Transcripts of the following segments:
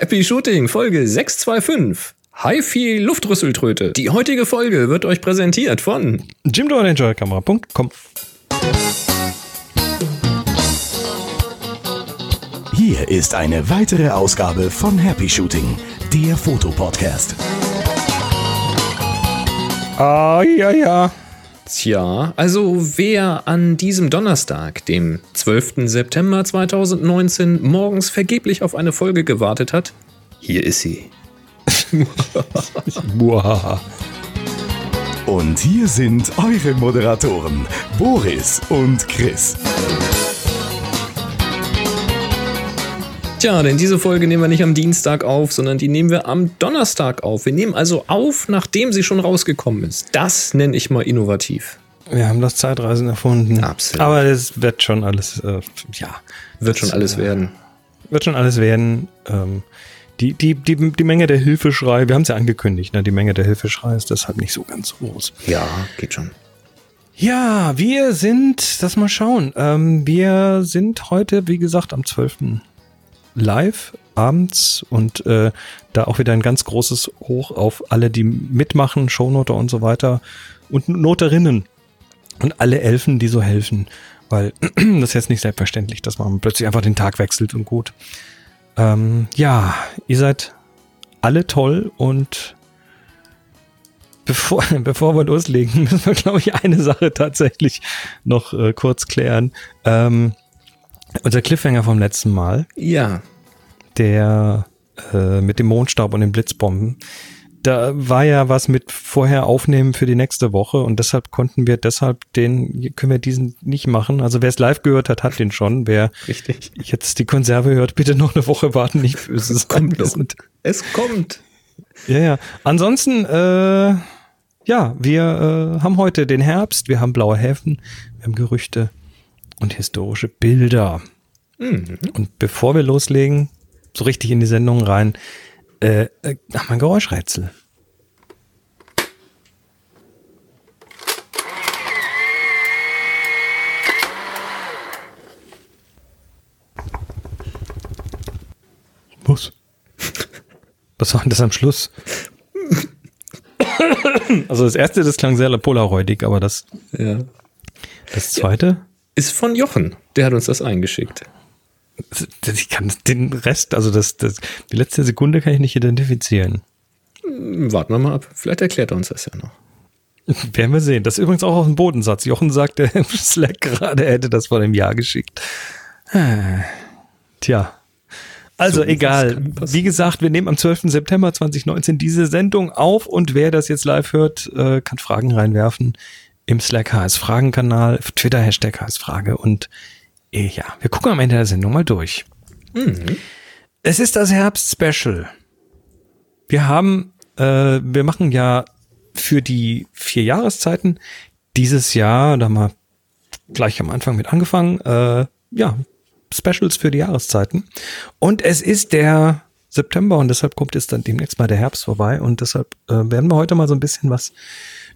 Happy Shooting, Folge 625. Hi-Fi Luftrüsseltröte. Die heutige Folge wird euch präsentiert von jimdorangerkamera.com. Hier ist eine weitere Ausgabe von Happy Shooting, der Fotopodcast. Ah, ja, ja. Tja, also wer an diesem Donnerstag, dem 12. September 2019, morgens vergeblich auf eine Folge gewartet hat, hier ist sie. Und hier sind eure Moderatoren, Boris und Chris. Tja, denn diese Folge nehmen wir nicht am Dienstag auf, sondern die nehmen wir am Donnerstag auf. Wir nehmen also auf, nachdem sie schon rausgekommen ist. Das nenne ich mal innovativ. Wir haben das Zeitreisen erfunden. Absolut. Aber es wird schon alles, äh, ja. Wird schon alles äh, werden. Wird schon alles werden. Ähm, die, die, die, die Menge der Hilfeschrei, wir haben es ja angekündigt, ne? die Menge der Hilfeschrei ist deshalb nicht so ganz groß. Ja, geht schon. Ja, wir sind, lass mal schauen, ähm, wir sind heute, wie gesagt, am 12. live abends und äh, da auch wieder ein ganz großes Hoch auf alle, die mitmachen, Shownoter und so weiter und Noterinnen und alle Elfen, die so helfen, weil das ist jetzt nicht selbstverständlich, dass man plötzlich einfach den Tag wechselt und gut. Ähm, ja, ihr seid alle toll und bevor, bevor wir loslegen, müssen wir, glaube ich, eine Sache tatsächlich noch äh, kurz klären. Ähm, unser Cliffhanger vom letzten Mal, Ja, der äh, mit dem Mondstaub und den Blitzbomben, da war ja was mit vorher aufnehmen für die nächste Woche und deshalb konnten wir deshalb den, können wir diesen nicht machen. Also wer es live gehört hat, hat den schon. Wer richtig. jetzt die Konserve hört, bitte noch eine Woche warten, nicht böse sein. kommt noch. Es kommt. Ja, ja. Ansonsten, äh, ja, wir äh, haben heute den Herbst, wir haben blaue Häfen, wir haben Gerüchte und historische Bilder. Mhm. Und bevor wir loslegen, so richtig in die Sendung rein, äh, äh, haben wir ein Geräuschrätsel. Was? Was war denn das am Schluss? Also das erste, das klang sehr polaroidig, aber das, Ja. das zweite, Ist von Jochen. Der hat uns das eingeschickt. ich kann den Rest, also das, das, die letzte Sekunde kann ich nicht identifizieren. Hm, Warten wir mal ab. Vielleicht erklärt er uns das ja noch. Werden wir sehen. Das ist übrigens auch aus dem Bodensatz. Jochen sagte im Slack gerade, er hätte das vor einem Jahr geschickt. Ah, Tja. Also So, egal. Wie gesagt, wir nehmen am 12. September 2019 diese Sendung auf und wer das jetzt live hört, äh, kann Fragen reinwerfen im Slack HS Fragenkanal, auf Twitter Hashtag HS Frage und äh, ja, wir gucken am Ende der Sendung mal durch. Mhm. Es ist das Herbst-Special. Wir haben, äh, wir machen ja für die vier Jahreszeiten dieses Jahr, da haben wir gleich am Anfang mit angefangen, äh, ja, Specials für die Jahreszeiten. Und es ist der September und deshalb kommt jetzt dann demnächst mal der Herbst vorbei und deshalb äh, werden wir heute mal so ein bisschen was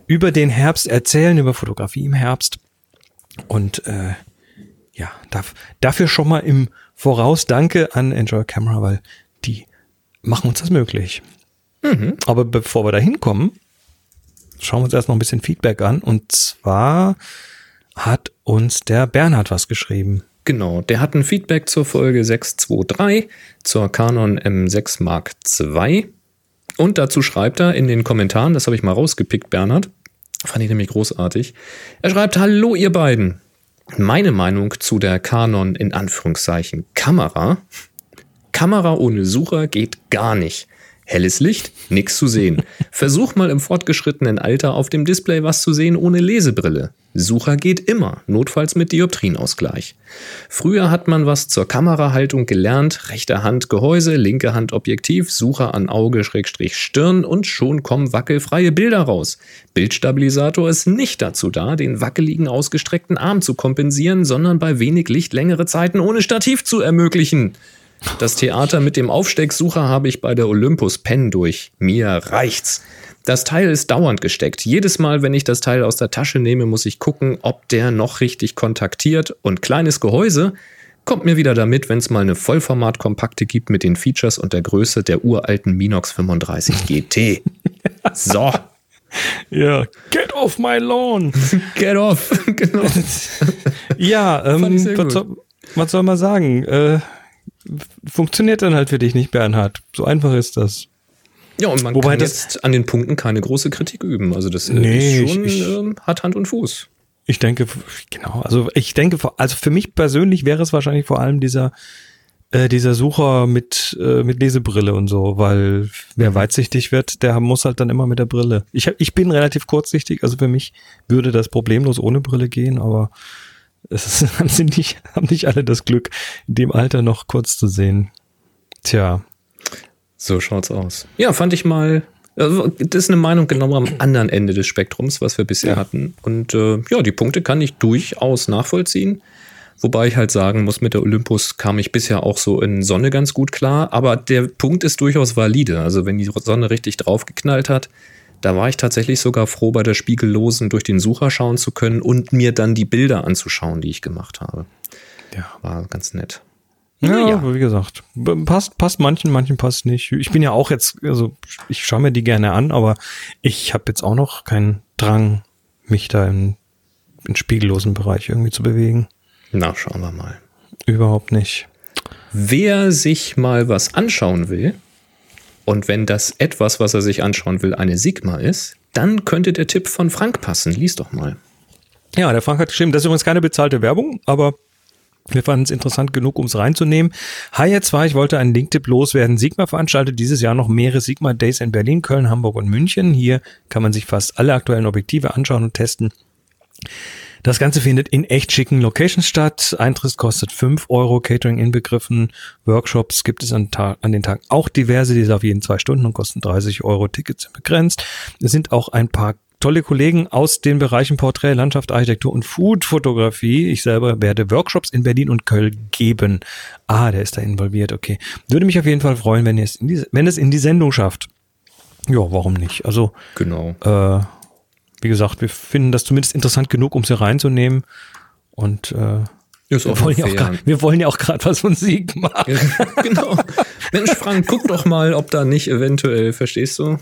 über den Herbst erzählen, über Fotografie im Herbst. Und äh, ja, darf, dafür schon mal im Voraus danke an Enjoy Camera, weil die machen uns das möglich. Aber bevor wir da hinkommen, schauen wir uns erst noch ein bisschen Feedback an. Und zwar hat uns der Bernhard was geschrieben. Genau, der hat ein Feedback zur Folge 623 zur Canon M6 Mark II. Und dazu schreibt er in den Kommentaren, das habe ich mal rausgepickt, Bernhard, fand ich nämlich großartig. Er schreibt, hallo ihr beiden. Meine Meinung zu der Canon in Anführungszeichen Kamera. Kamera ohne Sucher geht gar nicht. Helles Licht, nix zu sehen. Versuch mal im fortgeschrittenen Alter auf dem Display was zu sehen ohne Lesebrille. Sucher geht immer, notfalls mit Dioptrienausgleich. Früher hat man was zur Kamerahaltung gelernt, rechte Hand Gehäuse, linke Hand Objektiv, Sucher an Auge Schrägstrich Stirn und schon kommen wackelfreie Bilder raus. Bildstabilisator ist nicht dazu da, den wackeligen ausgestreckten Arm zu kompensieren, sondern bei wenig Licht längere Zeiten ohne Stativ zu ermöglichen. Das Theater mit dem Aufstecksucher habe ich bei der Olympus Pen durch. Mir reicht's. Das Teil ist dauernd gesteckt. Jedes Mal, wenn ich das Teil aus der Tasche nehme, muss ich gucken, ob der noch richtig kontaktiert. Und kleines Gehäuse, Kommt mir wieder damit, wenn es mal eine Vollformat-Kompakte gibt mit den Features und der Größe der uralten Minox 35 GT. so. Ja, get off my lawn. Get off. genau. ja, ähm, was, soll, was, soll, man sagen? Äh, funktioniert dann halt für dich nicht, Bernhard. So einfach ist das. Ja, und man Wobei kann jetzt an den Punkten keine große Kritik üben. Also das nee, ist schon, ich, ich, ähm, hat Hand und Fuß. Ich denke, genau, also ich denke, also für mich persönlich wäre es wahrscheinlich vor allem dieser, äh, dieser Sucher mit, äh, mit Lesebrille und so, weil wer mhm. weitsichtig wird, der muss halt dann immer mit der Brille. Ich, hab, ich bin relativ kurzsichtig, also für mich würde das problemlos ohne Brille gehen, aber es ist, haben, sie nicht, haben nicht alle das Glück, in dem Alter noch kurz zu sehen. Tja. So schaut's aus. Ja, fand ich mal also, das ist eine Meinung genau am anderen Ende des Spektrums, was wir bisher hatten. Und äh, ja, die Punkte kann ich durchaus nachvollziehen. Wobei ich halt sagen muss, mit der Olympus kam ich bisher auch so in Sonne ganz gut klar. Aber der Punkt ist durchaus valide. Also wenn die Sonne richtig draufgeknallt hat, da war ich tatsächlich sogar froh, bei der Spiegellosen durch den Sucher schauen zu können und mir dann die Bilder anzuschauen, die ich gemacht habe. Ja. War ganz nett. Ja, ja, wie gesagt, passt, passt manchen, manchen passt nicht. Ich bin ja auch jetzt, also ich schaue mir die gerne an, aber ich habe jetzt auch noch keinen Drang, mich da im, im spiegellosen Bereich irgendwie zu bewegen. Na, schauen wir mal. Überhaupt nicht. Wer sich mal was anschauen will, und wenn das etwas, was er sich anschauen will, eine Sigma ist, dann könnte der Tipp von Frank passen. Lies doch mal. Ja, der Frank hat geschrieben, das ist übrigens keine bezahlte Werbung, aber wir fanden es interessant genug, um es reinzunehmen. Hi, jetzt war, ich wollte einen Linktipp loswerden. Sigma veranstaltet dieses Jahr noch mehrere Sigma Days in Berlin, Köln, Hamburg und München. Hier kann man sich fast alle aktuellen Objektive anschauen und testen. Das Ganze findet in echt schicken Locations statt. Eintritt kostet 5 Euro, Catering inbegriffen. Workshops gibt es an, Tag, an den Tagen auch diverse, die sind auf jeden zwei Stunden und kosten 30 Euro. Tickets sind begrenzt. Es sind auch ein paar tolle Kollegen aus den Bereichen Porträt, Landschaft, Architektur und Food-Fotografie. Ich selber werde Workshops in Berlin und Köln geben. Ah, der ist da involviert, okay. Würde mich auf jeden Fall freuen, wenn es in die, wenn es in die Sendung schafft. Ja, warum nicht? Also, genau. Äh, wie gesagt, wir finden das zumindest interessant genug, um sie reinzunehmen. Und äh, wir wollen, ja grad, wir wollen, ja auch gerade was Musik machen. genau. Mensch, Frank, guck doch mal, ob da nicht eventuell, verstehst du?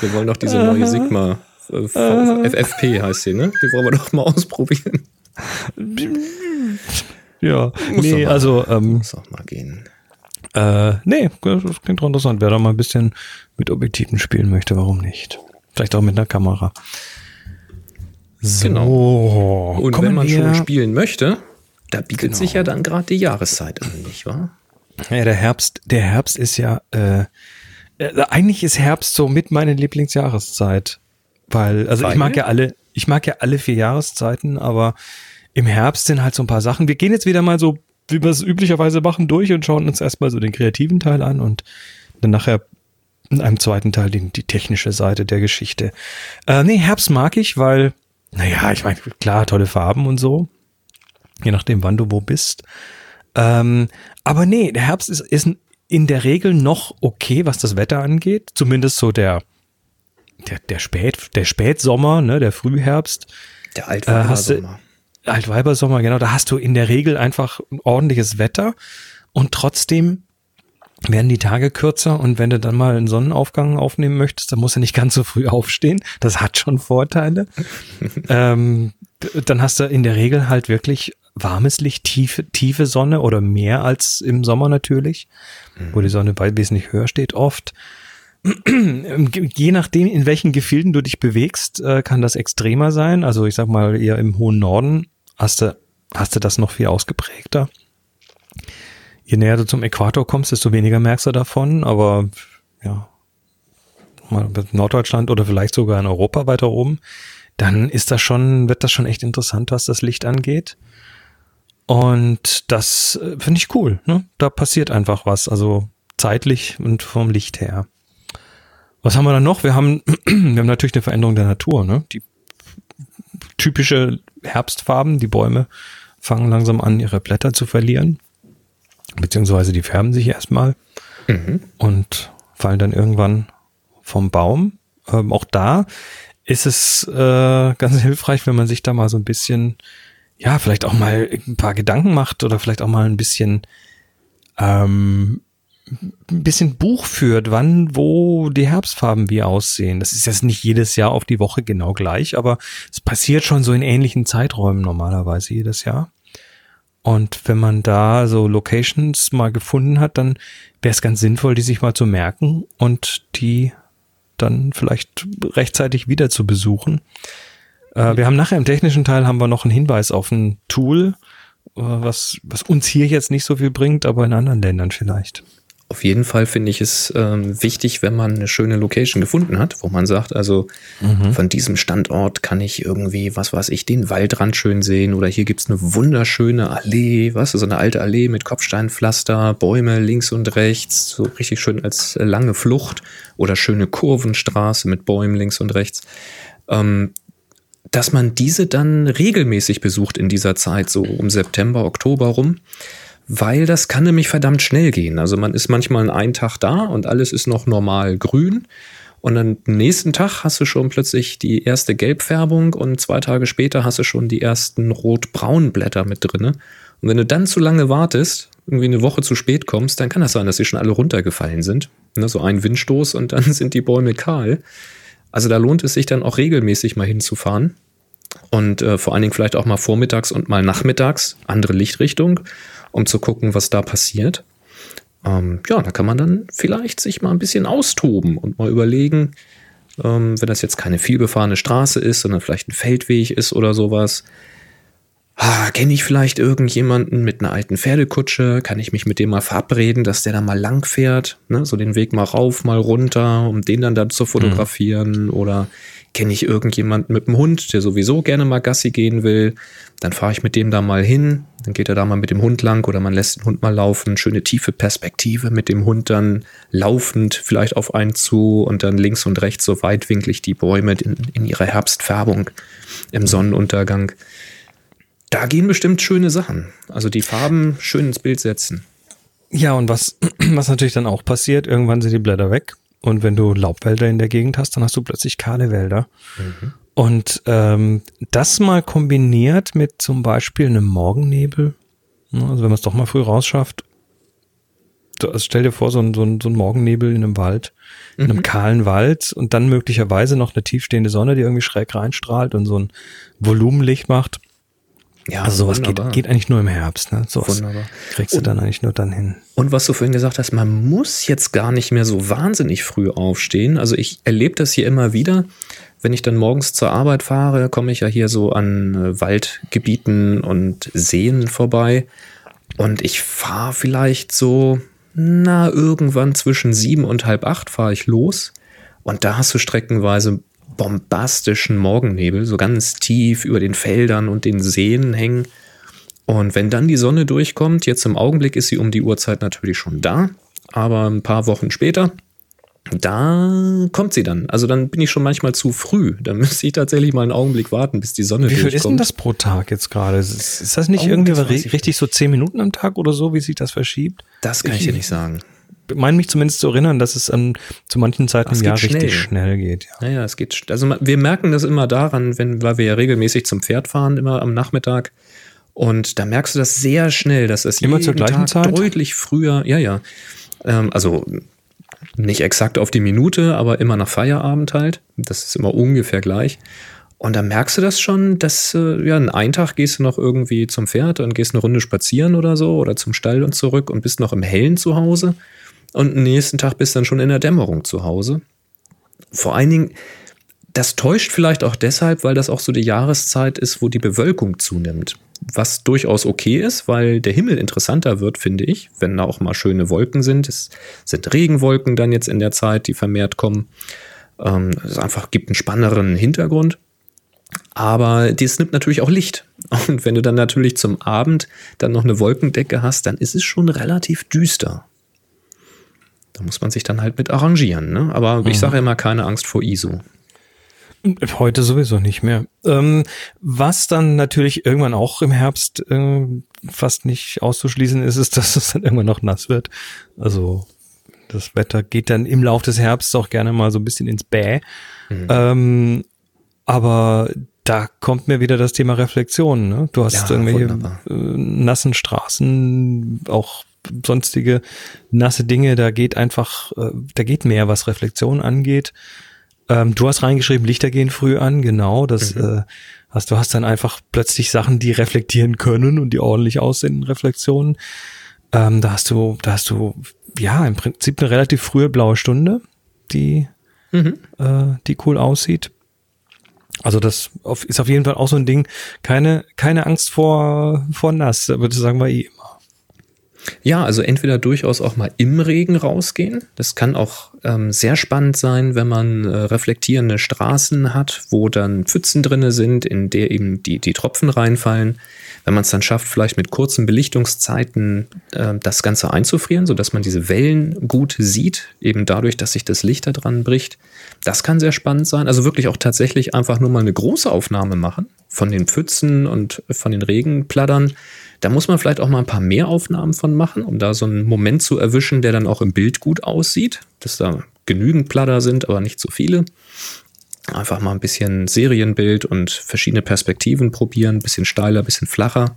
Wir wollen doch diese neue Sigma FFP heißt sie, ne? Die wollen wir doch mal ausprobieren. Ja, muss nee, mal, also ähm, muss auch mal gehen. Äh, nee, das klingt doch interessant. Wer da mal ein bisschen mit Objektiven spielen möchte, warum nicht? Vielleicht auch mit einer Kamera. So, genau. Und wenn man schon spielen möchte, da bietet genau. sich ja dann gerade die Jahreszeit an, nicht wahr? Ja, der Herbst, der Herbst ist ja, äh, äh eigentlich ist Herbst so mit meine Lieblingsjahreszeit. Weil, also Weil? ich mag ja alle, ich mag ja alle vier Jahreszeiten, aber im Herbst sind halt so ein paar Sachen. Wir gehen jetzt wieder mal so, wie wir es üblicherweise machen, durch und schauen uns erstmal so den kreativen Teil an und dann nachher in einem zweiten Teil die, die technische Seite der Geschichte. Äh, nee, Herbst mag ich, weil, naja, ich meine, klar, tolle Farben und so. Je nachdem, wann du wo bist. Ähm, aber nee, der Herbst ist, ist in der Regel noch okay, was das Wetter angeht. Zumindest so der, der, der, Spät, der Spätsommer, ne, der Frühherbst. Der Altweibersommer. Äh, Altweibersommer, genau. Da hast du in der Regel einfach ein ordentliches Wetter und trotzdem werden die Tage kürzer und wenn du dann mal einen Sonnenaufgang aufnehmen möchtest, dann musst du nicht ganz so früh aufstehen. Das hat schon Vorteile. ähm, dann hast du in der Regel halt wirklich warmes Licht, tiefe, tiefe Sonne oder mehr als im Sommer natürlich, mhm. wo die Sonne wesentlich höher steht oft. je nachdem, in welchen Gefilden du dich bewegst, äh, kann das extremer sein. Also ich sag mal, eher im hohen Norden hast du, hast du das noch viel ausgeprägter. Je näher du zum Äquator kommst, desto weniger merkst du davon. Aber ja, mal Norddeutschland oder vielleicht sogar in Europa weiter oben, dann ist das schon, wird das schon echt interessant, was das Licht angeht. Und das äh, finde ich cool. Ne? Da passiert einfach was. Also zeitlich und vom Licht her. Was haben wir dann noch? Wir haben, wir haben natürlich eine Veränderung der Natur, ne? Die typische Herbstfarben, die Bäume fangen langsam an, ihre Blätter zu verlieren. Beziehungsweise die färben sich erstmal mhm. und fallen dann irgendwann vom Baum. Ähm, auch da ist es äh, ganz hilfreich, wenn man sich da mal so ein bisschen ja, vielleicht auch mal ein paar Gedanken macht oder vielleicht auch mal ein bisschen ähm, ein bisschen Buch führt, wann, wo die Herbstfarben wie aussehen. Das ist jetzt nicht jedes Jahr auf die Woche genau gleich, aber es passiert schon so in ähnlichen Zeiträumen normalerweise jedes Jahr. Und wenn man da so Locations mal gefunden hat, dann wäre es ganz sinnvoll, die sich mal zu merken und die dann vielleicht rechtzeitig wieder zu besuchen. Äh, wir haben nachher im technischen Teil haben wir noch einen Hinweis auf ein Tool, äh, was, was uns hier jetzt nicht so viel bringt, aber in anderen Ländern vielleicht. Auf jeden Fall finde ich es ähm, wichtig, wenn man eine schöne Location gefunden hat, wo man sagt, also mhm. von diesem Standort kann ich irgendwie, was weiß ich, den Waldrand schön sehen oder hier gibt's eine wunderschöne Allee, was, so eine alte Allee mit Kopfsteinpflaster, Bäume links und rechts, so richtig schön als lange Flucht oder schöne Kurvenstraße mit Bäumen links und rechts. Ähm, dass man diese dann regelmäßig besucht in dieser Zeit, so um September, Oktober rum weil das kann nämlich verdammt schnell gehen. Also man ist manchmal einen Tag da und alles ist noch normal grün. Und am nächsten Tag hast du schon plötzlich die erste Gelbfärbung und zwei Tage später hast du schon die ersten rot-braunen Blätter mit drinne. Und wenn du dann zu lange wartest, irgendwie eine Woche zu spät kommst, dann kann das sein, dass sie schon alle runtergefallen sind. Ne, so ein Windstoß und dann sind die Bäume kahl. Also da lohnt es sich dann auch regelmäßig mal hinzufahren. Und äh, vor allen Dingen vielleicht auch mal vormittags und mal nachmittags, andere Lichtrichtung um zu gucken, was da passiert. Ähm, ja, da kann man dann vielleicht sich mal ein bisschen austoben und mal überlegen, ähm, wenn das jetzt keine vielbefahrene Straße ist, sondern vielleicht ein Feldweg ist oder sowas. Ah, Kenne ich vielleicht irgendjemanden mit einer alten Pferdekutsche? Kann ich mich mit dem mal verabreden, dass der da mal lang fährt? Ne? So den Weg mal rauf, mal runter, um den dann da zu fotografieren? Mhm. Oder kenne ich irgendjemanden mit dem Hund, der sowieso gerne mal Gassi gehen will, dann fahre ich mit dem da mal hin, dann geht er da mal mit dem Hund lang oder man lässt den Hund mal laufen, schöne tiefe Perspektive mit dem Hund dann laufend vielleicht auf einen zu und dann links und rechts so weitwinklig die Bäume in, in ihrer Herbstfärbung im Sonnenuntergang. Da gehen bestimmt schöne Sachen. Also die Farben schön ins Bild setzen. Ja, und was, was natürlich dann auch passiert, irgendwann sind die Blätter weg und wenn du Laubwälder in der Gegend hast, dann hast du plötzlich kahle Wälder. Mhm. Und ähm, das mal kombiniert mit zum Beispiel einem Morgennebel, ne, also wenn man es doch mal früh rausschafft, also stell dir vor, so ein, so, ein, so ein Morgennebel in einem Wald, in einem mhm. kahlen Wald und dann möglicherweise noch eine tiefstehende Sonne, die irgendwie schräg reinstrahlt und so ein Volumenlicht macht. Ja, also sowas geht, geht eigentlich nur im Herbst. Ne? Sowas wunderbar. kriegst du und, dann eigentlich nur dann hin. Und was du vorhin gesagt hast, man muss jetzt gar nicht mehr so wahnsinnig früh aufstehen. Also ich erlebe das hier immer wieder. Wenn ich dann morgens zur Arbeit fahre, komme ich ja hier so an äh, Waldgebieten und Seen vorbei. Und ich fahre vielleicht so, na, irgendwann zwischen sieben und halb acht fahre ich los. Und da hast du streckenweise bombastischen Morgennebel, so ganz tief über den Feldern und den Seen hängen. Und wenn dann die Sonne durchkommt, jetzt im Augenblick ist sie um die Uhrzeit natürlich schon da, aber ein paar Wochen später, da kommt sie dann. Also dann bin ich schon manchmal zu früh. Da müsste ich tatsächlich mal einen Augenblick warten, bis die Sonne wie durchkommt. Wie viel ist denn das pro Tag jetzt gerade? Ist, ist, das nicht irgendwie richtig so zehn Minuten am Tag oder so, wie sich das verschiebt? Das kann ich, ich dir nicht sagen meine mich zumindest zu erinnern, dass es an zu manchen Zeiten im Jahr schnell. richtig schnell geht. Ja. Naja, es geht. Also wir merken das immer daran, wenn, weil wir ja regelmäßig zum Pferd fahren, immer am Nachmittag. Und da merkst du das sehr schnell, dass es immer zur gleichen Tag Zeit deutlich früher, ja, ja. Ähm, also nicht exakt auf die Minute, aber immer nach Feierabend halt. Das ist immer ungefähr gleich. Und dann merkst du das schon, dass äh, ja, einen Tag gehst du noch irgendwie zum Pferd und gehst eine Runde spazieren oder so oder zum Stall und zurück und bist noch im Hellen zu Hause und am nächsten Tag bist dann schon in der Dämmerung zu Hause. Vor allen Dingen, das täuscht vielleicht auch deshalb, weil das auch so die Jahreszeit ist, wo die Bewölkung zunimmt. Was durchaus okay ist, weil der Himmel interessanter wird, finde ich, wenn da auch mal schöne Wolken sind. Es sind Regenwolken dann jetzt in der Zeit, die vermehrt kommen. Ähm, es einfach gibt einen spannenderen Hintergrund. Aber dies nimmt natürlich auch Licht. Und wenn du dann natürlich zum Abend dann noch eine Wolkendecke hast, dann ist es schon relativ düster. Da muss man sich dann halt mit arrangieren. Ne? Aber mhm. ich sage immer, keine Angst vor ISO. Heute sowieso nicht mehr. Ähm, was dann natürlich irgendwann auch im Herbst äh, fast nicht auszuschließen ist, ist, dass es dann irgendwann noch nass wird. Also das Wetter geht dann im Lauf des Herbsts auch gerne mal so ein bisschen ins Bäh. Mhm. Ähm, aber da kommt mir wieder das Thema Reflexion. Ne? Du hast Ja, irgendwelche wunderbar. äh, nassen Straßen, auch sonstige nasse Dinge. Da geht einfach, äh, da geht mehr, was Reflexion angeht. Ähm, du hast reingeschrieben, Lichter gehen früh an, genau. Das Mhm. äh, hast du hast dann einfach plötzlich Sachen, die reflektieren können und die ordentlich aussehen in Reflexionen. Ähm, da hast du, da hast du ja im Prinzip eine relativ frühe blaue Stunde, die Mhm. äh, die cool aussieht. Also das ist auf jeden Fall auch so ein Ding. Keine, keine Angst vor, vor nass, das sagen wir eh immer. Ja, also entweder durchaus auch mal im Regen rausgehen. Das kann auch ähm, sehr spannend sein, wenn man äh, reflektierende Straßen hat, wo dann Pfützen drinne sind, in der eben die, die Tropfen reinfallen. Wenn man es dann schafft, vielleicht mit kurzen Belichtungszeiten äh, das Ganze einzufrieren, sodass man diese Wellen gut sieht, eben dadurch, dass sich das Licht da dran bricht. Das kann sehr spannend sein. Also wirklich auch tatsächlich einfach nur mal eine große Aufnahme machen von den Pfützen und von den Regenplattern. Da muss man vielleicht auch mal ein paar mehr Aufnahmen von machen, um da so einen Moment zu erwischen, der dann auch im Bild gut aussieht, dass da genügend Platter sind, aber nicht so viele. Einfach mal ein bisschen Serienbild und verschiedene Perspektiven probieren, ein bisschen steiler, ein bisschen flacher,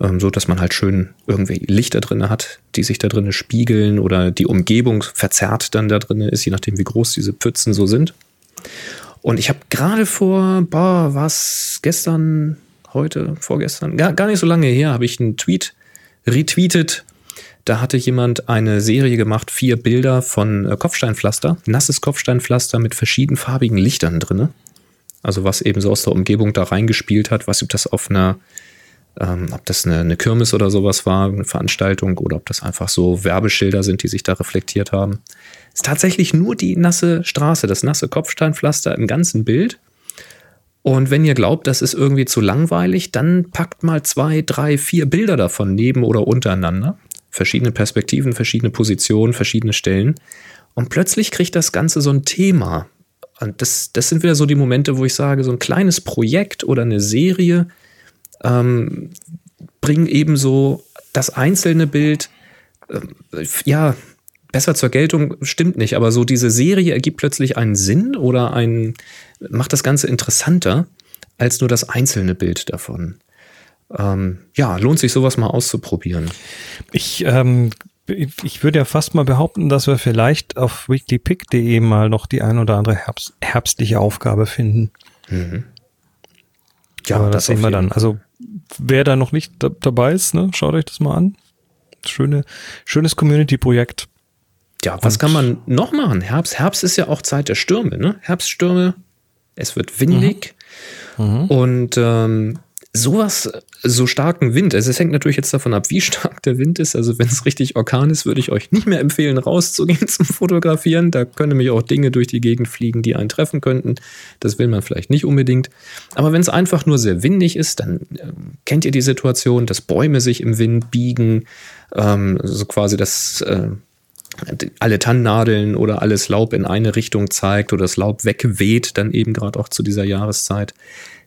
ähm, so dass man halt schön irgendwie Lichter drin hat, die sich da drinnen spiegeln oder die Umgebung verzerrt dann da drin ist, je nachdem wie groß diese Pfützen so sind. Und ich habe gerade vor, boah, was gestern, heute, vorgestern, gar, gar nicht so lange her, habe ich einen Tweet retweetet. Da hatte jemand eine Serie gemacht, vier Bilder von äh, Kopfsteinpflaster, nasses Kopfsteinpflaster mit verschiedenfarbigen Lichtern drinne. Also was eben so aus der Umgebung da reingespielt hat, was ob das auf einer, ähm, ob das eine, eine Kirmes oder sowas war, eine Veranstaltung oder ob das einfach so Werbeschilder sind, die sich da reflektiert haben. Ist tatsächlich nur die nasse Straße, das nasse Kopfsteinpflaster im ganzen Bild. Und wenn ihr glaubt, das ist irgendwie zu langweilig, dann packt mal zwei, drei, vier Bilder davon neben oder untereinander. Verschiedene Perspektiven, verschiedene Positionen, verschiedene Stellen. Und plötzlich kriegt das Ganze so ein Thema. Und das, das sind wieder so die Momente, wo ich sage, so ein kleines Projekt oder eine Serie ähm, bringen eben so das einzelne Bild, ähm, ja, besser zur Geltung stimmt nicht, aber so diese Serie ergibt plötzlich einen Sinn oder ein, macht das Ganze interessanter als nur das einzelne Bild davon. Ähm, ja, lohnt sich sowas mal auszuprobieren. Ich, ähm, ich würde ja fast mal behaupten, dass wir vielleicht auf weeklypick.de mal noch die ein oder andere Herbst, herbstliche Aufgabe finden. Ja, Aber das, sehen auf wir dann. Also wer da noch nicht da, dabei ist, ne, schaut euch das mal an. Schöne, schönes Community-Projekt. Ja, was Und- kann man noch machen? Herbst, Herbst ist ja auch Zeit der Stürme, ne? Herbststürme, es wird windig und ähm, sowas, so starken Wind. Also es hängt natürlich jetzt davon ab, wie stark der Wind ist. Also wenn es richtig Orkan ist, würde ich euch nicht mehr empfehlen, rauszugehen zum Fotografieren. Da können nämlich auch Dinge durch die Gegend fliegen, die einen treffen könnten. Das will man vielleicht nicht unbedingt. Aber wenn es einfach nur sehr windig ist, dann ähm, kennt ihr die Situation, dass Bäume sich im Wind biegen, ähm, so quasi das äh, alle Tannennadeln oder alles Laub in eine Richtung zeigt oder das Laub wegweht, dann eben gerade auch zu dieser Jahreszeit.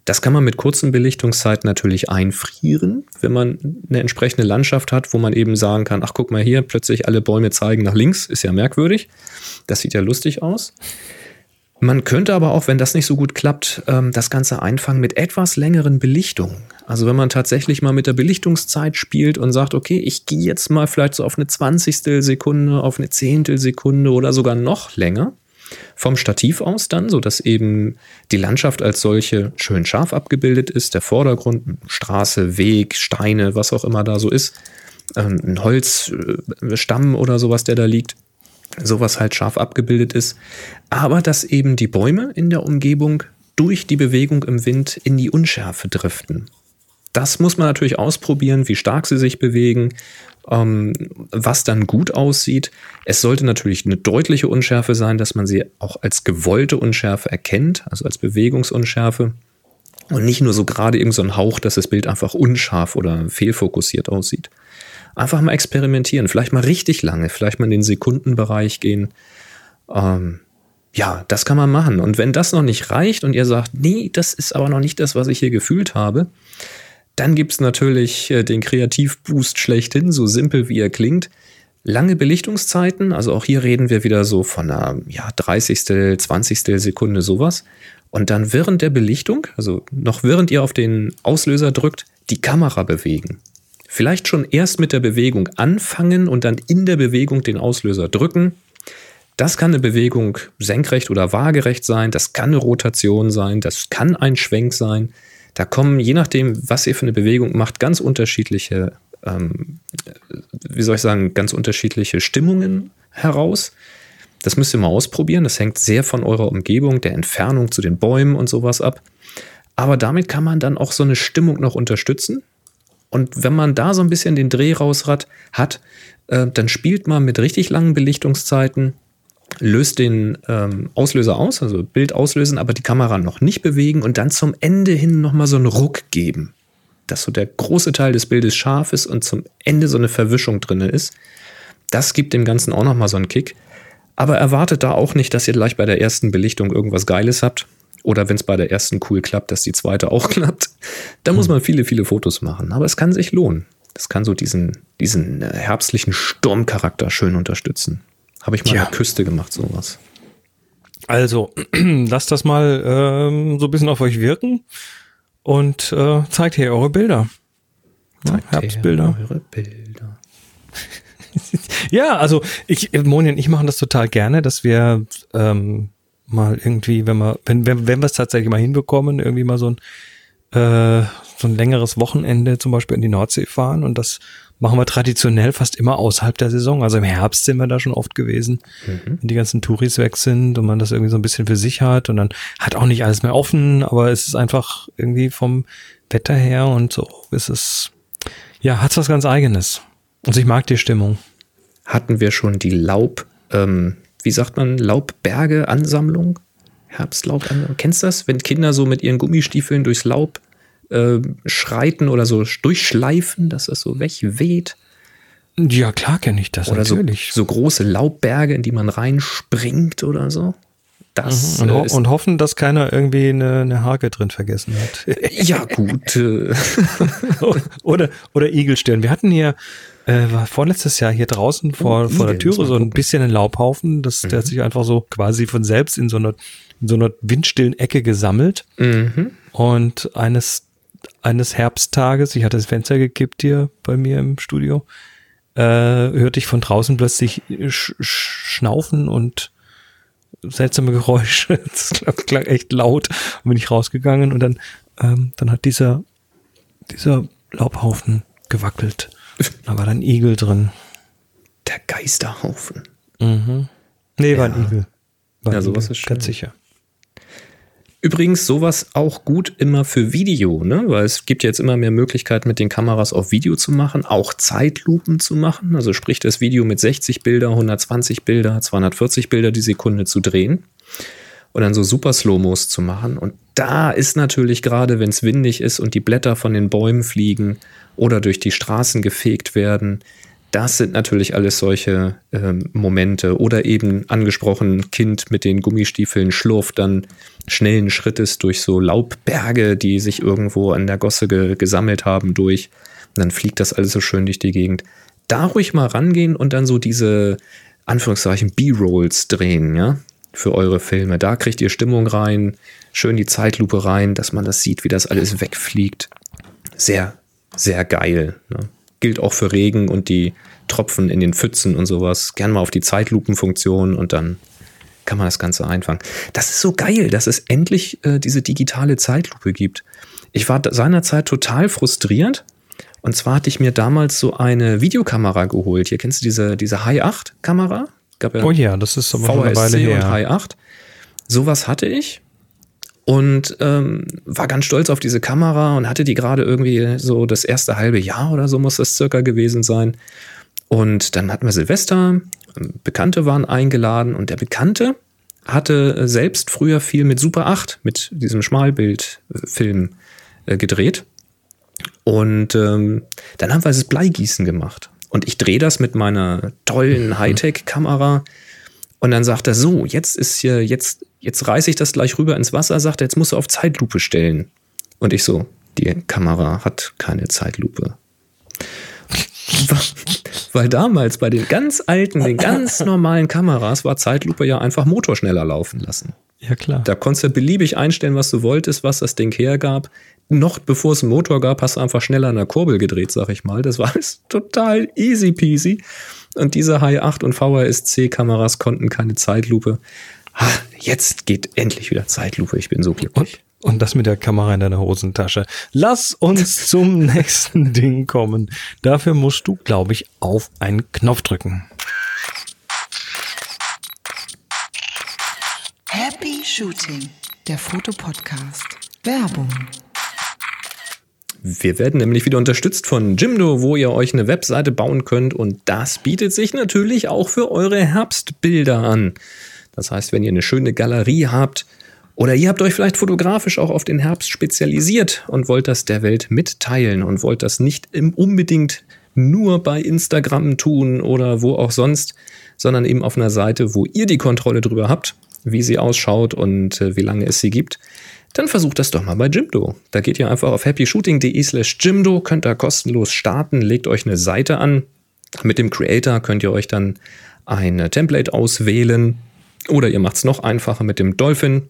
Das kann man mit kurzen Belichtungszeiten natürlich einfrieren, wenn man eine entsprechende Landschaft hat, wo man eben sagen kann, ach guck mal hier, plötzlich alle Bäume zeigen nach links, ist ja merkwürdig. Das sieht ja lustig aus. Man könnte aber auch, wenn das nicht so gut klappt, ähm, das Ganze einfangen mit etwas längeren Belichtungen. Also wenn man tatsächlich mal mit der Belichtungszeit spielt und sagt, okay, ich gehe jetzt mal vielleicht so auf eine Zwanzigstel Sekunde, auf eine Zehntel Sekunde oder sogar noch länger vom Stativ aus dann, so dass eben die Landschaft als solche schön scharf abgebildet ist, der Vordergrund, Straße, Weg, Steine, was auch immer da so ist, ähm, ein Holzstamm oder sowas, der da liegt sowas halt scharf abgebildet ist, aber dass eben die Bäume in der Umgebung durch die Bewegung im Wind in die Unschärfe driften. Das muss man natürlich ausprobieren, wie stark sie sich bewegen, ähm, was dann gut aussieht. Es sollte natürlich eine deutliche Unschärfe sein, dass man sie auch als gewollte Unschärfe erkennt, also als Bewegungsunschärfe. Und nicht nur so gerade irgend so ein Hauch, dass das Bild einfach unscharf oder fehlfokussiert aussieht. Einfach mal experimentieren, vielleicht mal richtig lange, vielleicht mal in den Sekundenbereich gehen. Ähm, ja, das kann man machen. Und wenn das noch nicht reicht und ihr sagt, nee, das ist aber noch nicht das, was ich hier gefühlt habe, dann gibt es natürlich äh, den Kreativboost schlechthin, so simpel wie er klingt. Lange Belichtungszeiten, also auch hier reden wir wieder so von einer ja, 30. 20. Sekunde sowas. und dann während der Belichtung, also noch während ihr auf den Auslöser drückt, die Kamera bewegen. Vielleicht schon erst mit der Bewegung anfangen und dann in der Bewegung den Auslöser drücken. Das kann eine Bewegung senkrecht oder waagerecht sein, das kann eine Rotation sein, das kann ein Schwenk sein. Da kommen, je nachdem, was ihr für eine Bewegung macht, ganz unterschiedliche, ähm, wie soll ich sagen, ganz unterschiedliche Stimmungen heraus. Das müsst ihr mal ausprobieren. Das hängt sehr von eurer Umgebung, der Entfernung zu den Bäumen und sowas ab. Aber damit kann man dann auch so eine Stimmung noch unterstützen. Und wenn man da so ein bisschen den Dreh rausrat hat, äh, dann spielt man mit richtig langen Belichtungszeiten, löst den ähm, Auslöser aus, also Bild auslösen, aber die Kamera noch nicht bewegen und dann zum Ende hin nochmal so einen Ruck geben. Dass so der große Teil des Bildes scharf ist und zum Ende so eine Verwischung drin ist. Das gibt dem Ganzen auch nochmal so einen Kick. Aber erwartet da auch nicht, dass ihr gleich bei der ersten Belichtung irgendwas Geiles habt. Oder wenn es bei der ersten cool klappt, dass die zweite auch klappt. Da muss hm. man viele, viele Fotos machen. Aber es kann sich lohnen. Das kann so diesen, diesen äh, herbstlichen Sturmcharakter schön unterstützen. Habe ich mal ja. an der Küste gemacht, sowas. Also, lasst das mal ähm, so ein bisschen auf euch wirken und äh, zeigt hier eure Bilder. Zeigt Herbstbilder. Eure Bilder. ja, also ich, Moni und ich machen das total gerne, dass wir ähm, mal irgendwie, wenn wir, wenn, wenn, wenn wir es tatsächlich mal hinbekommen, irgendwie mal so ein, äh, so ein längeres Wochenende zum Beispiel in die Nordsee fahren und das machen wir traditionell fast immer außerhalb der Saison. Also im Herbst sind wir da schon oft gewesen, mhm. wenn die ganzen Touris weg sind und man das irgendwie so ein bisschen für sich hat und dann hat auch nicht alles mehr offen, aber es ist einfach irgendwie vom Wetter her und so ist es, ja, hat's was ganz eigenes. Also ich mag die Stimmung. Hatten wir schon die Laub, ähm, wie sagt man, Laubberge-Ansammlung? Herbstlaub-Ansammlung. Kennst du das? Wenn Kinder so mit ihren Gummistiefeln durchs Laub äh, schreiten oder so durchschleifen, dass das so wegweht. Ja, klar kenne ich das oder natürlich. So, so große Laubberge, in die man reinspringt oder so. Das, mhm. und, ho und, hoffen, dass keiner irgendwie eine, eine Hake drin vergessen hat. ja, gut. Oder, oder Igelstirn. Wir hatten hier, äh, war vorletztes Jahr hier draußen vor, oh, vor der Türe so ein bisschen ein Laubhaufen. Das, mhm. Der hat sich einfach so quasi von selbst in so einer, in so einer windstillen Ecke gesammelt. Mhm. Und eines, eines Herbsttages, ich hatte das Fenster gekippt hier bei mir im Studio, äh, hörte ich von draußen plötzlich sch Schnaufen und seltsame Geräusche. Das klang, echt laut. Und bin ich rausgegangen und dann, ähm, dann hat dieser, dieser Laubhaufen gewackelt. Da war dann Igel drin. Der Geisterhaufen. Mhm. Nee, war ein Igel. War ja, sowas Igel, ist schön. Ganz sicher. Übrigens sowas auch gut immer für Video, ne? Weil es gibt jetzt immer mehr Möglichkeiten, mit den Kameras auf Video zu machen, auch Zeitlupen zu machen. Also sprich, das Video mit 60 Bilder, 120 Bilder, 240 Bilder die Sekunde zu drehen und dann so super Slow-Mos zu machen. Und da ist natürlich gerade, wenn es windig ist und die Blätter von den Bäumen fliegen oder durch die Straßen gefegt werden, das sind natürlich alles solche ähm, Momente. Oder eben angesprochen, Kind mit den Gummistiefeln schlurft dann schnellen Schrittes durch so Laubberge, die sich irgendwo an der Gosse ge gesammelt haben, durch. Und dann fliegt das alles so schön durch die Gegend. Da ruhig mal rangehen und dann so diese Anführungszeichen B-Rolls drehen, ja, für eure Filme. Da kriegt ihr Stimmung rein, schön die Zeitlupe rein, dass man das sieht, wie das alles wegfliegt. Sehr, sehr geil. Ne? gilt auch für Regen und die Tropfen in den Pfützen und sowas. Gern mal auf die Zeitlupenfunktion und dann kann man das Ganze einfangen. Das ist so geil, dass es endlich äh, diese digitale Zeitlupe gibt. Ich war seinerzeit total frustriert. Und zwar hatte ich mir damals so eine Videokamera geholt. Hier kennst du diese, diese High 8 Kamera? Ja oh ja, das ist aber VSC eine Weile her. und High 8. Sowas hatte ich und ähm, war ganz stolz auf diese Kamera und hatte die gerade irgendwie so das erste halbe Jahr oder so muss das circa gewesen sein. Und dann hatten wir Silvester, Bekannte waren eingeladen und der Bekannte hatte selbst früher viel mit Super 8, mit diesem Schmalbildfilm äh, gedreht. Und ähm, dann haben wir das Bleigießen gemacht. Und ich drehe das mit meiner tollen mhm. Hightech-Kamera. Und dann sagt er so, jetzt ist hier, jetzt jetzt reiße ich das gleich rüber ins Wasser, sagt er, jetzt musst du auf Zeitlupe stellen. Und ich so, die Kamera hat keine Zeitlupe. Weil damals bei den ganz alten, den ganz normalen Kameras war Zeitlupe ja einfach Motor schneller laufen lassen. Ja, klar. Da konntest du beliebig einstellen, was du wolltest, was das Ding hergab. Noch bevor es einen Motor gab, hast du einfach schneller an der Kurbel gedreht, sag ich mal. Das war alles total easy peasy. Und diese High 8 und VHS-C-Kameras konnten keine Zeitlupe. Ah, jetzt geht endlich wieder Zeitlupe. Ich bin so glücklich. Und, und das mit der Kamera in deiner Hosentasche. Lass uns zum nächsten Ding kommen. Dafür musst du, glaube ich, auf einen Knopf drücken. Happy Shooting, der Fotopodcast. Werbung. Wir werden nämlich wieder unterstützt von Jimdo, wo ihr euch eine Webseite bauen könnt und das bietet sich natürlich auch für eure Herbstbilder an. Das heißt, wenn ihr eine schöne Galerie habt oder ihr habt euch vielleicht fotografisch auch auf den Herbst spezialisiert und wollt das der Welt mitteilen und wollt das nicht unbedingt nur bei Instagram tun oder wo auch sonst, sondern eben auf einer Seite, wo ihr die Kontrolle drüber habt, wie sie ausschaut und äh, wie lange es sie gibt, dann versucht das doch mal bei Jimdo. Da geht ihr einfach auf happyshooting.de slash Jimdo, könnt da kostenlos starten, legt euch eine Seite an. Mit dem Creator könnt ihr euch dann ein Template auswählen oder ihr macht es noch einfacher mit dem Dolphin.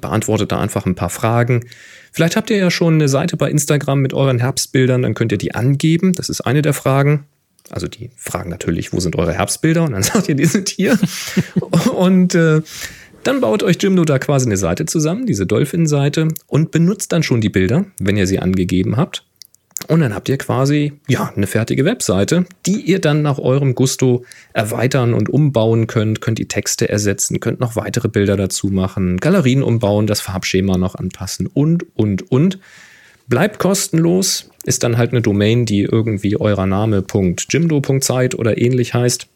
Beantwortet da einfach ein paar Fragen. Vielleicht habt ihr ja schon eine Seite bei Instagram mit euren Herbstbildern, dann könnt ihr die angeben. Das ist eine der Fragen. Also die fragen natürlich, wo sind eure Herbstbilder? Und dann sagt ihr, die sind hier. und äh, dann baut euch Jimdo da quasi eine Seite zusammen, diese Dolphin-Seite, und benutzt dann schon die Bilder, wenn ihr sie angegeben habt. Und dann habt ihr quasi, ja, eine fertige Webseite, die ihr dann nach eurem Gusto erweitern und umbauen könnt, könnt die Texte ersetzen, könnt noch weitere Bilder dazu machen, Galerien umbauen, das Farbschema noch anpassen und, und, und. Bleibt kostenlos, ist dann halt eine Domain, die irgendwie eurer Name.jimdo.site oder ähnlich heißt.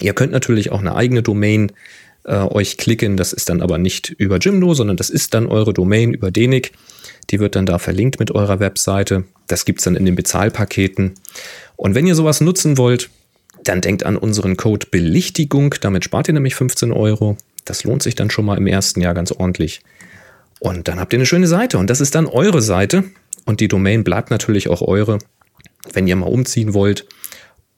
Ihr könnt natürlich auch eine eigene Domain äh, euch klicken, das ist dann aber nicht über Jimdo, sondern das ist dann eure Domain über Denik. Die wird dann da verlinkt mit eurer Webseite. Das gibt es dann in den Bezahlpaketen. Und wenn ihr sowas nutzen wollt, dann denkt an unseren Code Belichtigung. Damit spart ihr nämlich 15 Euro. Das lohnt sich dann schon mal im ersten Jahr ganz ordentlich. Und dann habt ihr eine schöne Seite. Und das ist dann eure Seite. Und die Domain bleibt natürlich auch eure, wenn ihr mal umziehen wollt.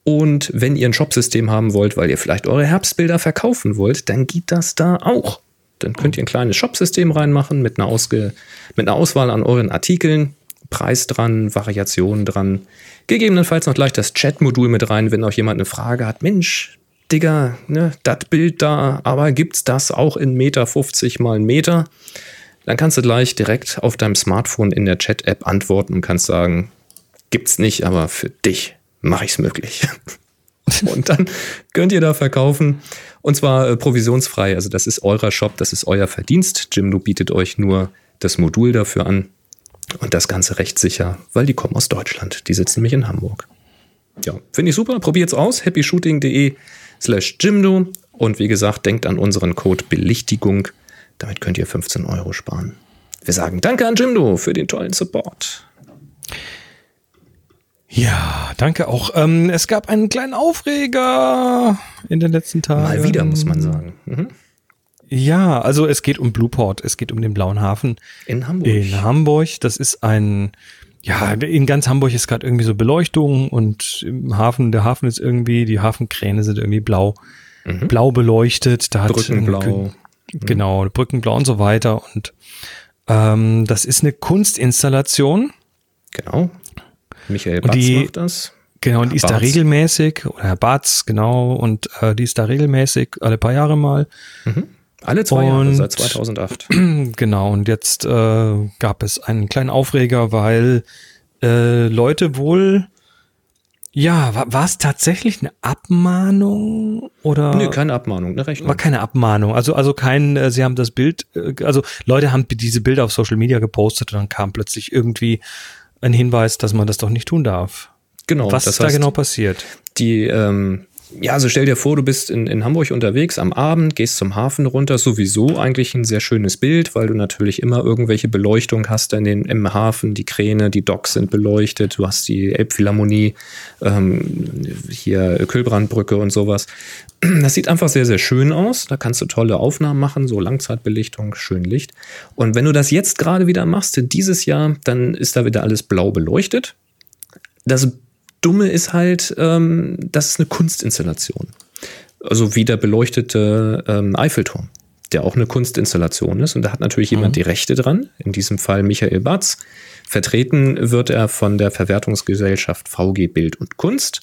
Und wenn ihr ein Shopsystem haben wollt, weil ihr vielleicht eure Herbstbilder verkaufen wollt, dann geht das da auch. Dann könnt ihr ein kleines Shopsystem reinmachen mit einer, Ausge mit einer Auswahl an euren Artikeln, Preis dran, Variationen dran. Gegebenenfalls noch gleich das Chat-Modul mit rein, wenn euch jemand eine Frage hat. Mensch, Digga, ne, das Bild da, aber gibt's das auch in Meter 50 mal Meter? Dann kannst du gleich direkt auf deinem Smartphone in der Chat-App antworten und kannst sagen, gibt's nicht, aber für dich mache ich's möglich. und dann könnt ihr da verkaufen. Und zwar äh, provisionsfrei. Also das ist eurer Shop, das ist euer Verdienst. Jimdo bietet euch nur das Modul dafür an. Und das Ganze recht sicher, weil die kommen aus Deutschland. Die sitzen nämlich in Hamburg. Ja, finde ich super. Probiert's aus. happyshooting.de slash Jimdo. Und wie gesagt, denkt an unseren Code Belichtigung. Damit könnt ihr 15 Euro sparen. Wir sagen Danke an Jimdo für den tollen Support. Ja, danke auch. Ähm, es gab einen kleinen Aufreger in den letzten Tagen. Mal wieder, muss man sagen. Mhm. Ja, also es geht um Blueport, es geht um den Blauen Hafen. In Hamburg. In Hamburg, das ist ein, ja, in ganz Hamburg ist gerade irgendwie so Beleuchtung und im Hafen, der Hafen ist irgendwie, die Hafenkräne sind irgendwie blau, mhm. blau beleuchtet. Da hat Brückenblau. Genau, Brückenblau und so weiter. Und ähm, das ist eine Kunstinstallation. Genau. Michael Batz die, macht das. Genau, und die ist Bartz. da regelmäßig, oder Herr Batz, genau, und äh, die ist da regelmäßig, alle paar Jahre mal. Alle zwei Jahre, Und- seit 2008. Genau, und jetzt äh, gab es einen kleinen Aufreger, weil äh, Leute wohl, ja, war, war es tatsächlich eine Abmahnung oder? Nö, keine Abmahnung, eine Rechnung. War keine Abmahnung, also also kein, äh, sie haben das Bild, äh, also Leute haben diese Bilder auf Social Media gepostet und dann kam plötzlich irgendwie ein Hinweis, dass man das doch nicht tun darf. Genau, Was das ist da heißt, genau passiert? die, ähm, ja, also stell dir vor, du bist in, in Hamburg unterwegs am Abend, gehst zum Hafen runter, sowieso eigentlich ein sehr schönes Bild, weil du natürlich immer irgendwelche Beleuchtung hast in den, im Hafen, die Kräne, die Docks sind beleuchtet, du hast die Elbphilharmonie, ähm, hier Kühlbrandbrücke und sowas. Das sieht einfach sehr, sehr schön aus. Da kannst du tolle Aufnahmen machen, so Langzeitbelichtung, schön Licht. Und wenn du das jetzt gerade wieder machst, dieses Jahr, dann ist da wieder alles blau beleuchtet. Das Dumme ist halt, ähm, das ist eine Kunstinstallation. Also wie der beleuchtete ähm, Eiffelturm. der auch eine Kunstinstallation ist. Und da hat natürlich jemand die Rechte dran, in diesem Fall Michael Batz. Vertreten wird er von der Verwertungsgesellschaft VG Bild und Kunst.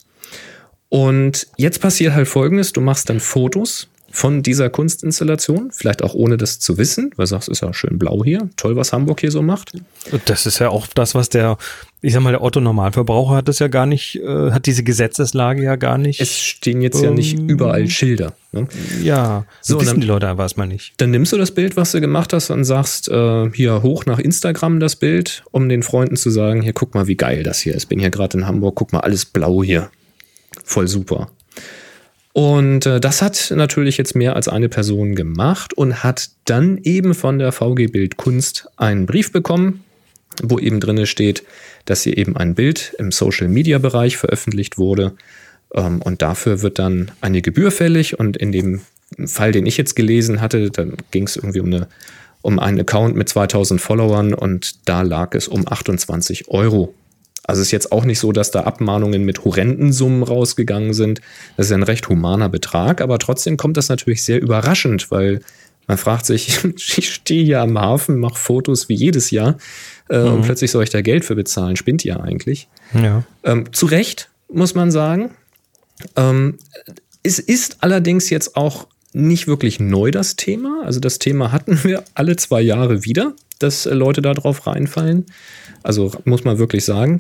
Und jetzt passiert halt Folgendes, du machst dann Fotos von dieser Kunstinstallation, vielleicht auch ohne das zu wissen, weil du sagst, ist ja schön blau hier, toll, was Hamburg hier so macht. Das ist ja auch das, was der, ich sag mal, der Otto Normalverbraucher hat das ja gar nicht, äh, hat diese Gesetzeslage ja gar nicht. Es stehen jetzt ja nicht Ähm, überall Schilder. Ne? ja, So, wissen dann- die Leute einfach erstmal nicht. Dann nimmst du das Bild, was du gemacht hast, und sagst äh, hier hoch nach Instagram das Bild, um den Freunden zu sagen, hier guck mal, wie geil das hier ist. Bin hier gerade in Hamburg, guck mal, alles blau hier. Voll super. Und äh, das hat natürlich jetzt mehr als eine Person gemacht und hat dann eben von der VG Bild Kunst einen Brief bekommen, wo eben drinne steht, dass hier eben ein Bild im Social Media Bereich veröffentlicht wurde. Ähm, und dafür wird dann eine Gebühr fällig. Und in dem Fall, den ich jetzt gelesen hatte, dann ging es irgendwie um, eine, um einen Account mit 2000 Followern und da lag es um 28 Euro. Also ist jetzt auch nicht so, dass da Abmahnungen mit horrenden Summen rausgegangen sind. Das ist ein recht humaner Betrag, aber trotzdem kommt das natürlich sehr überraschend, weil man fragt sich, ich stehe hier am Hafen, mache Fotos wie jedes Jahr äh, und plötzlich soll ich da Geld für bezahlen. Spinnt ihr eigentlich? Ja. Ähm, zu Recht, muss man sagen. Ähm, es ist allerdings jetzt auch nicht wirklich neu, das Thema. Also das Thema hatten wir alle zwei Jahre wieder, dass äh, Leute da drauf reinfallen. Also muss man wirklich sagen.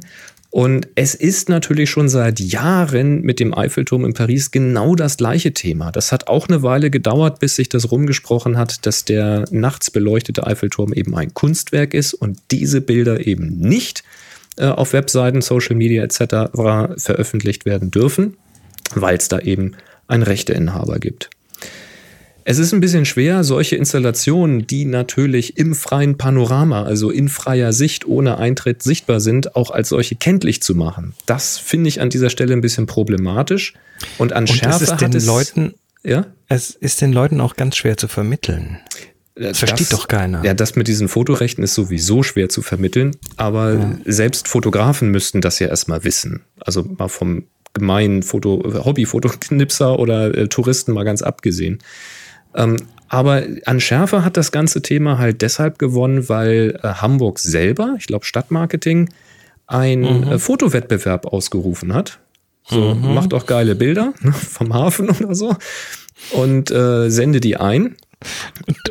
Und es ist natürlich schon seit Jahren mit dem Eiffelturm in Paris genau das gleiche Thema. Das hat auch eine Weile gedauert, bis sich das rumgesprochen hat, dass der nachts beleuchtete Eiffelturm eben ein Kunstwerk ist und diese Bilder eben nicht äh, auf Webseiten, Social Media etc. veröffentlicht werden dürfen, weil es da eben einen Rechteinhaber gibt. Es ist ein bisschen schwer, solche Installationen, die natürlich im freien Panorama, also in freier Sicht ohne Eintritt sichtbar sind, auch als solche kenntlich zu machen. Das finde ich an dieser Stelle ein bisschen problematisch. Und an Und Schärfe es ist hat den es, Leuten, ja, es ist den Leuten auch ganz schwer zu vermitteln. Das versteht doch keiner. Ja, das mit diesen Fotorechten ist sowieso schwer zu vermitteln, aber selbst Fotografen müssten das ja erstmal wissen. Also mal vom gemeinen Foto, Hobby-Fotoknipser oder äh, Touristen mal ganz abgesehen. Ähm, aber an Schärfe hat das ganze Thema halt deshalb gewonnen, weil äh, Hamburg selber, ich glaube Stadtmarketing, einen äh, Fotowettbewerb ausgerufen hat. So, macht auch geile Bilder ne, vom Hafen oder so und äh, sende die ein.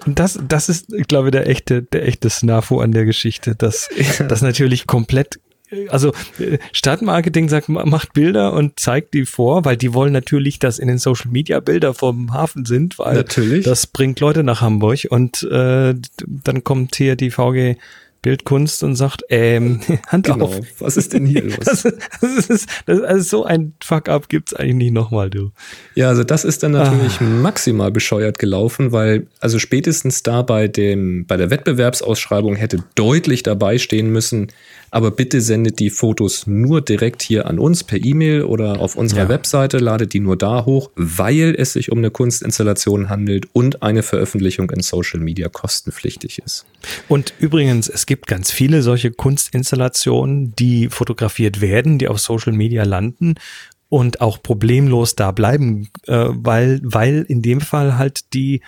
Das, das ist, ich glaube, der echte, der echte Snafu an der Geschichte, dass das natürlich komplett also äh, Stadtmarketing sagt, ma- macht Bilder und zeigt die vor, weil die wollen natürlich, dass in den Social Media Bilder vom Hafen sind, weil Natürlich. das bringt Leute nach Hamburg und äh, dann kommt hier die VG Bildkunst und sagt, ähm, Hand Genau. auf. Was ist denn hier los? Das, das ist, das, also so ein Fuck-up gibt's eigentlich nicht nochmal, du. Ja, also das ist dann natürlich Ah. maximal bescheuert gelaufen, weil also spätestens da bei dem bei der Wettbewerbsausschreibung hätte deutlich dabei stehen müssen, aber bitte sendet die Fotos nur direkt hier an uns per E-Mail oder auf unserer Ja. Webseite, ladet die nur da hoch, weil es sich um eine Kunstinstallation handelt und eine Veröffentlichung in Social Media kostenpflichtig ist. Und übrigens, es gibt ganz viele solche Kunstinstallationen, die fotografiert werden, die auf Social Media landen und auch problemlos da bleiben, äh, weil, weil in dem Fall halt die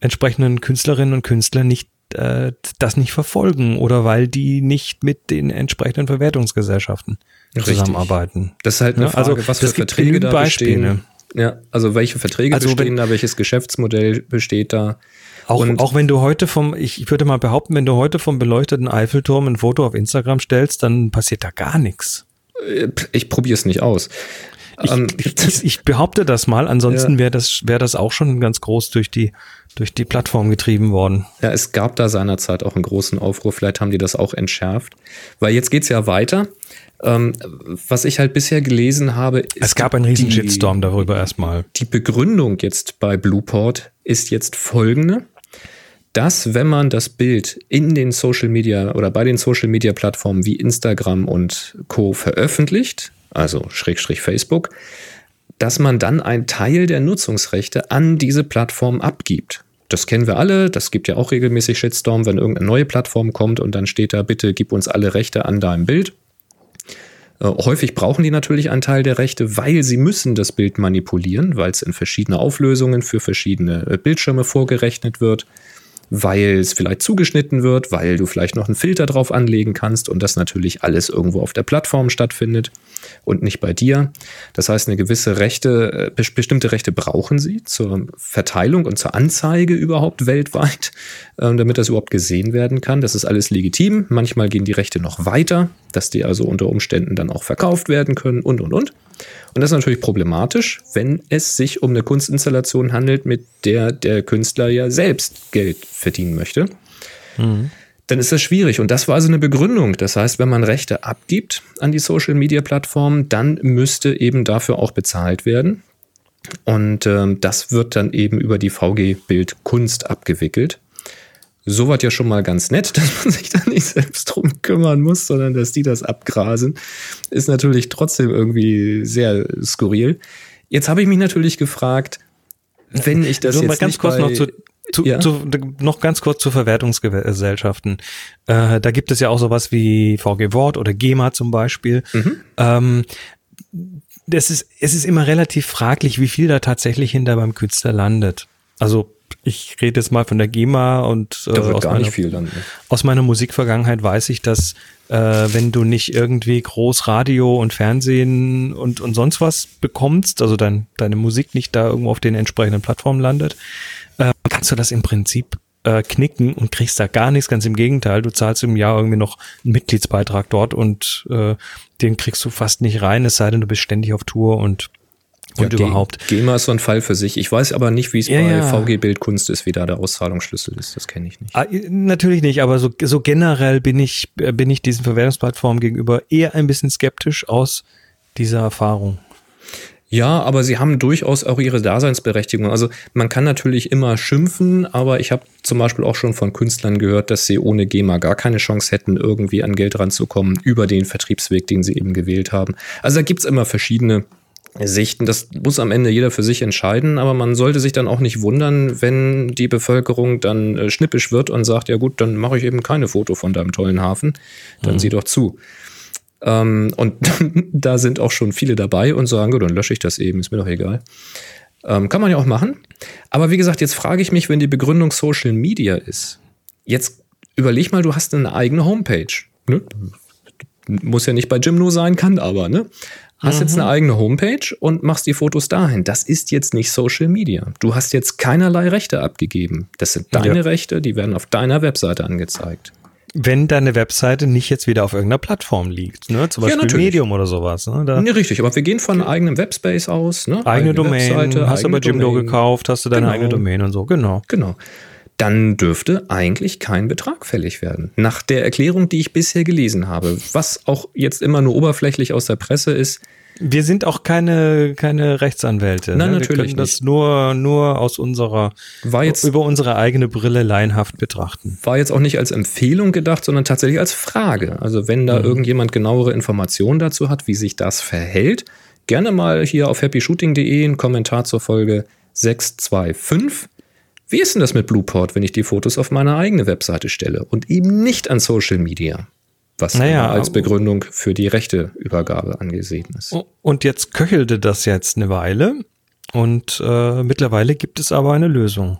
entsprechenden Künstlerinnen und Künstler nicht äh, das nicht verfolgen oder weil die nicht mit den entsprechenden Verwertungsgesellschaften Richtig. zusammenarbeiten. Das ist halt eine Ja, Frage, also, was für Verträge da Beispiele. bestehen. Ja, also welche Verträge Also wenn- bestehen da, welches Geschäftsmodell besteht da? Auch, Und- auch wenn du heute vom, ich, ich würde mal behaupten, wenn du heute vom beleuchteten Eiffelturm ein Foto auf Instagram stellst, dann passiert da gar nichts. Äh, Ich probiere es nicht aus. Ich, Ähm, ich, ich, ich behaupte das mal, ansonsten Ja. wäre das, wäre das auch schon ganz groß durch die, durch die Plattform getrieben worden. Ja, es gab da seinerzeit auch einen großen Aufruhr. Vielleicht haben die das auch entschärft. Weil jetzt geht's ja weiter. Ähm, was ich halt bisher gelesen habe, ist Es gab einen riesen die, Shitstorm darüber erstmal. Die Begründung jetzt bei Blueport ist jetzt folgende. Dass, wenn man das Bild in den Social Media oder bei den Social Media Plattformen wie Instagram und Co. veröffentlicht, also Schrägstrich Facebook, dass man dann einen Teil der Nutzungsrechte an diese Plattform abgibt. Das kennen wir alle, das gibt ja auch regelmäßig Shitstorm, wenn irgendeine neue Plattform kommt und dann steht da, bitte gib uns alle Rechte an deinem Bild. Äh, häufig brauchen die natürlich einen Teil der Rechte, weil sie müssen das Bild manipulieren, weil es in verschiedene Auflösungen für verschiedene äh, Bildschirme vorgerechnet wird weil es vielleicht zugeschnitten wird, weil du vielleicht noch einen Filter drauf anlegen kannst und das natürlich alles irgendwo auf der Plattform stattfindet und nicht bei dir. Das heißt, eine gewisse Rechte, äh, bestimmte Rechte brauchen sie zur Verteilung und zur Anzeige überhaupt weltweit, ähm, damit das überhaupt gesehen werden kann. Das ist alles legitim. Manchmal gehen die Rechte noch weiter, dass die also unter Umständen dann auch verkauft werden können und, und, und. Und das ist natürlich problematisch, wenn es sich um eine Kunstinstallation handelt, mit der der Künstler ja selbst Geld verdienen möchte. Mhm. Dann ist das schwierig. Und das war also eine Begründung. Das heißt, wenn man Rechte abgibt an die Social-Media-Plattformen, dann müsste eben dafür auch bezahlt werden. Und ähm, das wird dann eben über die VG Bild Kunst abgewickelt. Soweit ja schon mal ganz nett, dass man sich da nicht selbst drum kümmern muss, sondern dass die das abgrasen. Ist natürlich trotzdem irgendwie sehr skurril. Jetzt habe ich mich natürlich gefragt, wenn ich das also jetzt ganz kurz noch zu, zu, ja? zu, noch ganz kurz zu Verwertungsgesellschaften. Äh, da gibt es ja auch sowas wie VG Wort oder GEMA zum Beispiel. Mhm. Ähm, das ist, es ist immer relativ fraglich, wie viel da tatsächlich hinter beim Künstler landet. Also ich rede jetzt mal von der GEMA und äh, aus, meiner, dann, aus, meiner, Musikvergangenheit weiß ich, dass äh, wenn du nicht irgendwie groß Radio und Fernsehen und, und sonst was bekommst, also dein, deine Musik nicht da irgendwo auf den entsprechenden Plattformen landet, äh, kannst du das im Prinzip äh, knicken und kriegst da gar nichts. Ganz im Gegenteil, du zahlst im Jahr irgendwie noch einen Mitgliedsbeitrag dort und äh, den kriegst du fast nicht rein, es sei denn, du bist ständig auf Tour und und ja, überhaupt. GEMA ist so ein Fall für sich. Ich weiß aber nicht, wie es ja, bei ja. VG Bildkunst ist, wie da der Auszahlungsschlüssel ist. Das kenne ich nicht. Ah, natürlich nicht, aber so, so generell bin ich, bin ich diesen Verwertungsplattformen gegenüber eher ein bisschen skeptisch aus dieser Erfahrung. Ja, aber sie haben durchaus auch ihre Daseinsberechtigung. Also man kann natürlich immer schimpfen, aber ich habe zum Beispiel auch schon von Künstlern gehört, dass sie ohne GEMA gar keine Chance hätten, irgendwie an Geld ranzukommen über den Vertriebsweg, den sie eben gewählt haben. Also da gibt's immer verschiedene Sichten. Das muss am Ende jeder für sich entscheiden, aber man sollte sich dann auch nicht wundern, wenn die Bevölkerung dann äh, schnippisch wird und sagt, ja gut, dann mache ich eben keine Foto von deinem tollen Hafen, dann mhm. sieh doch zu. Ähm, und da sind auch schon viele dabei und sagen, gut, dann lösche ich das eben, ist mir doch egal. Ähm, kann man ja auch machen. Aber wie gesagt, jetzt frage ich mich, wenn die Begründung Social Media ist, jetzt überleg mal, du hast eine eigene Homepage. Ne? Muss ja nicht bei Jimno sein, kann aber, ne? Hast mhm. jetzt eine eigene Homepage und machst die Fotos dahin. Das ist jetzt nicht Social Media. Du hast jetzt keinerlei Rechte abgegeben. Das sind deine ja. Rechte, die werden auf deiner Webseite angezeigt. Wenn deine Webseite nicht jetzt wieder auf irgendeiner Plattform liegt, ne? zum Beispiel ja, Medium oder sowas. Ne? Da nee, richtig, aber wir gehen von okay. eigenem Webspace aus. Ne? Eigene, eigene Domain, Webseite, hast du bei Jimdo gekauft, hast du deine genau. eigene Domain und so, genau. Genau dann dürfte eigentlich kein Betrag fällig werden. Nach der Erklärung, die ich bisher gelesen habe, was auch jetzt immer nur oberflächlich aus der Presse ist. Wir sind auch keine, keine Rechtsanwälte. Nein, ne? natürlich Wir können das nicht. nur, nur aus unserer, war jetzt, über unsere eigene Brille laienhaft betrachten. War jetzt auch nicht als Empfehlung gedacht, sondern tatsächlich als Frage. Also wenn da mhm. irgendjemand genauere Informationen dazu hat, wie sich das verhält, gerne mal hier auf happyshooting.de einen Kommentar zur Folge 625 wie ist denn das mit Blueport, wenn ich die Fotos auf meine eigene Webseite stelle und eben nicht an Social Media? Was naja, als Begründung für die Rechteübergabe angesehen ist. Und jetzt köchelte das jetzt eine Weile und äh, mittlerweile gibt es aber eine Lösung.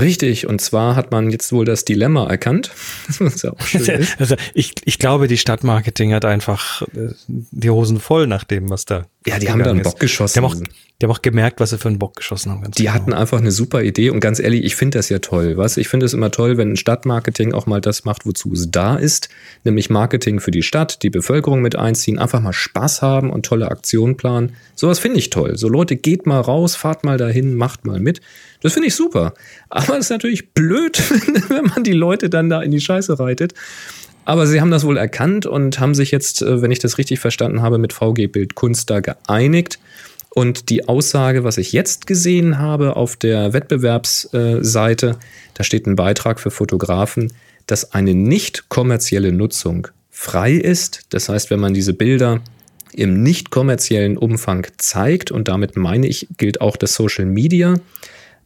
Richtig, und zwar hat man jetzt wohl das Dilemma erkannt. Ja auch schön also ich, ich glaube, die Stadtmarketing hat einfach äh, die Hosen voll nach dem, was da. Ja, die haben da einen Bock geschossen. Die haben, auch, die haben auch gemerkt, was sie für einen Bock geschossen haben. die genau. hatten einfach eine super Idee und ganz ehrlich, ich finde das ja toll. Was? Ich finde es immer toll, wenn ein Stadtmarketing auch mal das macht, wozu es da ist, nämlich Marketing für die Stadt, die Bevölkerung mit einziehen, einfach mal Spaß haben und tolle Aktionen planen. Sowas finde ich toll. So Leute, geht mal raus, fahrt mal dahin, macht mal mit. Das finde ich super. Aber es ist natürlich blöd, wenn man die Leute dann da in die Scheiße reitet. Aber sie haben das wohl erkannt und haben sich jetzt, äh, wenn ich das richtig verstanden habe, mit VG Bild Kunst da geeinigt. Und die Aussage, was ich jetzt gesehen habe auf der Wettbewerbsseite, da steht ein Beitrag für Fotografen, dass eine nicht kommerzielle Nutzung frei ist. Das heißt, wenn man diese Bilder im nicht kommerziellen Umfang zeigt, und damit meine ich, gilt auch das Social Media,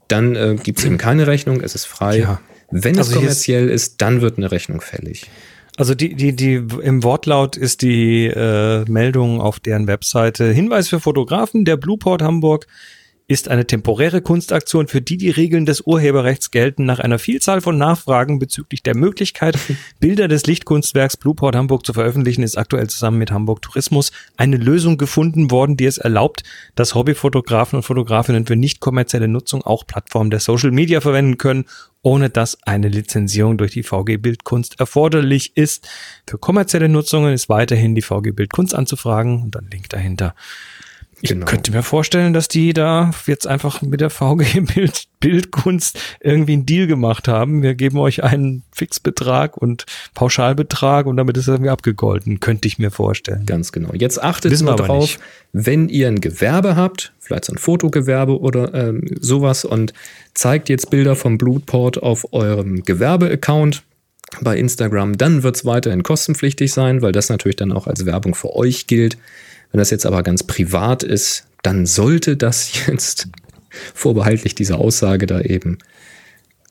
dann äh, gibt es eben keine Rechnung, es ist frei. Ja. Wenn also es kommerziell ist, ist, dann wird eine Rechnung fällig. Also die, die, die im Wortlaut ist die äh, Meldung auf deren Webseite Hinweis für Fotografen, der Blueport Hamburg ist eine temporäre Kunstaktion, für die die Regeln des Urheberrechts gelten. Nach einer Vielzahl von Nachfragen bezüglich der Möglichkeit, Bilder des Lichtkunstwerks Blueport Hamburg zu veröffentlichen, ist aktuell zusammen mit Hamburg Tourismus eine Lösung gefunden worden, die es erlaubt, dass Hobbyfotografen und Fotografinnen für nicht kommerzielle Nutzung auch Plattformen der Social Media verwenden können, ohne dass eine Lizenzierung durch die VG Bildkunst erforderlich ist. Für kommerzielle Nutzungen ist weiterhin die VG Bildkunst anzufragen und dann Link dahinter. Ich Genau. könnte mir vorstellen, dass die da jetzt einfach mit der VG Bild, Bildkunst irgendwie einen Deal gemacht haben. Wir geben euch einen Fixbetrag und Pauschalbetrag und damit ist es irgendwie abgegolten. Könnte ich mir vorstellen. Ganz genau. Jetzt achtet Wissen mal drauf, nicht. wenn ihr ein Gewerbe habt, vielleicht so ein Fotogewerbe oder ähm, sowas und zeigt jetzt Bilder vom Blutport auf eurem Gewerbe-Account bei Instagram, dann wird es weiterhin kostenpflichtig sein, weil das natürlich dann auch als Werbung für euch gilt. Wenn das jetzt aber ganz privat ist, dann sollte das jetzt vorbehaltlich dieser Aussage da eben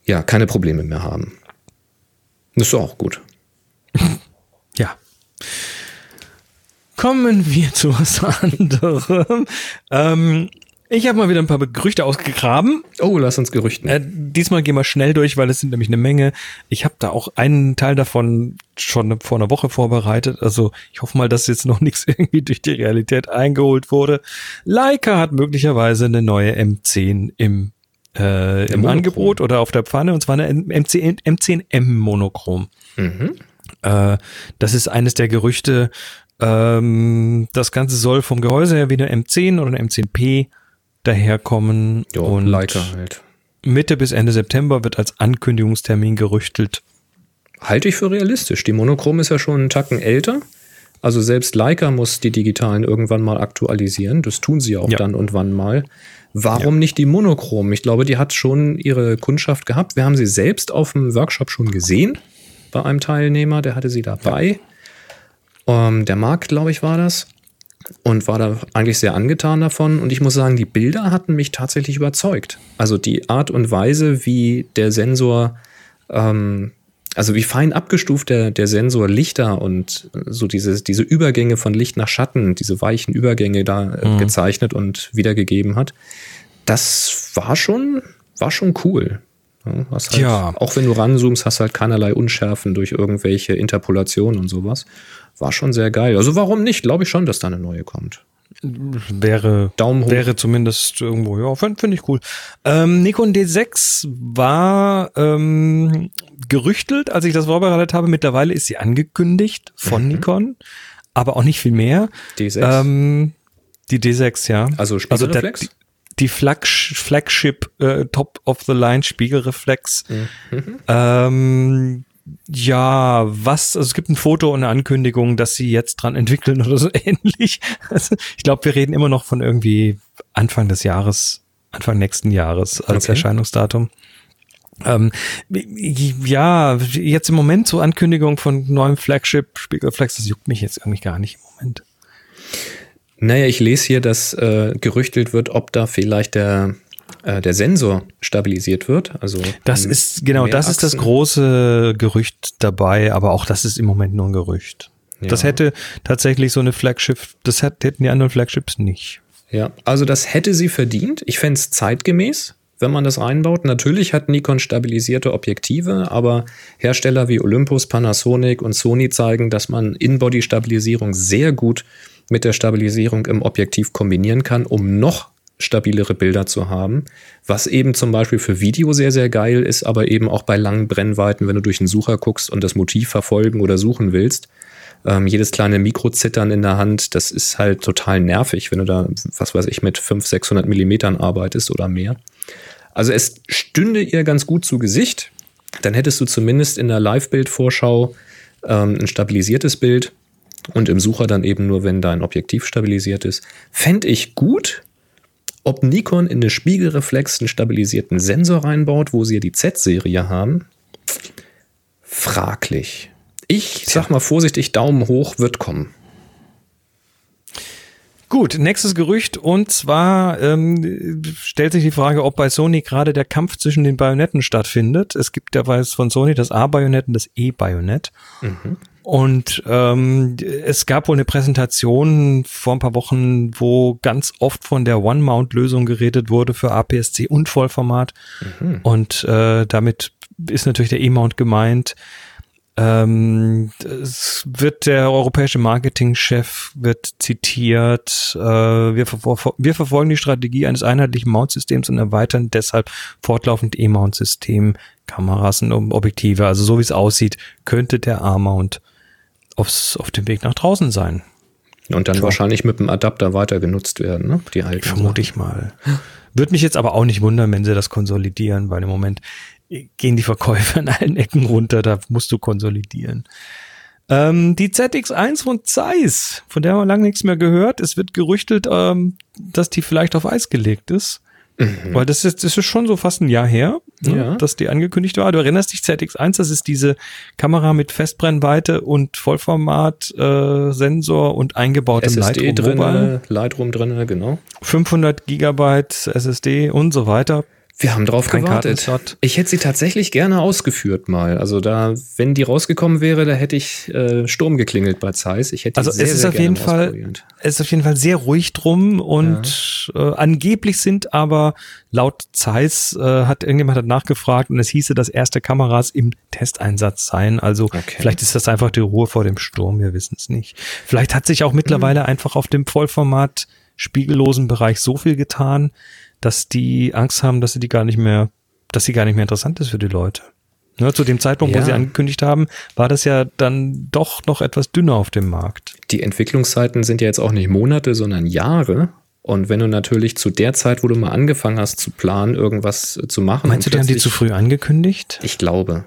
ja keine Probleme mehr haben. Das ist auch gut. Ja. Kommen wir zu was anderem. Ähm, ich habe mal wieder ein paar Gerüchte ausgegraben. Oh, lass uns Gerüchten. Äh, diesmal gehen wir schnell durch, weil es sind nämlich eine Menge. Ich habe da auch einen Teil davon schon vor einer Woche vorbereitet. Also ich hoffe mal, dass jetzt noch nichts irgendwie durch die Realität eingeholt wurde. Leica hat möglicherweise eine neue M10 im, äh, im. Angebot oder auf der Pfanne und zwar eine M10, M10M Monochrom. Mhm. Äh, das ist eines der Gerüchte. Ähm, das Ganze soll vom Gehäuse her wie eine M10 oder eine M10P daherkommen. Ja, und Leica halt. Mitte bis Ende September wird als Ankündigungstermin gerüchtelt. Halte ich für realistisch. Die Monochrom ist ja schon einen Tacken älter. Also selbst Leica muss die digitalen irgendwann mal aktualisieren. Das tun sie auch Ja. dann und wann mal. Warum nicht die Monochrom? Ich glaube, die hat schon ihre Kundschaft gehabt. Wir haben sie selbst auf dem Workshop schon gesehen bei einem Teilnehmer, der hatte sie dabei. Ähm, der Marc, glaube ich, war das. Und war da eigentlich sehr angetan davon. Und ich muss sagen, die Bilder hatten mich tatsächlich überzeugt. Also die Art und Weise, wie der Sensor ähm, also wie fein abgestuft der, der Sensor Lichter und so diese, diese Übergänge von Licht nach Schatten, diese weichen Übergänge da äh, gezeichnet und wiedergegeben hat, das war schon, war schon cool. Ja, hast halt, Ja. Auch wenn du ranzoomst, hast halt keinerlei Unschärfen durch irgendwelche Interpolationen und sowas. War schon sehr geil. Also warum nicht? Glaube ich schon, dass da eine neue kommt. Wäre, Daumen hoch. wäre zumindest irgendwo, ja, finde find ich cool. Ähm, Nikon D6 war ähm, gerüchtelt, als ich das vorbereitet habe. Mittlerweile ist sie angekündigt von Nikon, aber auch nicht viel mehr. D6. Ähm, die D6, ja. Also der- Spiegelreflex? die, die Flagsh Flagship äh, Top of the Line Spiegelreflex. Ähm, ja, was, also es gibt ein Foto und eine Ankündigung, dass sie jetzt dran entwickeln oder so ähnlich. Also ich glaube, wir reden immer noch von irgendwie Anfang des Jahres, Anfang nächsten Jahres als Okay. Erscheinungsdatum. Ähm, ja, jetzt im Moment so Ankündigung von neuem Flagship Spiegelreflex, das juckt mich jetzt irgendwie gar nicht im Moment. Naja, ich lese hier, dass äh, gerüchtelt wird, ob da vielleicht der, äh, der Sensor stabilisiert wird. Also Das ist, genau, das ist das Achsen. große Gerücht dabei, aber auch das ist im Moment nur ein Gerücht. Das Ja. hätte tatsächlich so eine Flagship, das hätten die anderen Flagships nicht. Ja, also das hätte sie verdient. Ich fände es zeitgemäß, wenn man das reinbaut. Natürlich hat Nikon stabilisierte Objektive, aber Hersteller wie Olympus, Panasonic und Sony zeigen, dass man In-Body-Stabilisierung sehr gut mit der Stabilisierung im Objektiv kombinieren kann, um noch stabilere Bilder zu haben, was eben zum Beispiel für Video sehr, sehr geil ist, aber eben auch bei langen Brennweiten, wenn du durch den Sucher guckst und das Motiv verfolgen oder suchen willst. Ähm, jedes kleine Mikrozittern in der Hand, das ist halt total nervig, wenn du da, was weiß ich, mit 500, 600 Millimetern arbeitest oder mehr. Also es stünde ihr ganz gut zu Gesicht. Dann hättest du zumindest in der Live-Bild-Vorschau ähm, ein stabilisiertes Bild und im Sucher dann eben nur, wenn dein Objektiv stabilisiert ist. Fände ich gut. Ob Nikon in eine Spiegelreflex einen stabilisierten Sensor reinbaut, wo sie ja die Z-Serie haben, fraglich. Ich sag mal vorsichtig, Daumen hoch wird kommen. Gut, nächstes Gerücht und zwar ähm, stellt sich die Frage, ob bei Sony gerade der Kampf zwischen den Bajonetten stattfindet. Es gibt ja weiß von Sony das A-Bajonett und das E-Bajonett. Und ähm, es gab wohl eine Präsentation vor ein paar Wochen, wo ganz oft von der One-Mount-Lösung geredet wurde für APS-C und Vollformat. Mhm. Und äh, damit ist natürlich der E-Mount gemeint. Ähm, es wird der europäische Marketingchef wird zitiert. Äh, wir, ver wir verfolgen die Strategie eines einheitlichen Mount-Systems und erweitern deshalb fortlaufend E-Mount-System, Kameras und Objektive. Also so wie es aussieht, könnte der A-Mount aufs, auf dem Weg nach draußen sein. Und dann Tja. wahrscheinlich mit dem Adapter weiter genutzt werden, ne? Die alten. Vermute ich mal. Würde mich jetzt aber auch nicht wundern, wenn sie das konsolidieren, weil im Moment gehen die Verkäufe an allen Ecken runter, da musst du konsolidieren. Ähm, die ZX1 von Zeiss, von der haben wir lange nichts mehr gehört. Es wird gerüchtet, ähm, dass die vielleicht auf Eis gelegt ist. Mhm. Weil das ist, das ist schon so fast ein Jahr her, ne, ja. dass die angekündigt war. Du erinnerst dich, ZX1, das ist diese Kamera mit Festbrennweite und Vollformat, äh, Sensor und eingebautem SSD Lightroom drin, Lightroom drin, genau. 500 Gigabyte SSD und so weiter. Wir haben drauf Kein gewartet. Ich hätte sie tatsächlich gerne ausgeführt mal. Also da, wenn die rausgekommen wäre, da hätte ich äh, Sturm geklingelt bei Zeiss. Ich hätte also sehr, es ist auf jeden Fall, es ist auf jeden Fall sehr ruhig drum und ja. äh, angeblich sind aber laut Zeiss äh, hat irgendjemand hat nachgefragt und es hieße, dass erste Kameras im Testeinsatz seien. Also okay. vielleicht ist das einfach die Ruhe vor dem Sturm. Wir wissen es nicht. Vielleicht hat sich auch mittlerweile mhm. einfach auf dem Vollformat spiegellosen Bereich so viel getan, dass die Angst haben, dass sie die gar nicht mehr, dass sie gar nicht mehr interessant ist für die Leute. Ne, zu dem Zeitpunkt, ja. wo sie angekündigt haben, war das ja dann doch noch etwas dünner auf dem Markt. Die Entwicklungszeiten sind ja jetzt auch nicht Monate, sondern Jahre. Und wenn du natürlich zu der Zeit, wo du mal angefangen hast zu planen, irgendwas zu machen. Meinst du, die haben die zu früh angekündigt? Ich glaube.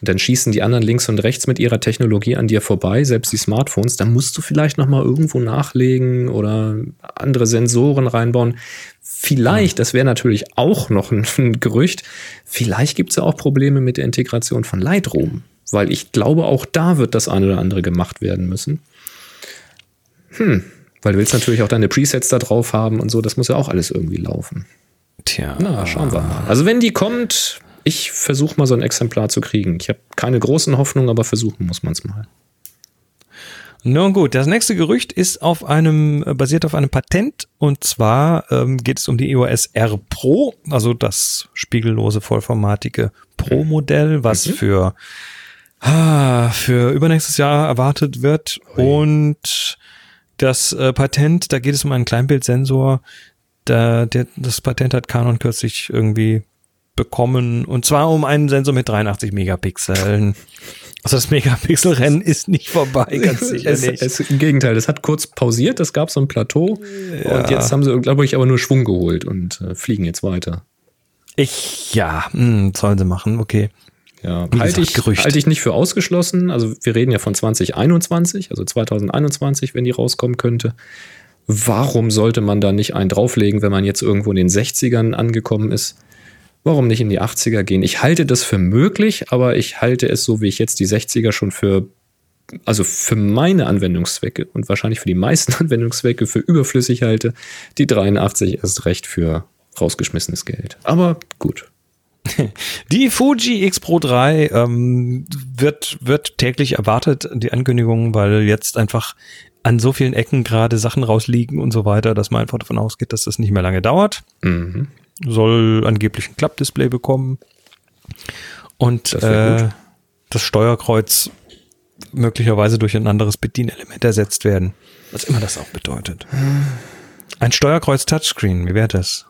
Und dann schießen die anderen links und rechts mit ihrer Technologie an dir vorbei, selbst die Smartphones. Da musst du vielleicht noch mal irgendwo nachlegen oder andere Sensoren reinbauen. Vielleicht, das wäre natürlich auch noch ein, ein Gerücht, vielleicht gibt es ja auch Probleme mit der Integration von Lightroom, weil ich glaube, auch da wird das eine oder andere gemacht werden müssen. Hm, weil du willst natürlich auch deine Presets da drauf haben und so, das muss ja auch alles irgendwie laufen. Tja. Na, schauen wir mal. Also wenn die kommt, ich versuche mal so ein Exemplar zu kriegen. Ich habe keine großen Hoffnungen, aber versuchen muss man es mal. Nun gut, das nächste Gerücht ist auf einem, äh, basiert auf einem Patent und zwar ähm, geht es um die EOS R Pro, also das spiegellose vollformatige Pro-Modell, was mhm. für, ah, für übernächstes Jahr erwartet wird. Ui. Und das äh, Patent, da geht es um einen Kleinbildsensor. Da, der, das Patent hat Canon kürzlich irgendwie bekommen und zwar um einen Sensor mit 83 Megapixeln. Also das Megapixel-Rennen ist nicht vorbei, ganz sicher es, nicht. Es, Im Gegenteil, das hat kurz pausiert, es gab so ein Plateau ja. und jetzt haben sie, glaube ich, aber nur Schwung geholt und äh, fliegen jetzt weiter. Ich, ja, mh, hm, sollen sie machen, okay. Ja, halte ich, halte ich nicht für ausgeschlossen. Also wir reden ja von 2021, also 2021, wenn die rauskommen könnte. Warum sollte man da nicht einen drauflegen, wenn man jetzt irgendwo in den 60ern angekommen ist? Warum nicht in die 80er gehen? Ich halte das für möglich, aber ich halte es so, wie ich jetzt die 60er schon für, also für meine Anwendungszwecke und wahrscheinlich für die meisten Anwendungszwecke für überflüssig halte, die 83 erst recht für rausgeschmissenes Geld. Aber gut. Die Fuji X Pro 3 ähm, wird, wird täglich erwartet, die Ankündigung, weil jetzt einfach an so vielen Ecken gerade Sachen rausliegen und so weiter, dass man einfach davon ausgeht, dass das nicht mehr lange dauert. Mhm soll angeblich ein Klappdisplay bekommen und das, äh, das Steuerkreuz möglicherweise durch ein anderes Bedienelement ersetzt werden. Was immer das auch bedeutet. Ein Steuerkreuz Touchscreen, wie wäre das?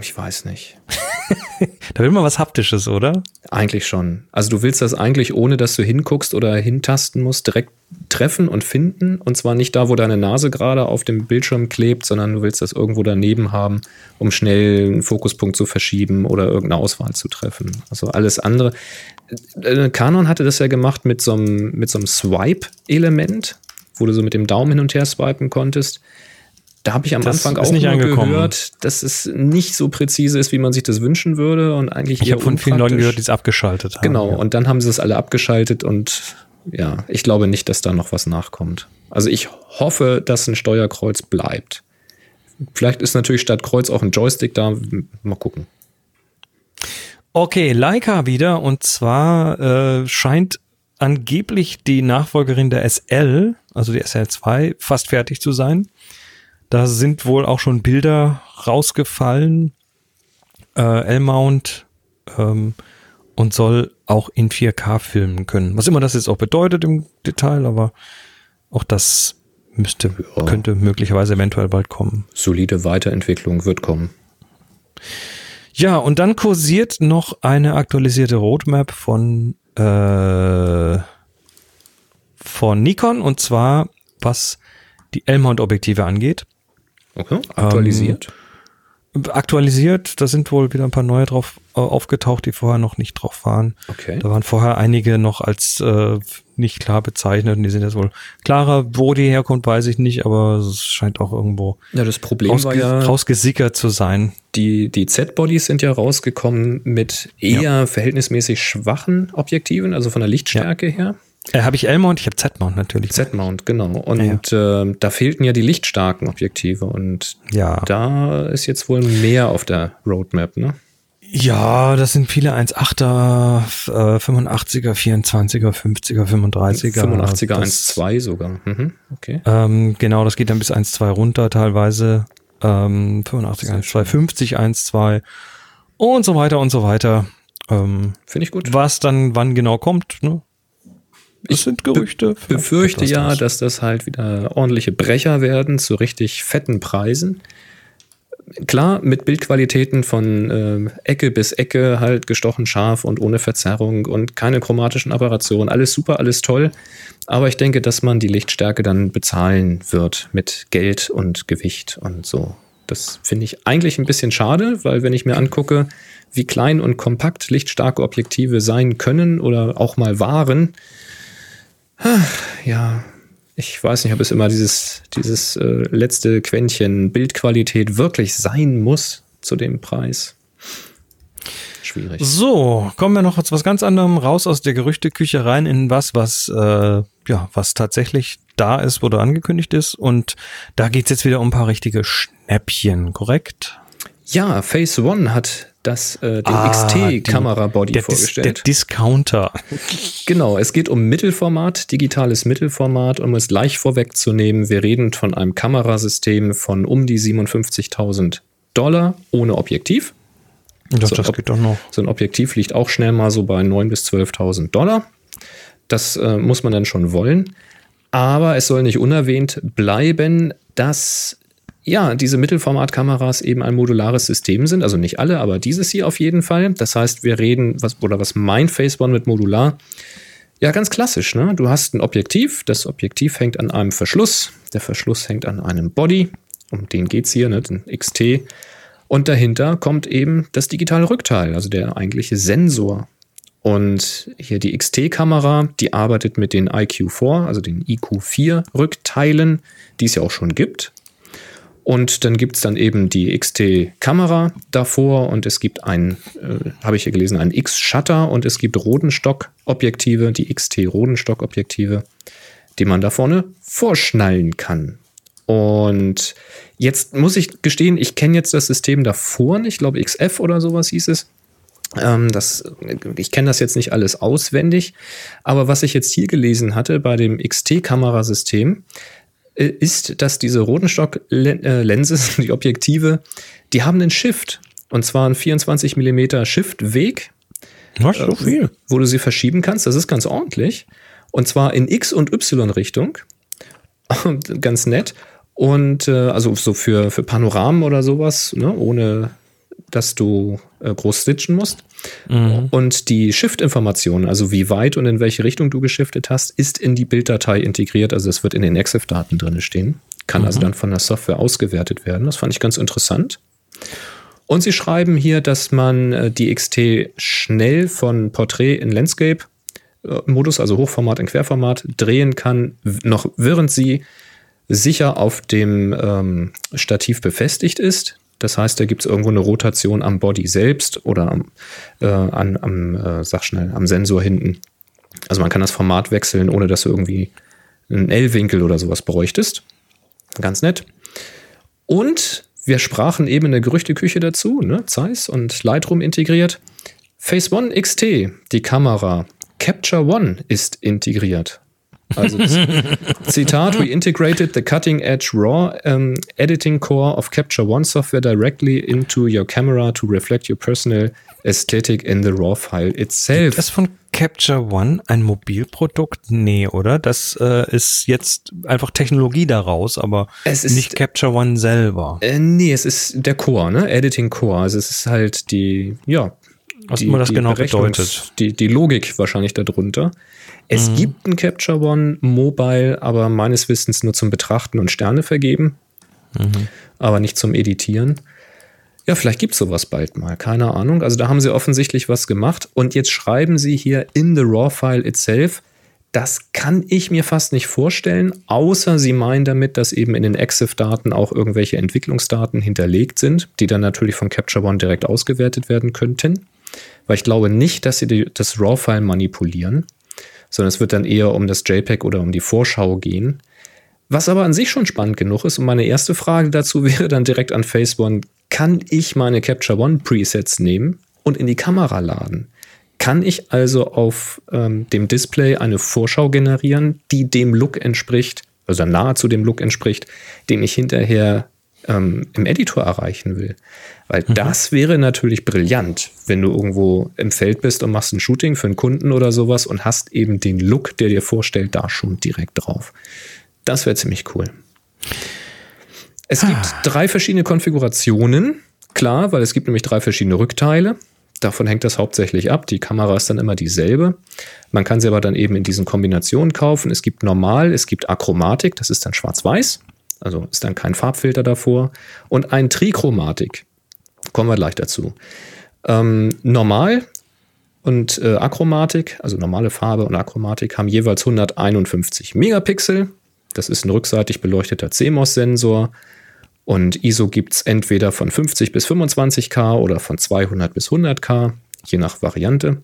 Ich weiß nicht. da will man was Haptisches, oder? Eigentlich schon. Also du willst das eigentlich, ohne dass du hinguckst oder hintasten musst, direkt treffen und finden. Und zwar nicht da, wo deine Nase gerade auf dem Bildschirm klebt, sondern du willst das irgendwo daneben haben, um schnell einen Fokuspunkt zu verschieben oder irgendeine Auswahl zu treffen. Also alles andere. Äh, Canon hatte das ja gemacht mit so einem, mit so einem Swipe-Element, wo du so mit dem Daumen hin und her swipen konntest. Da habe ich am das Anfang auch nicht gehört, dass es nicht so präzise ist, wie man sich das wünschen würde und eigentlich Ich habe von vielen Leuten gehört, die es abgeschaltet haben. Genau, ja. und dann haben sie es alle abgeschaltet und ja, ich glaube nicht, dass da noch was nachkommt. Also ich hoffe, dass ein Steuerkreuz bleibt. Vielleicht ist natürlich statt Kreuz auch ein Joystick da. Mal gucken. Okay, Leica wieder und zwar äh, scheint angeblich die Nachfolgerin der SL, also die SL2, fast fertig zu sein. Da sind wohl auch schon Bilder rausgefallen. Äh, L-Mount ähm, und soll auch in 4K filmen können. Was immer das jetzt auch bedeutet im Detail, aber auch das müsste, Ja. könnte möglicherweise eventuell bald kommen. Solide Weiterentwicklung wird kommen. Ja, und dann kursiert noch eine aktualisierte Roadmap von, äh, von Nikon und zwar was die L-Mount-Objektive angeht. Okay, aktualisiert. Aktualisiert, da sind wohl wieder ein paar neue drauf äh, aufgetaucht, die vorher noch nicht drauf waren. okay. Da waren vorher einige noch als äh, nicht klar bezeichnet und die sind jetzt wohl klarer. Wo die herkommt, weiß ich nicht, aber es scheint auch irgendwo Ja, das Problem rausge war ja, rausgesickert zu sein. die, die Z-Bodies sind ja rausgekommen mit eher verhältnismäßig schwachen Objektiven, also von der Lichtstärke her. Äh, habe ich L-Mount? Ich habe Z-Mount natürlich. Z-Mount, genau. Und ähm, da fehlten ja die lichtstarken Objektive und Ja. da ist jetzt wohl mehr auf der Roadmap, ne? Ja, das sind viele 1,8er, äh, 85er, 24er, 50er, 35er. 85er Das- 1.2 sogar. Mhm, okay. Ähm, genau, das geht dann bis 1,2 runter teilweise. Ähm, 85, 1,2, 50, 1,2 und so weiter und so weiter. Ähm, Finde ich gut. was dann wann genau kommt, ne? Das sind Gerüchte. Vielleicht befürchte ja, dass das halt wieder ordentliche Brecher werden zu richtig fetten Preisen. Klar, mit Bildqualitäten von äh, Ecke bis Ecke, halt gestochen scharf und ohne Verzerrung und keine chromatischen Apparationen. Alles super, alles toll. Aber ich denke, dass man die Lichtstärke dann bezahlen wird mit Geld und Gewicht und so. Das finde ich eigentlich ein bisschen schade, weil wenn ich mir angucke, wie klein und kompakt lichtstarke Objektive sein können oder auch mal waren, ja, ich weiß nicht, ob es immer dieses, dieses äh, letzte Quäntchen Bildqualität wirklich sein muss zu dem Preis. Schwierig. So, kommen wir noch zu was ganz anderem, raus aus der Gerüchteküche rein in was, was, äh, ja, was tatsächlich da ist, wurde angekündigt ist. Und da geht's jetzt wieder um ein paar richtige Schnäppchen, korrekt? Ja, Phase One hat das, äh, den Ah, XT-Kamera-Body Der, Dis der vorgestellt. Discounter. Genau, es geht um Mittelformat, digitales Mittelformat, um es gleich vorwegzunehmen. Wir reden von einem Kamerasystem von um die 57.000 Dollar ohne Objektiv. Doch, So, das geht doch noch. So ein Objektiv liegt auch schnell mal so bei 9.000 bis 12.000 Dollar. Das äh, muss man dann schon wollen. Aber es soll nicht unerwähnt bleiben, dass ja, diese Mittelformatkameras eben ein modulares System sind. Also nicht alle, aber dieses hier auf jeden Fall. Das heißt, wir reden, was, oder was Phase One mit modular? Ja, ganz klassisch. Ne? Du hast ein Objektiv. Das Objektiv hängt an einem Verschluss. Der Verschluss hängt an einem Body. Um den geht's hier, ne? den XT. Und dahinter kommt eben das digitale Rückteil, also der eigentliche Sensor. Und hier die XT-Kamera, die arbeitet mit den IQ4, also den IQ4-Rückteilen, die es ja auch schon gibt. Und dann gibt es dann eben die XT-Kamera davor und es gibt ein, äh, habe ich hier gelesen, ein X-Shutter und es gibt Rodenstock-Objektive, die XT-Rodenstock-Objektive, die man da vorne vorschnallen kann. Und jetzt muss ich gestehen, ich kenne jetzt das System davor nicht, ich glaube XF oder sowas hieß es. Ähm, das, ich kenne das jetzt nicht alles auswendig, aber was ich jetzt hier gelesen hatte bei dem XT-Kamerasystem, ist, dass diese Rodenstock-Lenses, die Objektive, die haben einen Shift. Und zwar einen 24 mm Shift-Weg, Was, so viel? wo du sie verschieben kannst. Das ist ganz ordentlich. Und zwar in X- und Y-Richtung. ganz nett. Und äh, also so für, für Panoramen oder sowas, ne, ohne dass du äh, groß stitchen musst. Und die Shift-Information, also wie weit und in welche Richtung du geschiftet hast, ist in die Bilddatei integriert. Also es wird in den EXIF-Daten drin stehen. Kann also dann von der Software ausgewertet werden. Das fand ich ganz interessant. Und sie schreiben hier, dass man äh, die XT schnell von Portrait in Landscape äh, Modus, also Hochformat in Querformat, drehen kann, noch während sie sicher auf dem ähm, Stativ befestigt ist. Das heißt, da gibt es irgendwo eine Rotation am Body selbst oder am, äh, an, am äh, sag schnell, am Sensor hinten. Also man kann das Format wechseln, ohne dass du irgendwie einen L-Winkel oder sowas bräuchtest. Ganz nett. Und wir sprachen eben in der Gerüchteküche dazu, ne? Zeiss und Lightroom integriert. Phase One XT, die Kamera, Capture One ist integriert. Also Zitat, we integrated the cutting edge RAW um, editing core of Capture One software directly into your camera to reflect your personal aesthetic in the RAW file itself. Das von Capture One ein Mobilprodukt? Nee, oder? Das äh, ist jetzt einfach Technologie daraus, aber Es ist- nicht Capture One selber. Äh, nee, es ist der Core, ne? Editing Core. Also es ist halt die, ja. Was die, immer das die genau Berechnungs- bedeutet. Die, die Logik wahrscheinlich darunter. Es Mhm. gibt ein Capture One Mobile, aber meines Wissens nur zum Betrachten und Sterne vergeben, Mhm. aber nicht zum Editieren. Ja, vielleicht gibt es sowas bald mal, keine Ahnung. Also da haben sie offensichtlich was gemacht und jetzt schreiben sie hier in the RAW-File itself, das kann ich mir fast nicht vorstellen, außer sie meinen damit, dass eben in den EXIF-Daten auch irgendwelche Entwicklungsdaten hinterlegt sind, die dann natürlich von Capture One direkt ausgewertet werden könnten. Weil ich glaube nicht, dass sie die, das RAW-File manipulieren, sondern es wird dann eher um das JPEG oder um die Vorschau gehen. Was aber an sich schon spannend genug ist. Und meine erste Frage dazu wäre dann direkt an Phase One: Kann ich meine Capture One Presets nehmen und in die Kamera laden? Kann ich also auf ähm, dem Display eine Vorschau generieren, die dem Look entspricht, also nahezu dem Look entspricht, den ich hinterher ähm, im Editor erreichen will? Weil das wäre natürlich brillant, wenn du irgendwo im Feld bist und machst ein Shooting für einen Kunden oder sowas und hast eben den Look, der dir vorstellt, da schon direkt drauf. Das wäre ziemlich cool. Es gibt drei verschiedene Konfigurationen, klar, weil es gibt nämlich drei verschiedene Rückteile. Davon hängt das hauptsächlich ab. Die Kamera ist dann immer dieselbe. Man kann sie aber dann eben in diesen Kombinationen kaufen. Es gibt normal, es gibt Achromatik, das ist dann schwarz-weiß, also ist dann kein Farbfilter davor. Und ein Trichromatik. Kommen wir gleich dazu. Ähm, normal und äh, Achromatik, also normale Farbe und Achromatik, haben jeweils 151 Megapixel. Das ist ein rückseitig beleuchteter CMOS-Sensor. Und ISO gibt es entweder von 50 bis 25K oder von 200 bis 100K, je nach Variante.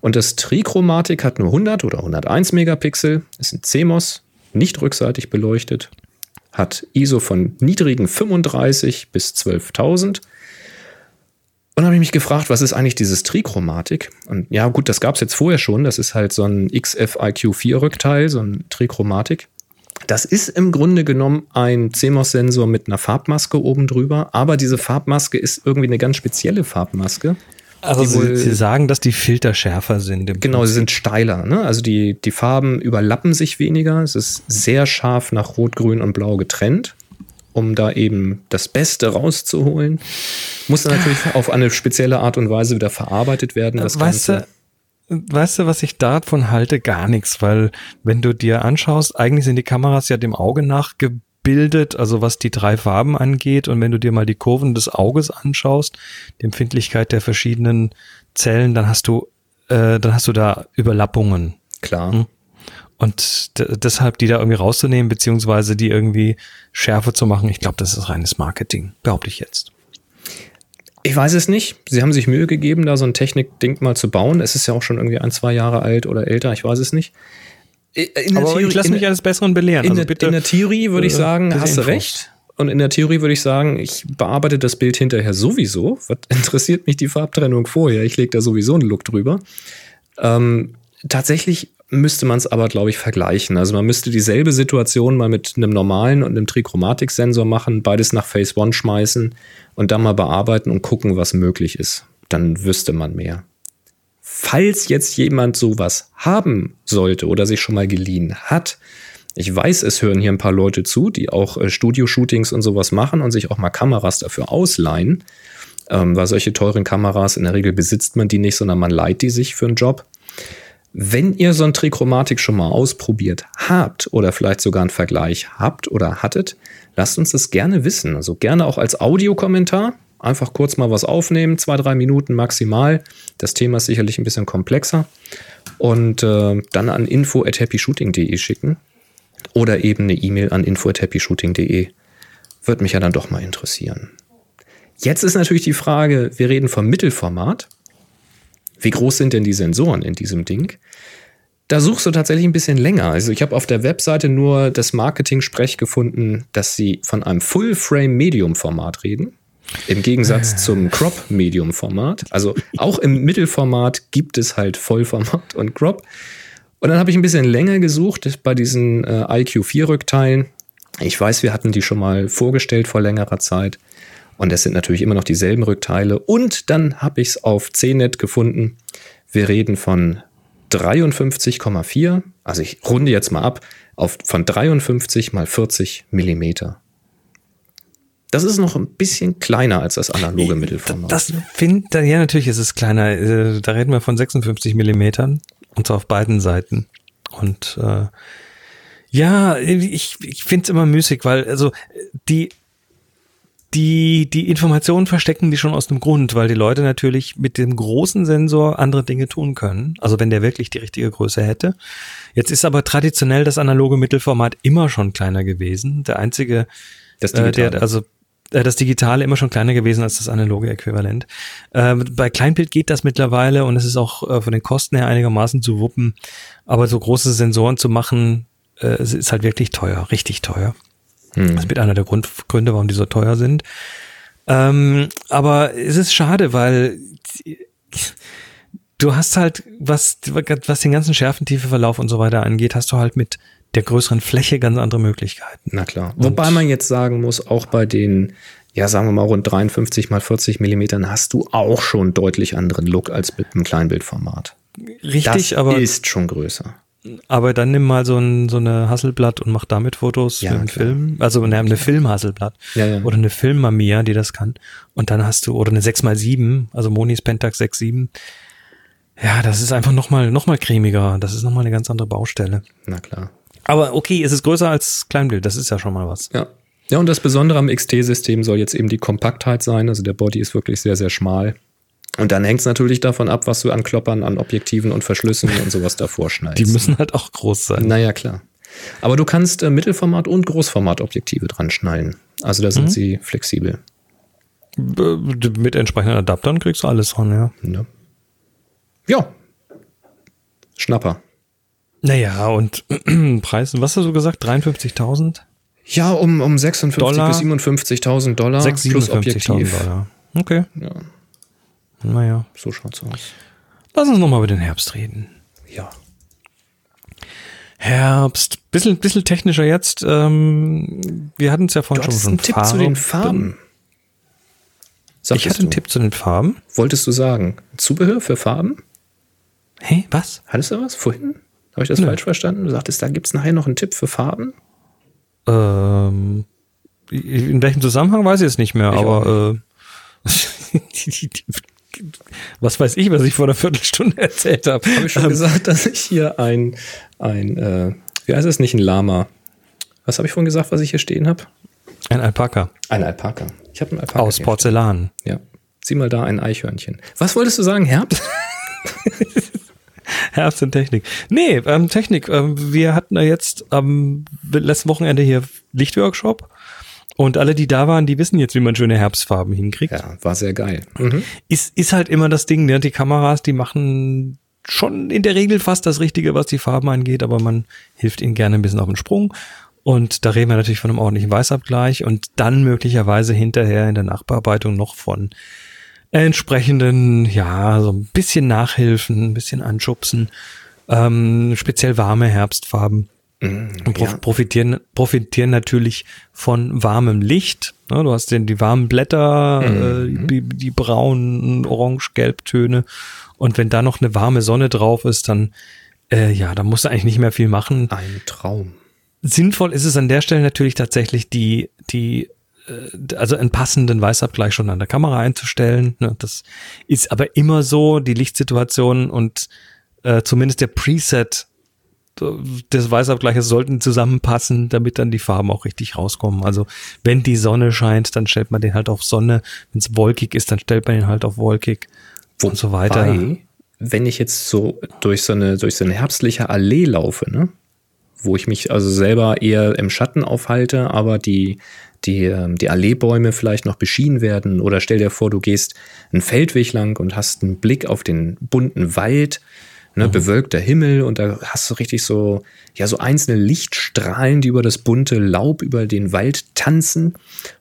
Und das Trichromatik hat nur 100 oder 101 Megapixel, ist ein CMOS, nicht rückseitig beleuchtet, hat ISO von niedrigen 35 bis 12.000. Und habe ich mich gefragt, was ist eigentlich dieses Trichromatik? Und ja, gut, das gab es jetzt vorher schon. Das ist halt so ein XFIQ4-Rückteil, so ein Trichromatik. Das ist im Grunde genommen ein CMOS-Sensor mit einer Farbmaske oben drüber, aber diese Farbmaske ist irgendwie eine ganz spezielle Farbmaske. Also die wohl- sie, sagen, dass die Filter schärfer sind. Genau, sie sind steiler. Ne? Also die, die Farben überlappen sich weniger. Es ist sehr scharf nach Rot, Grün und Blau getrennt, um da eben das Beste rauszuholen. Muss dann natürlich auf eine spezielle Art und Weise wieder verarbeitet werden. Das weißt Ganze. du, weißt du, was ich davon halte? Gar nichts, weil wenn du dir anschaust, eigentlich sind die Kameras ja dem Auge nachgebildet, also was die drei Farben angeht. Und wenn du dir mal die Kurven des Auges anschaust, die Empfindlichkeit der verschiedenen Zellen, dann hast du, äh, dann hast du da Überlappungen. Klar. Hm. Und deshalb die da irgendwie rauszunehmen, beziehungsweise die irgendwie schärfer zu machen, ich glaube, das ist reines Marketing, behaupte ich jetzt. Ich weiß es nicht. Sie haben sich Mühe gegeben, da so ein Technik-Ding mal zu bauen. Es ist ja auch schon irgendwie ein, zwei Jahre alt oder älter. Ich weiß es nicht. In der Aber Theorie- ich lasse mich eines Besseren belehren. In, Also der, bitte, in der Theorie würde ich äh, sagen, hast du recht. Und in der Theorie würde ich sagen, ich bearbeite das Bild hinterher sowieso. Was interessiert mich die Farbtrennung vorher? Ich lege da sowieso einen Look drüber. Ähm, tatsächlich müsste man es aber, glaube ich, vergleichen. Also man müsste dieselbe Situation mal mit einem normalen und einem Trichromatik-Sensor machen, beides nach Phase One schmeißen und dann mal bearbeiten und gucken, was möglich ist. Dann wüsste man mehr. Falls jetzt jemand sowas haben sollte oder sich schon mal geliehen hat, ich weiß, es hören hier ein paar Leute zu, die auch äh, Studio-Shootings und sowas machen und sich auch mal Kameras dafür ausleihen. Ähm, weil solche teuren Kameras, in der Regel besitzt man die nicht, sondern man leiht die sich für einen Job. Wenn ihr so ein Trichromatik schon mal ausprobiert habt oder vielleicht sogar einen Vergleich habt oder hattet, lasst uns das gerne wissen. Also gerne auch als Audiokommentar. Einfach kurz mal was aufnehmen, zwei, drei Minuten maximal. Das Thema ist sicherlich ein bisschen komplexer. Und äh, dann an info at happyshooting.de schicken. Oder eben eine E-Mail an info at happyshooting.de. Würde mich ja dann doch mal interessieren. Jetzt ist natürlich die Frage, wir reden vom Mittelformat. Wie groß sind denn die Sensoren in diesem Ding? Da suchst du tatsächlich ein bisschen länger. Also ich habe auf der Webseite nur das Marketing-Sprech gefunden, dass sie von einem Full-Frame-Medium-Format reden. Im Gegensatz zum Crop-Medium-Format. Also auch im Mittelformat gibt es halt Vollformat und Crop. Und dann habe ich ein bisschen länger gesucht bei diesen äh, IQ4-Rückteilen. Ich weiß, wir hatten die schon mal vorgestellt vor längerer Zeit. Und es sind natürlich immer noch dieselben Rückteile. Und dann habe ich es auf CNET gefunden. Wir reden von 53,4. Also ich runde jetzt mal ab auf von 53 mal 40 Millimeter. Das ist noch ein bisschen kleiner als das analoge Mittelformat. Das finde ja natürlich ist es kleiner. Äh, Da reden wir von 56 Millimetern und zwar auf beiden Seiten. Und äh, ja, ich, ich finde es immer müßig, weil also die die die Informationen verstecken die schon aus dem Grund, weil die Leute natürlich mit dem großen Sensor andere Dinge tun können. Also wenn der wirklich die richtige Größe hätte. Jetzt ist aber traditionell das analoge Mittelformat immer schon kleiner gewesen. Der einzige, Das äh, der also das Digitale immer schon kleiner gewesen als das analoge Äquivalent. Ähm, bei Kleinbild geht das mittlerweile und es ist auch äh, von den Kosten her einigermaßen zu wuppen. Aber so große Sensoren zu machen, äh, ist halt wirklich teuer, richtig teuer. Hm. Das ist mit einer der Grund, Gründe, warum die so teuer sind. Ähm, aber es ist schade, weil du hast halt, was, was den ganzen Schärfentiefe-Verlauf und so weiter angeht, hast du halt mit der größeren Fläche ganz andere Möglichkeiten. Na klar. Wobei man jetzt sagen muss, auch bei den, ja, sagen wir mal rund 53 mal 40 Millimetern hast du auch schon deutlich anderen Look als mit einem Kleinbildformat. Richtig, das aber, ist schon größer. aber dann nimm mal so, ein, so eine Hasselblatt und mach damit Fotos Ja, für einen klar. Film. Also ne, eine Film-Hasselblatt. Ja, ja. Oder eine Film-Mamiya, die das kann. Und dann hast du, oder eine 6x7, also Monis Pentax 6.7. Ja, das ist einfach nochmal noch mal cremiger. Das ist nochmal eine ganz andere Baustelle. Na klar. Aber okay, es ist größer als Kleinbild. Das ist ja schon mal was. Ja. Ja, und das Besondere am XT-System soll jetzt eben die Kompaktheit sein. Also der Body ist wirklich sehr, sehr schmal. Und dann hängt es natürlich davon ab, was du an Kloppern, an Objektiven und Verschlüssen und sowas davor schneidest. Die müssen halt auch groß sein. Naja, klar. Aber du kannst äh, Mittelformat- und Großformat-Objektive dran schneiden. Also da sind sie flexibel. B- Mit entsprechenden Adaptern kriegst du alles dran, ja. Ne? Ja. Schnapper. Naja, und Preis, was hast du gesagt? 53.000? Ja, um, um 56.000 Dollar? bis 57.000 Dollar 6, plus 57.000 Objektiv. Dollar. Okay. Ja, Naja. so schaut's aus. Lass uns nochmal über den Herbst reden. Ja. Herbst. Bisschen, bisschen technischer jetzt. Ähm, wir hatten es ja Du vorhin schon hattest von einen Tipp zu den Farben. Ich Sagtest hatte einen du. Tipp zu den Farben. Wolltest du sagen? Zubehör für Farben? Hey, was? Hattest du was vorhin? Habe ich das Nö. falsch verstanden? Du sagtest, da gibt es nachher noch einen Tipp für Farben? Ähm, in welchem Zusammenhang weiß ich es nicht mehr, Ich aber äh, was weiß ich, was ich vor einer Viertelstunde erzählt habe. Habe ich schon gesagt, dass ich hier ein, ein äh, wie heißt es nicht, ein Lama. Was habe ich vorhin gesagt, was ich hier stehen habe? Ein Alpaka Ein Alpaka. Ich habe einen Alpaka. aus Porzellan. stehen. Ja. Sieh mal da ein Eichhörnchen. Was wolltest du sagen, Herbst? Herbst und Technik. Nee, ähm, Technik. Ähm, wir hatten ja jetzt am letzten Wochenende hier Lichtworkshop und alle, die da waren, die wissen jetzt, wie man schöne Herbstfarben hinkriegt. Ja, war sehr geil. Mhm. Ist, ist halt immer das Ding, ne? die Kameras, die machen schon in der Regel fast das Richtige, was die Farben angeht, aber man hilft ihnen gerne ein bisschen auf den Sprung. Und da reden wir natürlich von einem ordentlichen Weißabgleich und dann möglicherweise hinterher in der Nachbearbeitung noch von entsprechenden, ja, so ein bisschen Nachhilfen, ein bisschen anschubsen, ähm, speziell warme Herbstfarben. Und prof ja. profitieren, profitieren natürlich von warmem Licht. Ne, du hast den, die warmen Blätter, äh, die, die braunen, orange-gelb-Töne. Und wenn da noch eine warme Sonne drauf ist, dann, äh, ja, dann musst du eigentlich nicht mehr viel machen. Ein Traum. Sinnvoll ist es an der Stelle natürlich tatsächlich die, die, also einen passenden Weißabgleich schon an der Kamera einzustellen. Ne? Das ist aber immer so, die Lichtsituation und äh, zumindest der Preset des Weißabgleiches sollten zusammenpassen, damit dann die Farben auch richtig rauskommen. Also wenn die Sonne scheint, dann stellt man den halt auf Sonne. Wenn es wolkig ist, dann stellt man ihn halt auf wolkig und so weiter. Wobei, wenn ich jetzt so durch so eine, durch so eine herbstliche Allee laufe, ne? wo ich mich also selber eher im Schatten aufhalte, aber die, die, ähm, die Alleebäume vielleicht noch beschienen werden. Oder stell dir vor, du gehst einen Feldweg lang und hast einen Blick auf den bunten Wald, ne, bewölkter Himmel. Und da hast du richtig so, ja, so einzelne Lichtstrahlen, die über das bunte Laub über den Wald tanzen.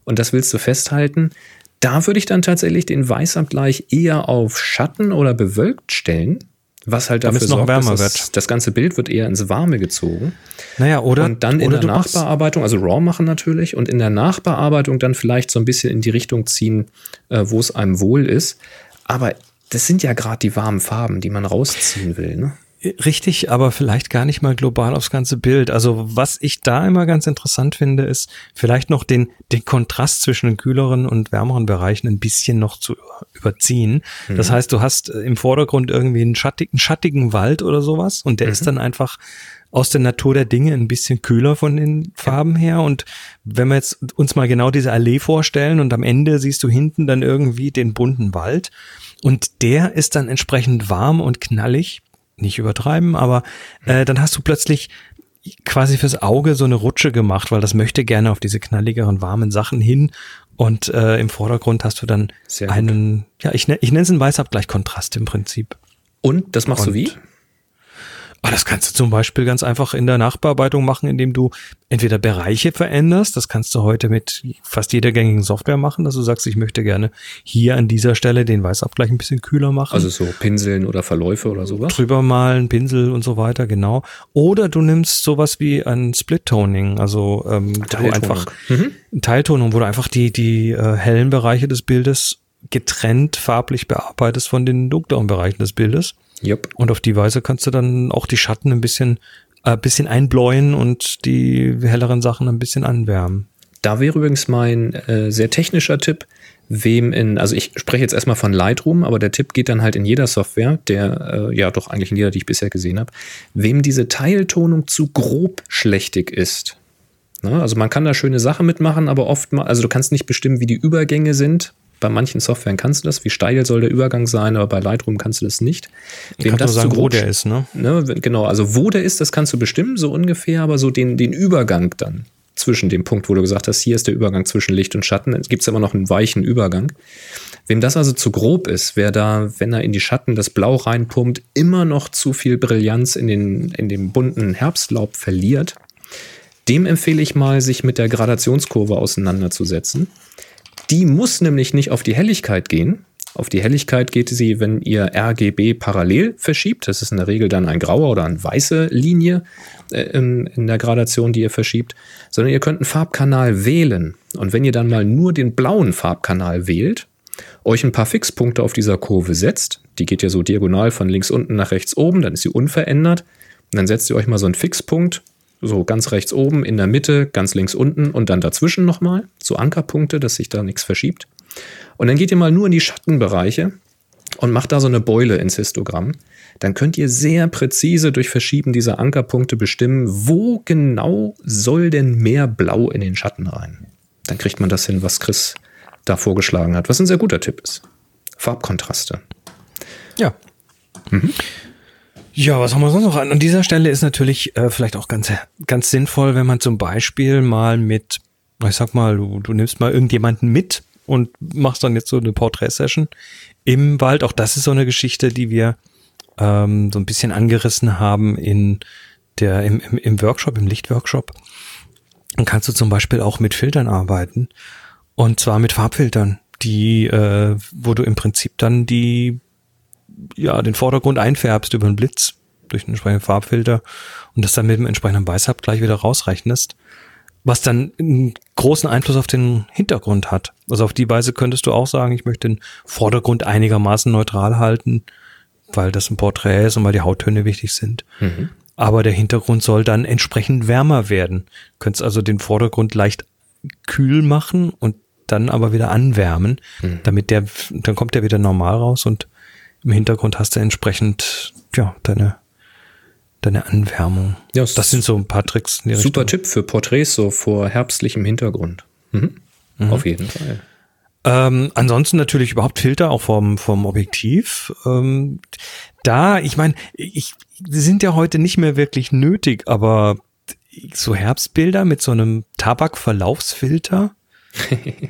Und das willst du festhalten. Da würde ich dann tatsächlich den Weißabgleich eher auf Schatten oder bewölkt stellen, was halt dafür sorgt, wärmer dass das, wird. das ganze Bild wird eher ins Warme gezogen. Naja, oder, und dann in der Nachbearbeitung, also RAW machen natürlich, und in der Nachbearbeitung dann vielleicht so ein bisschen in die Richtung ziehen, äh, wo es einem wohl ist. Aber das sind ja gerade die warmen Farben, die man rausziehen will. Ne? Richtig, aber vielleicht gar nicht mal global aufs ganze Bild. Also was ich da immer ganz interessant finde, ist vielleicht noch den, den Kontrast zwischen den kühleren und wärmeren Bereichen ein bisschen noch zu überziehen. Das heißt, du hast äh, im Vordergrund irgendwie einen schattigen, schattigen Wald oder sowas und der ist dann einfach aus der Natur der Dinge ein bisschen kühler von den Farben her. Und wenn wir jetzt uns mal genau diese Allee vorstellen und am Ende siehst du hinten dann irgendwie den bunten Wald und der ist dann entsprechend warm und knallig nicht übertreiben, aber äh, dann hast du plötzlich quasi fürs Auge so eine Rutsche gemacht, weil das möchte gerne auf diese knalligeren, warmen Sachen hin. Und äh, im Vordergrund hast du dann einen, ja, ich, ne, ich nenne es einen Weißabgleich-Kontrast im Prinzip. Und das machst du Und- wie? Aber das kannst du zum Beispiel ganz einfach in der Nachbearbeitung machen, indem du entweder Bereiche veränderst. Das kannst du heute mit fast jeder gängigen Software machen, dass du sagst, ich möchte gerne hier an dieser Stelle den Weißabgleich ein bisschen kühler machen. Also so Pinseln oder Verläufe oder sowas? drüber malen, Pinsel und so weiter, genau. Oder du nimmst sowas wie ein Split-Toning, also ähm, wo du Teiltonung. einfach Teiltonung, wo du einfach die, die äh, hellen Bereiche des Bildes getrennt farblich bearbeitest von den dunkleren Bereichen des Bildes. Jupp. Und auf die Weise kannst du dann auch die Schatten ein bisschen, äh, bisschen einbläuen und die helleren Sachen ein bisschen anwärmen. Da wäre übrigens mein äh, sehr technischer Tipp, wem in, also ich spreche jetzt erstmal von Lightroom, aber der Tipp geht dann halt in jeder Software, der, äh, ja doch eigentlich in jeder, die ich bisher gesehen habe, wem diese Teiltonung zu grob schlechtig ist. Ne? Also man kann da schöne Sachen mitmachen, aber oft mal, also du kannst nicht bestimmen, wie die Übergänge sind. Bei manchen Softwaren kannst du das, wie steil soll der Übergang sein, aber bei Lightroom kannst du das nicht. Wem Kannst du sagen, zu wo grob der ist, ne? Ne, genau, also wo der ist, das kannst du bestimmen, so ungefähr, aber so den, den Übergang dann zwischen dem Punkt, wo du gesagt hast, hier ist der Übergang zwischen Licht und Schatten, es gibt immer noch einen weichen Übergang. Wem das also zu grob ist, wer da, wenn er in die Schatten das Blau reinpumpt, immer noch zu viel Brillanz in, den, in dem bunten Herbstlaub verliert, dem empfehle ich mal, sich mit der Gradationskurve auseinanderzusetzen. Die muss nämlich nicht auf die Helligkeit gehen. Auf die Helligkeit geht sie, wenn ihr RGB parallel verschiebt. Das ist in der Regel dann ein grauer oder eine weiße Linie äh, in, in der Gradation, die ihr verschiebt. Sondern ihr könnt einen Farbkanal wählen. Und wenn ihr dann mal nur den blauen Farbkanal wählt, euch ein paar Fixpunkte auf dieser Kurve setzt, die geht ja so diagonal von links unten nach rechts oben, dann ist sie unverändert. Und dann setzt ihr euch mal so einen Fixpunkt, so ganz rechts oben, in der Mitte, ganz links unten und dann dazwischen nochmal, so Ankerpunkte, dass sich da nichts verschiebt. Und dann geht ihr mal nur in die Schattenbereiche und macht da so eine Beule ins Histogramm. Dann könnt ihr sehr präzise durch Verschieben dieser Ankerpunkte bestimmen, wo genau soll denn mehr Blau in den Schatten rein. Dann kriegt man das hin, was Chris da vorgeschlagen hat, was ein sehr guter Tipp ist. Farbkontraste. Ja. Ja, was haben wir sonst noch an? An dieser Stelle ist natürlich äh, vielleicht auch ganz, ganz sinnvoll, wenn man zum Beispiel mal mit, ich sag mal, du, du nimmst mal irgendjemanden mit und machst dann jetzt so eine Portrait-Session im Wald. Auch das ist so eine Geschichte, die wir ähm, so ein bisschen angerissen haben in der, im, im, im Workshop, im Lichtworkshop. Dann kannst du zum Beispiel auch mit Filtern arbeiten. Und zwar mit Farbfiltern, die, äh, wo du im Prinzip dann die ja, den Vordergrund einfärbst über einen Blitz durch einen entsprechenden Farbfilter und das dann mit dem entsprechenden Weißabgleich wieder rausrechnest, was dann einen großen Einfluss auf den Hintergrund hat. Also auf die Weise könntest du auch sagen, ich möchte den Vordergrund einigermaßen neutral halten, weil das ein Porträt ist und weil die Hauttöne wichtig sind. Aber der Hintergrund soll dann entsprechend wärmer werden. Du könntest also den Vordergrund leicht kühl machen und dann aber wieder anwärmen, damit der, dann kommt der wieder normal raus und im Hintergrund hast du entsprechend, ja, deine, deine Anwärmung. Ja, das sind so ein paar Tricks. Super Richtung. Tipp für Porträts so vor herbstlichem Hintergrund. Mhm. Auf jeden Fall. Ähm, ansonsten natürlich überhaupt Filter, auch vom, vom Objektiv. Ähm, da, ich meine, ich, sind ja heute nicht mehr wirklich nötig, aber so Herbstbilder mit so einem Tabakverlaufsfilter.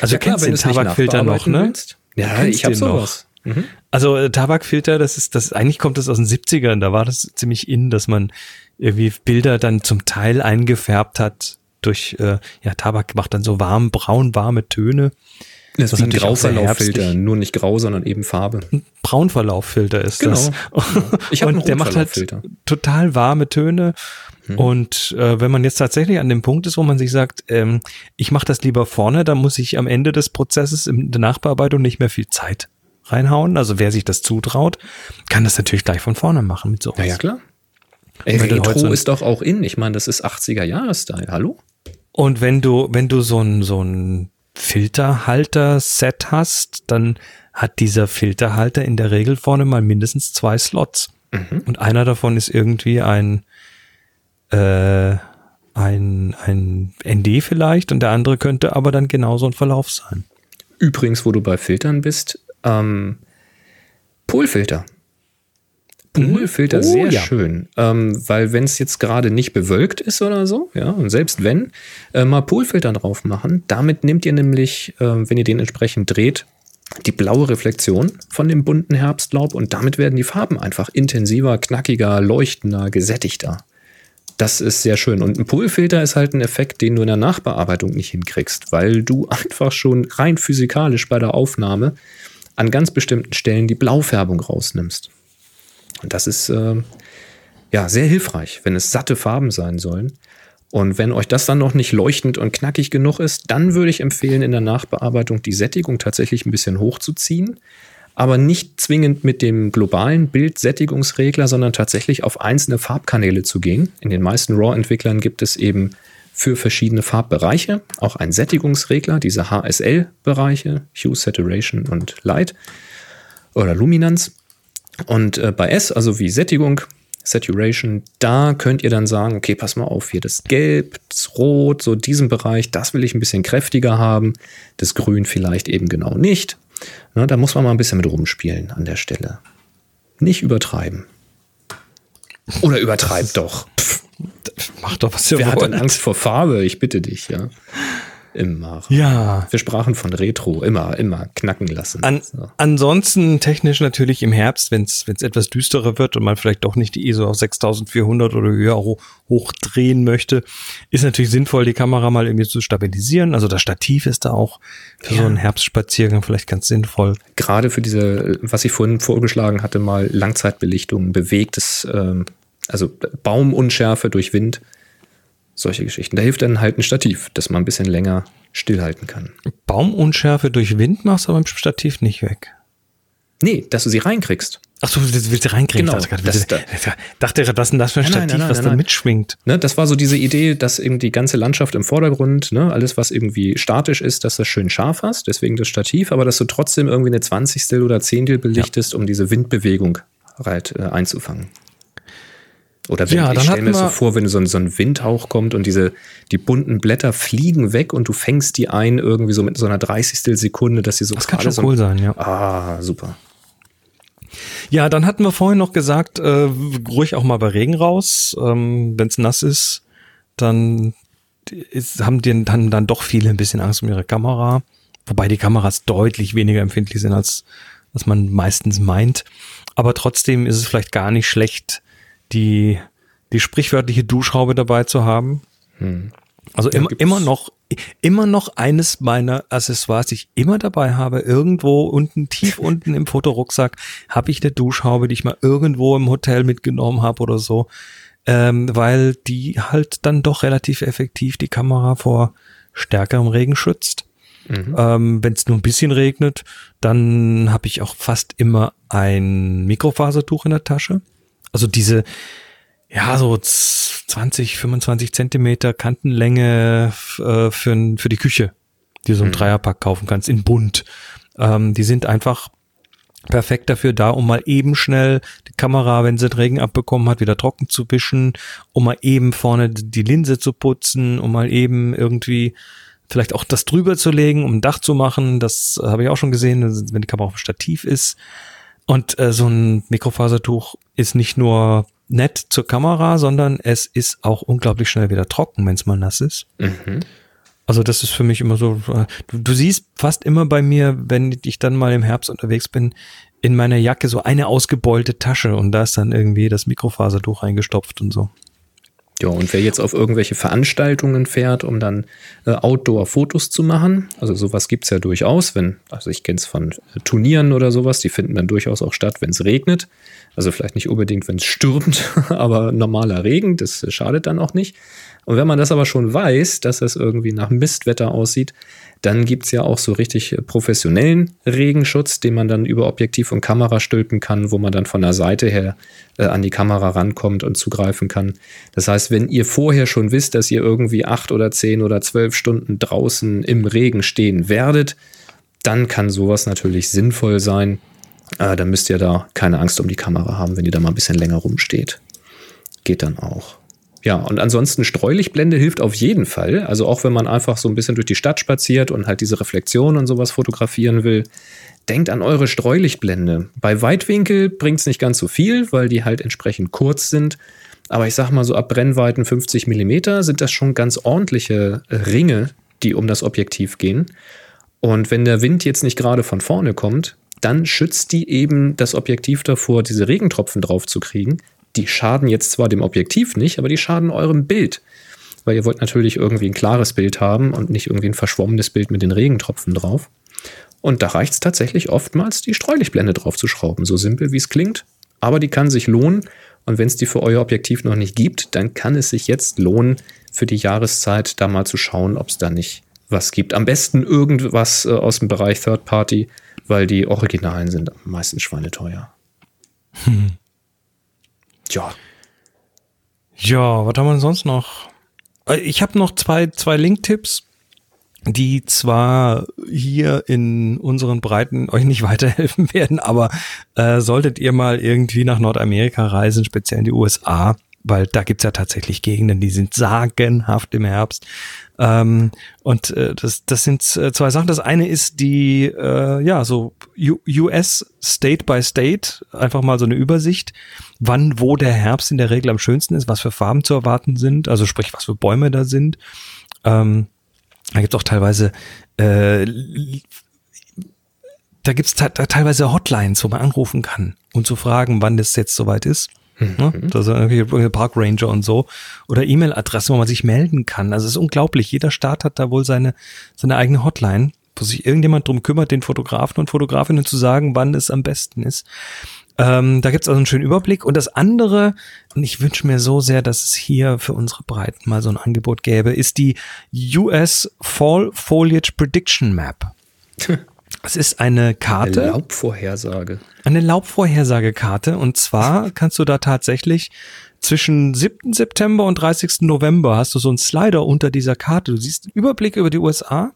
Also Ja, du kennst den du's nicht Tabakfilter noch, ne? willst. Ja, kennst ich habe den noch. sowas. Mhm. Also äh, Tabakfilter, das ist das eigentlich kommt das aus den 70ern, da war das ziemlich in, dass man irgendwie Bilder dann zum Teil eingefärbt hat durch äh, ja Tabak macht dann so warm braun warme Töne. Das ist ein Grauverlauffilter, nur nicht grau, sondern eben Farbe. Braunverlauffilter ist Genau, das. Ich einen und der macht halt total warme Töne. Und äh, wenn man jetzt tatsächlich an dem Punkt ist, wo man sich sagt, ähm, ich mache das lieber vorne, dann muss ich am Ende des Prozesses in der Nachbearbeitung nicht mehr viel Zeit reinhauen. Also wer sich das zutraut, kann das natürlich gleich von vorne machen mit sowas. Ja, ja, klar. Ey, Retro so ist doch auch in. Ich meine, das ist 80er-Jahre-Style. Hallo? Und wenn du, wenn du so ein, so ein Filterhalter-Set hast, dann hat dieser Filterhalter in der Regel vorne mal mindestens zwei Slots. Und einer davon ist irgendwie ein, äh, ein, ein ND vielleicht und der andere könnte aber dann genauso ein Verlauf sein. Übrigens, wo du bei Filtern bist, ähm, Polfilter. Polfilter, Oh, sehr ja. schön. Ähm, weil wenn es jetzt gerade nicht bewölkt ist oder so, ja, und selbst wenn, äh, mal Polfilter drauf machen, damit nehmt ihr nämlich, ähm, wenn ihr den entsprechend dreht, die blaue Reflexion von dem bunten Herbstlaub und damit werden die Farben einfach intensiver, knackiger, leuchtender, gesättigter. Das ist sehr schön. Und ein Polfilter ist halt ein Effekt, den du in der Nachbearbeitung nicht hinkriegst, weil du einfach schon rein physikalisch bei der Aufnahme an ganz bestimmten Stellen die Blaufärbung rausnimmst. Und das ist äh, ja sehr hilfreich, wenn es satte Farben sein sollen. Und wenn euch das dann noch nicht leuchtend und knackig genug ist, dann würde ich empfehlen, in der Nachbearbeitung die Sättigung tatsächlich ein bisschen hochzuziehen. Aber nicht zwingend mit dem globalen Bildsättigungsregler, sondern tatsächlich auf einzelne Farbkanäle zu gehen. In den meisten RAW-Entwicklern gibt es eben für verschiedene Farbbereiche auch einen Sättigungsregler, diese HSL-Bereiche, Hue, Saturation und Light oder Luminanz. Und äh, bei S, also wie Sättigung, Saturation, da könnt ihr dann sagen, okay, pass mal auf, hier das Gelb, das Rot, so diesen Bereich, das will ich ein bisschen kräftiger haben, das Grün vielleicht eben genau nicht. Na, da muss man mal ein bisschen mit rumspielen an der Stelle. Nicht übertreiben. Oder übertreibt doch. Pff, Mach doch, was ihr wer hat denn wollt. Angst vor Farbe? Ich bitte dich, ja. Immer. Ja. Wir sprachen von Retro, immer, immer knacken lassen. An, So. Ansonsten technisch natürlich im Herbst, wenn es etwas düsterer wird und man vielleicht doch nicht die ISO auf 6400 oder höher ho hochdrehen möchte, ist natürlich sinnvoll, die Kamera mal irgendwie zu stabilisieren. Also das Stativ ist da auch für so einen Herbstspaziergang vielleicht ganz sinnvoll. gerade für diese, was ich vorhin vorgeschlagen hatte, mal Langzeitbelichtung, bewegtes, ähm, also Baumunschärfe durch Wind, solche Geschichten. Da hilft dann halt ein Stativ, das man ein bisschen länger stillhalten kann. Baumunschärfe durch Wind machst du aber im Stativ nicht weg. Nee, dass du sie reinkriegst. Ach so, willst, willst du reinkriegen? Genau, Ich dachte, das- du- dachte, was ist denn das für ein Nein, nein, Stativ, nein, was nein, da nein. mitschwingt? Ne, das war so diese Idee, dass eben die ganze Landschaft im Vordergrund, ne, alles was irgendwie statisch ist, dass du das schön scharf hast, deswegen das Stativ, aber dass du trotzdem irgendwie eine Zwanzigstel oder Zehntel belichtest, um diese Windbewegung halt äh, einzufangen. Oder wenn Ja, ich dann stelle mir so vor, wenn so ein, so ein Windhauch kommt und diese die bunten Blätter fliegen weg und du fängst die ein irgendwie so mit so einer Dreißigstel Sekunde, dass sie so Das kann schon cool sein, ja. Ah, super. Ja, dann hatten wir vorhin noch gesagt, äh, ruhig auch mal bei Regen raus. Ähm, Wenn es nass ist, dann ist, haben die dann, dann doch viele ein bisschen Angst um ihre Kamera. Wobei die Kameras deutlich weniger empfindlich sind, als, als man meistens meint. Aber trotzdem ist es vielleicht gar nicht schlecht, die, die sprichwörtliche Duschraube dabei zu haben. Also immer, immer noch, immer noch eines meiner Accessoires, die ich immer dabei habe, irgendwo unten, tief unten im Fotorucksack, habe ich eine Duschhaube, die ich mal irgendwo im Hotel mitgenommen habe oder so, ähm, weil die halt dann doch relativ effektiv die Kamera vor stärkerem Regen schützt. Ähm, Wenn es nur ein bisschen regnet, dann habe ich auch fast immer ein Mikrofasertuch in der Tasche. Also diese, ja, so 20, 25 Zentimeter Kantenlänge äh, für, für die Küche, die du so ein Dreierpack kaufen kannst, in bunt. Ähm, die sind einfach perfekt dafür da, um mal eben schnell die Kamera, wenn sie den Regen abbekommen hat, wieder trocken zu wischen, um mal eben vorne die Linse zu putzen, um mal eben irgendwie vielleicht auch das drüber zu legen, um ein Dach zu machen. Das äh, habe ich auch schon gesehen, wenn die Kamera auf dem Stativ ist. Und äh, so ein Mikrofasertuch ist nicht nur nett zur Kamera, sondern es ist auch unglaublich schnell wieder trocken, wenn es mal nass ist. Also das ist für mich immer so, äh, du, du siehst fast immer bei mir, wenn ich dann mal im Herbst unterwegs bin, in meiner Jacke so eine ausgebeulte Tasche und da ist dann irgendwie das Mikrofasertuch eingestopft und so. Ja, und wer jetzt auf irgendwelche Veranstaltungen fährt, um dann äh, Outdoor-Fotos zu machen, also sowas gibt's ja durchaus, wenn, also ich kenne es von äh, Turnieren oder sowas, die finden dann durchaus auch statt, wenn es regnet. Also vielleicht nicht unbedingt, wenn es stürmt, aber normaler Regen, das äh, schadet dann auch nicht. Und wenn man das aber schon weiß, dass es irgendwie nach Mistwetter aussieht, dann gibt's ja auch so richtig äh, professionellen Regenschutz, den man dann über Objektiv und Kamera stülpen kann, wo man dann von der Seite her äh, an die Kamera rankommt und zugreifen kann. Das heißt, wenn ihr vorher schon wisst, dass ihr irgendwie acht oder zehn oder zwölf Stunden draußen im Regen stehen werdet, dann kann sowas natürlich sinnvoll sein. Äh, dann müsst ihr da keine Angst um die Kamera haben, wenn ihr da mal ein bisschen länger rumsteht. Geht dann auch. Ja, und ansonsten Streulichtblende hilft auf jeden Fall. Also auch wenn man einfach so ein bisschen durch die Stadt spaziert und halt diese Reflexion und sowas fotografieren will, denkt an eure Streulichtblende. Bei Weitwinkel bringt es nicht ganz so viel, weil die halt entsprechend kurz sind. Aber ich sag mal so ab Brennweiten 50 Millimeter sind das schon ganz ordentliche Ringe, die um das Objektiv gehen. Und wenn der Wind jetzt nicht gerade von vorne kommt, dann schützt die eben das Objektiv davor, diese Regentropfen drauf zu kriegen die schaden jetzt zwar dem Objektiv nicht, aber die schaden eurem Bild. Weil ihr wollt natürlich irgendwie ein klares Bild haben und nicht irgendwie ein verschwommenes Bild mit den Regentropfen drauf. Und da reicht es tatsächlich oftmals, die Streulichtblende drauf zu schrauben. So simpel wie es klingt, aber die kann sich lohnen. Und wenn es die für euer Objektiv noch nicht gibt, dann kann es sich jetzt lohnen, für die Jahreszeit da mal zu schauen, ob es da nicht was gibt. Am besten irgendwas äh, aus dem Bereich Third Party, weil die Originalen sind meistens schweineteuer. Hm. Ja. Ja, was haben wir sonst noch? Äh, ich habe noch zwei, zwei Link-Tipps, die zwar hier in unseren Breiten euch nicht weiterhelfen werden, aber äh, solltet ihr mal irgendwie nach Nordamerika reisen, speziell in die USA, weil da gibt's ja tatsächlich Gegenden, die sind sagenhaft im Herbst. Ähm, und äh, das, das sind äh, zwei Sachen. Das eine ist die, äh, ja, so US State by State, einfach mal so eine Übersicht, wann, wo der Herbst in der Regel am schönsten ist, was für Farben zu erwarten sind, also sprich, was für Bäume da sind. Ähm, da gibt's auch teilweise äh, da gibt's da teilweise Hotlines, wo man anrufen kann, um zu fragen, wann das jetzt soweit ist. Mhm. Ne? Das sind irgendwie Park Ranger und so. Oder E-Mail-Adressen, wo man sich melden kann. Also es ist unglaublich. Jeder Staat hat da wohl seine, seine eigene Hotline, wo sich irgendjemand drum kümmert, den Fotografen und Fotografinnen zu sagen, wann es am besten ist. Ähm, da gibt's also einen schönen Überblick. Und das andere, und ich wünsche mir so sehr, dass es hier für unsere Breiten mal so ein Angebot gäbe, ist die US Fall Foliage Prediction Map. Es ist eine Karte. Eine Laubvorhersage. Eine Laubvorhersagekarte. Und zwar kannst du da tatsächlich zwischen 7. September und 30. November hast du so einen Slider unter dieser Karte. Du siehst einen Überblick über die USA.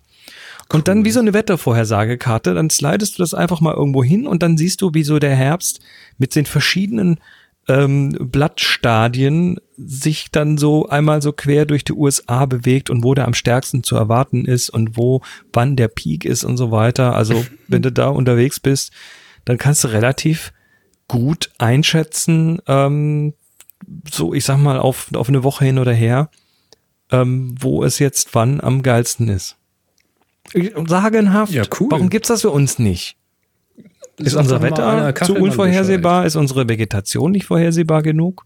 Und dann wie so eine Wettervorhersagekarte, dann slidest du das einfach mal irgendwo hin und dann siehst du, wie so der Herbst mit den verschiedenen ähm, Blattstadien sich dann so einmal so quer durch die USA bewegt und wo der am stärksten zu erwarten ist und wo wann der Peak ist und so weiter. Also wenn du da unterwegs bist, dann kannst du relativ gut einschätzen, ähm, so ich sag mal auf, auf eine Woche hin oder her, ähm, wo es jetzt wann am geilsten ist. Sagenhaft. Ja, cool. Warum gibt's das für uns nicht? Ist unser Wetter zu unvorhersehbar? Ist unsere Vegetation nicht vorhersehbar genug?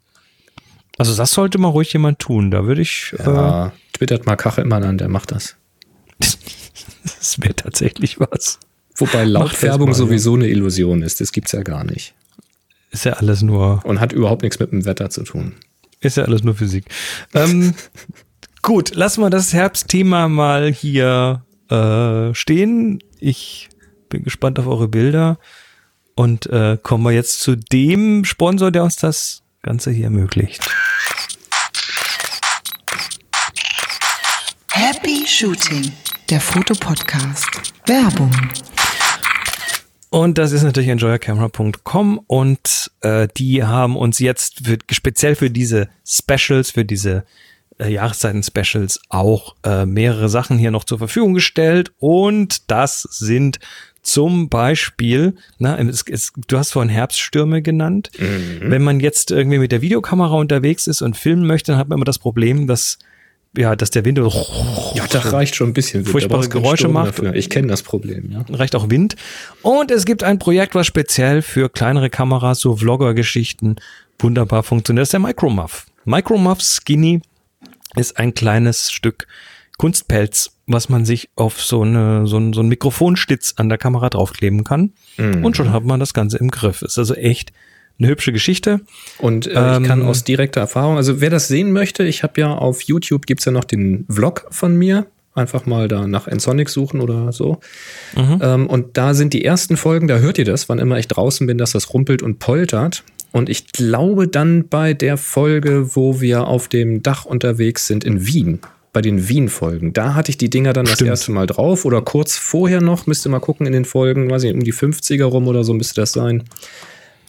Also das sollte mal ruhig jemand tun. Da würde ich. Ja, äh, twittert mal Kachelmann an, der macht das. das wäre tatsächlich was. Wobei Lautfärbung sowieso eine Illusion ist. Das gibt's ja gar nicht. Ist ja alles nur. Und hat überhaupt nichts mit dem Wetter zu tun. Ist ja alles nur Physik. ähm, gut, lassen wir das Herbstthema mal hier äh, stehen. Ich bin gespannt auf eure Bilder. Und äh, kommen wir jetzt zu dem Sponsor, der uns das Ganze hier ermöglicht. Happy Shooting, der Fotopodcast. Werbung. Und das ist natürlich enjoyercamera.com und äh, die haben uns jetzt für, speziell für diese Specials, für diese äh, Jahreszeiten-Specials auch äh, mehrere Sachen hier noch zur Verfügung gestellt und das sind zum Beispiel, na, es, es, du hast vorhin Herbststürme genannt. Mhm. Wenn man jetzt irgendwie mit der Videokamera unterwegs ist und filmen möchte, dann hat man immer das Problem, dass ja, dass der Wind Ja, das reicht schon ein bisschen. Wind. Da Furchtbare Geräusche macht. Dafür. Ich kenne das Problem, ja. reicht auch Wind. Und es gibt ein Projekt, was speziell für kleinere Kameras, so Vlogger-Geschichten wunderbar funktioniert. Das ist der Micromuff. Micromuff Skinny ist ein kleines Stück Kunstpelz, was man sich auf so, eine, so, ein, so ein Mikrofonstitz an der Kamera draufkleben kann. Und schon hat man das Ganze im Griff. Ist also echt eine hübsche Geschichte. Und äh, Ähm, ich kann aus direkter Erfahrung, also wer das sehen möchte, ich habe ja auf YouTube gibt's ja noch den Vlog von mir. Einfach mal da nach Ensonic suchen oder so. Ähm, und da sind die ersten Folgen, da hört ihr das, wann immer ich draußen bin, dass das rumpelt und poltert. Und ich glaube dann bei der Folge, wo wir auf dem Dach unterwegs sind in Wien, bei den Wien-Folgen, da hatte ich die Dinger dann Stimmt. das erste Mal drauf oder kurz vorher noch, müsste mal gucken in den Folgen, weiß ich um die 50er rum oder so müsste das sein.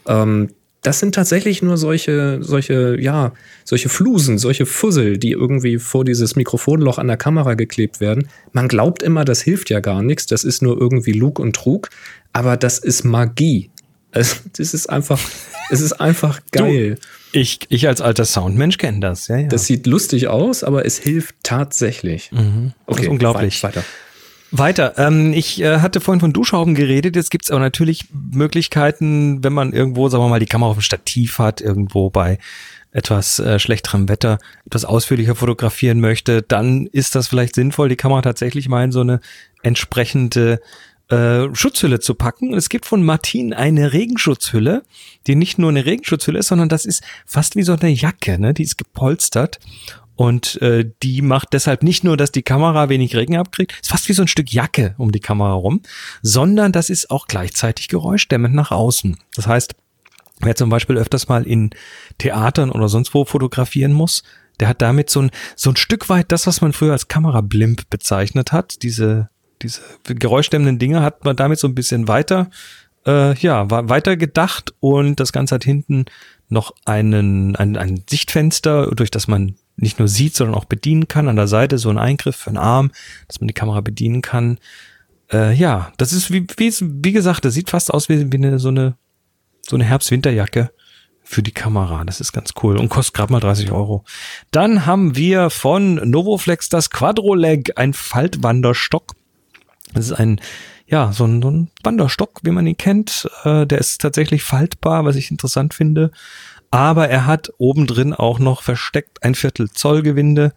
Ähm, das sind tatsächlich nur solche, solche, ja, solche Flusen, solche Fussel, die irgendwie vor dieses Mikrofonloch an der Kamera geklebt werden. Man glaubt immer, das hilft ja gar nichts, das ist nur irgendwie Lug und Trug, aber das ist Magie. Also, das ist einfach, es ist einfach geil. Ich, ich als alter Soundmensch kenne das. Ja, ja. Das sieht lustig aus, aber es hilft tatsächlich. Das ist unglaublich. wei- Weiter. Weiter. Ähm, ich äh, hatte vorhin von Duschhauben geredet. Jetzt gibt's aber natürlich Möglichkeiten, wenn man irgendwo, sagen wir mal, die Kamera auf dem Stativ hat, irgendwo bei etwas äh, schlechterem Wetter etwas ausführlicher fotografieren möchte, dann ist das vielleicht sinnvoll, die Kamera tatsächlich mal in so eine entsprechende äh, Schutzhülle zu packen. Es gibt von Martin eine Regenschutzhülle, die nicht nur eine Regenschutzhülle ist, sondern das ist fast wie so eine Jacke, ne? Die ist gepolstert und äh, die macht deshalb nicht nur, dass die Kamera wenig Regen abkriegt, ist fast wie so ein Stück Jacke um die Kamera rum, sondern das ist auch gleichzeitig geräuschdämmend nach außen. Das heißt, wer zum Beispiel öfters mal in Theatern oder sonst wo fotografieren muss, der hat damit so ein, so ein Stück weit das, was man früher als Kamerablimp bezeichnet hat, diese, diese geräuschdämmenden Dinge hat man damit so ein bisschen weiter, äh, ja, weiter gedacht und das Ganze hat hinten noch einen, ein, ein Sichtfenster, durch das man nicht nur sieht, sondern auch bedienen kann. An der Seite so ein Eingriff für einen Arm, dass man die Kamera bedienen kann. Äh, ja, das ist wie, wie, wie gesagt, das sieht fast aus wie, wie eine, so eine, so eine Herbst-Winterjacke für die Kamera. Das ist ganz cool und kostet gerade mal 30 Euro. Dann haben wir von Novoflex das Quadroleg, ein Faltwanderstock. Das ist ein, ja, so ein, so ein Wanderstock, wie man ihn kennt. Äh, der ist tatsächlich faltbar, was ich interessant finde. Aber er hat obendrin auch noch versteckt ein Viertel Zoll Gewinde.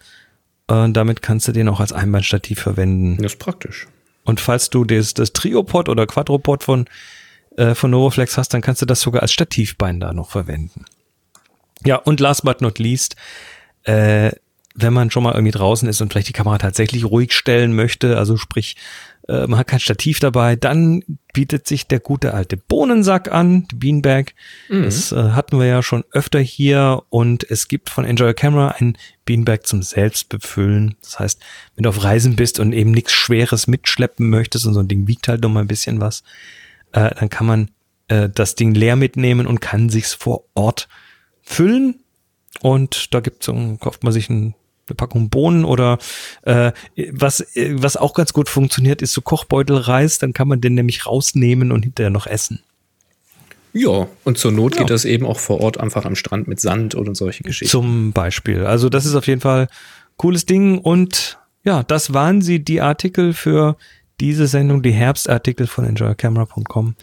Äh, damit kannst du den auch als Einbandstativ verwenden. Das ist praktisch. Und falls du das, das Triopod oder Quadropod von, äh, von Novoflex hast, dann kannst du das sogar als Stativbein da noch verwenden. Ja, und last but not least, äh, wenn man schon mal irgendwie draußen ist und vielleicht die Kamera tatsächlich ruhig stellen möchte, also sprich, äh, man hat kein Stativ dabei, dann bietet sich der gute alte Bohnensack an, die Beanbag. Das äh, hatten wir ja schon öfter hier und es gibt von Enjoy Your Camera ein Beanbag zum Selbstbefüllen. Das heißt, wenn du auf Reisen bist und eben nichts Schweres mitschleppen möchtest und so ein Ding wiegt halt noch mal ein bisschen was, äh, dann kann man äh, das Ding leer mitnehmen und kann sich's vor Ort füllen. Und da gibt's so, kauft man sich ein, eine Packung Bohnen oder äh, was, äh, was auch ganz gut funktioniert, ist so Kochbeutelreis, dann kann man den nämlich rausnehmen und hinterher noch essen. Ja, und zur Not Ja. geht das eben auch vor Ort einfach am Strand mit Sand oder solche Geschichten. Zum Beispiel. Also das ist auf jeden Fall cooles Ding und ja, das waren sie, die Artikel für diese Sendung, die Herbstartikel von enjoycamera.com.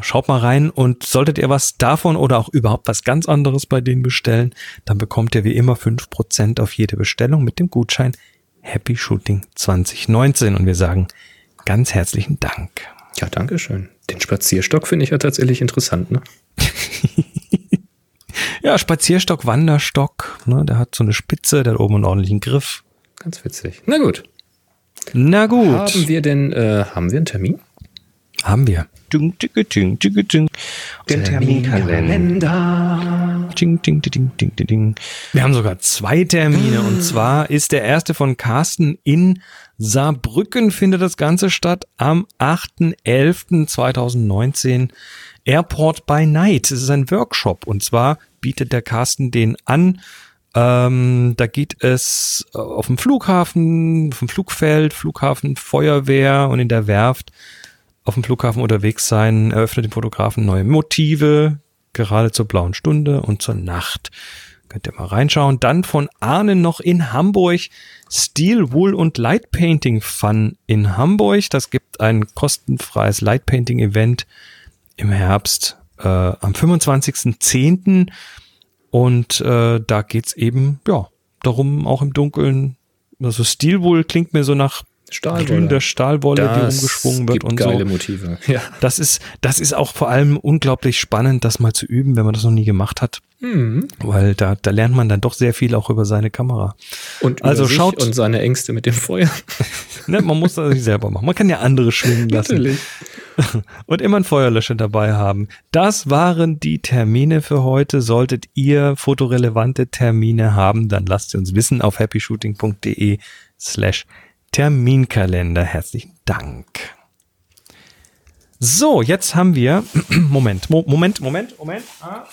Schaut mal rein und solltet ihr was davon oder auch überhaupt was ganz anderes bei denen bestellen, dann bekommt ihr wie immer 5% auf jede Bestellung mit dem Gutschein Happy Shooting 2019 und wir sagen ganz herzlichen Dank. Ja, danke schön. Den Spazierstock finde ich ja tatsächlich interessant, ne? Ja, Spazierstock, Wanderstock, ne, der hat so eine Spitze, der hat oben einen ordentlichen Griff. Ganz witzig. Na gut. Na gut. Haben wir denn, äh, haben wir einen Termin? Haben wir. Ding, ding, ding, ding, ding. Den Terminkalender. Ding, ding, ding, ding, ding, ding. Wir haben sogar zwei Termine und zwar ist der erste von Carsten in Saarbrücken findet das Ganze statt am 8.11.2019. Airport by Night. Es ist ein Workshop und zwar bietet der Carsten den an. Ähm, da geht es äh, auf dem Flughafen, auf dem Flugfeld, Flughafen, Feuerwehr und in der Werft auf dem Flughafen unterwegs sein, eröffnet dem Fotografen neue Motive, gerade zur blauen Stunde und zur Nacht. Könnt ihr mal reinschauen. Dann von Arne noch in Hamburg. Steel, Wool und Light Painting Fun in Hamburg. Das gibt ein kostenfreies Light Painting Event im Herbst äh, am 25.10. Und äh, da geht's eben, ja, darum, auch im Dunkeln. Also Steel Wool klingt mir so nach Stahlwolle, die Das umgeschwungen wird und geile so. Motive. Ja. Das ist, das ist auch vor allem unglaublich spannend, das mal zu üben, wenn man das noch nie gemacht hat. Mhm. Weil da, da lernt man dann doch sehr viel auch über seine Kamera. Und Also schaut- und seine Ängste mit dem Feuer. Ne, man muss das nicht selber machen. Man kann ja andere schwingen lassen. Natürlich. Und immer ein Feuerlöscher dabei haben. Das waren die Termine für heute. Solltet ihr fotorelevante Termine haben, dann lasst sie uns wissen auf happyshooting.de slash Terminkalender. Herzlichen Dank. So, jetzt haben wir, Moment, Mo Moment, Moment, Moment. Ah.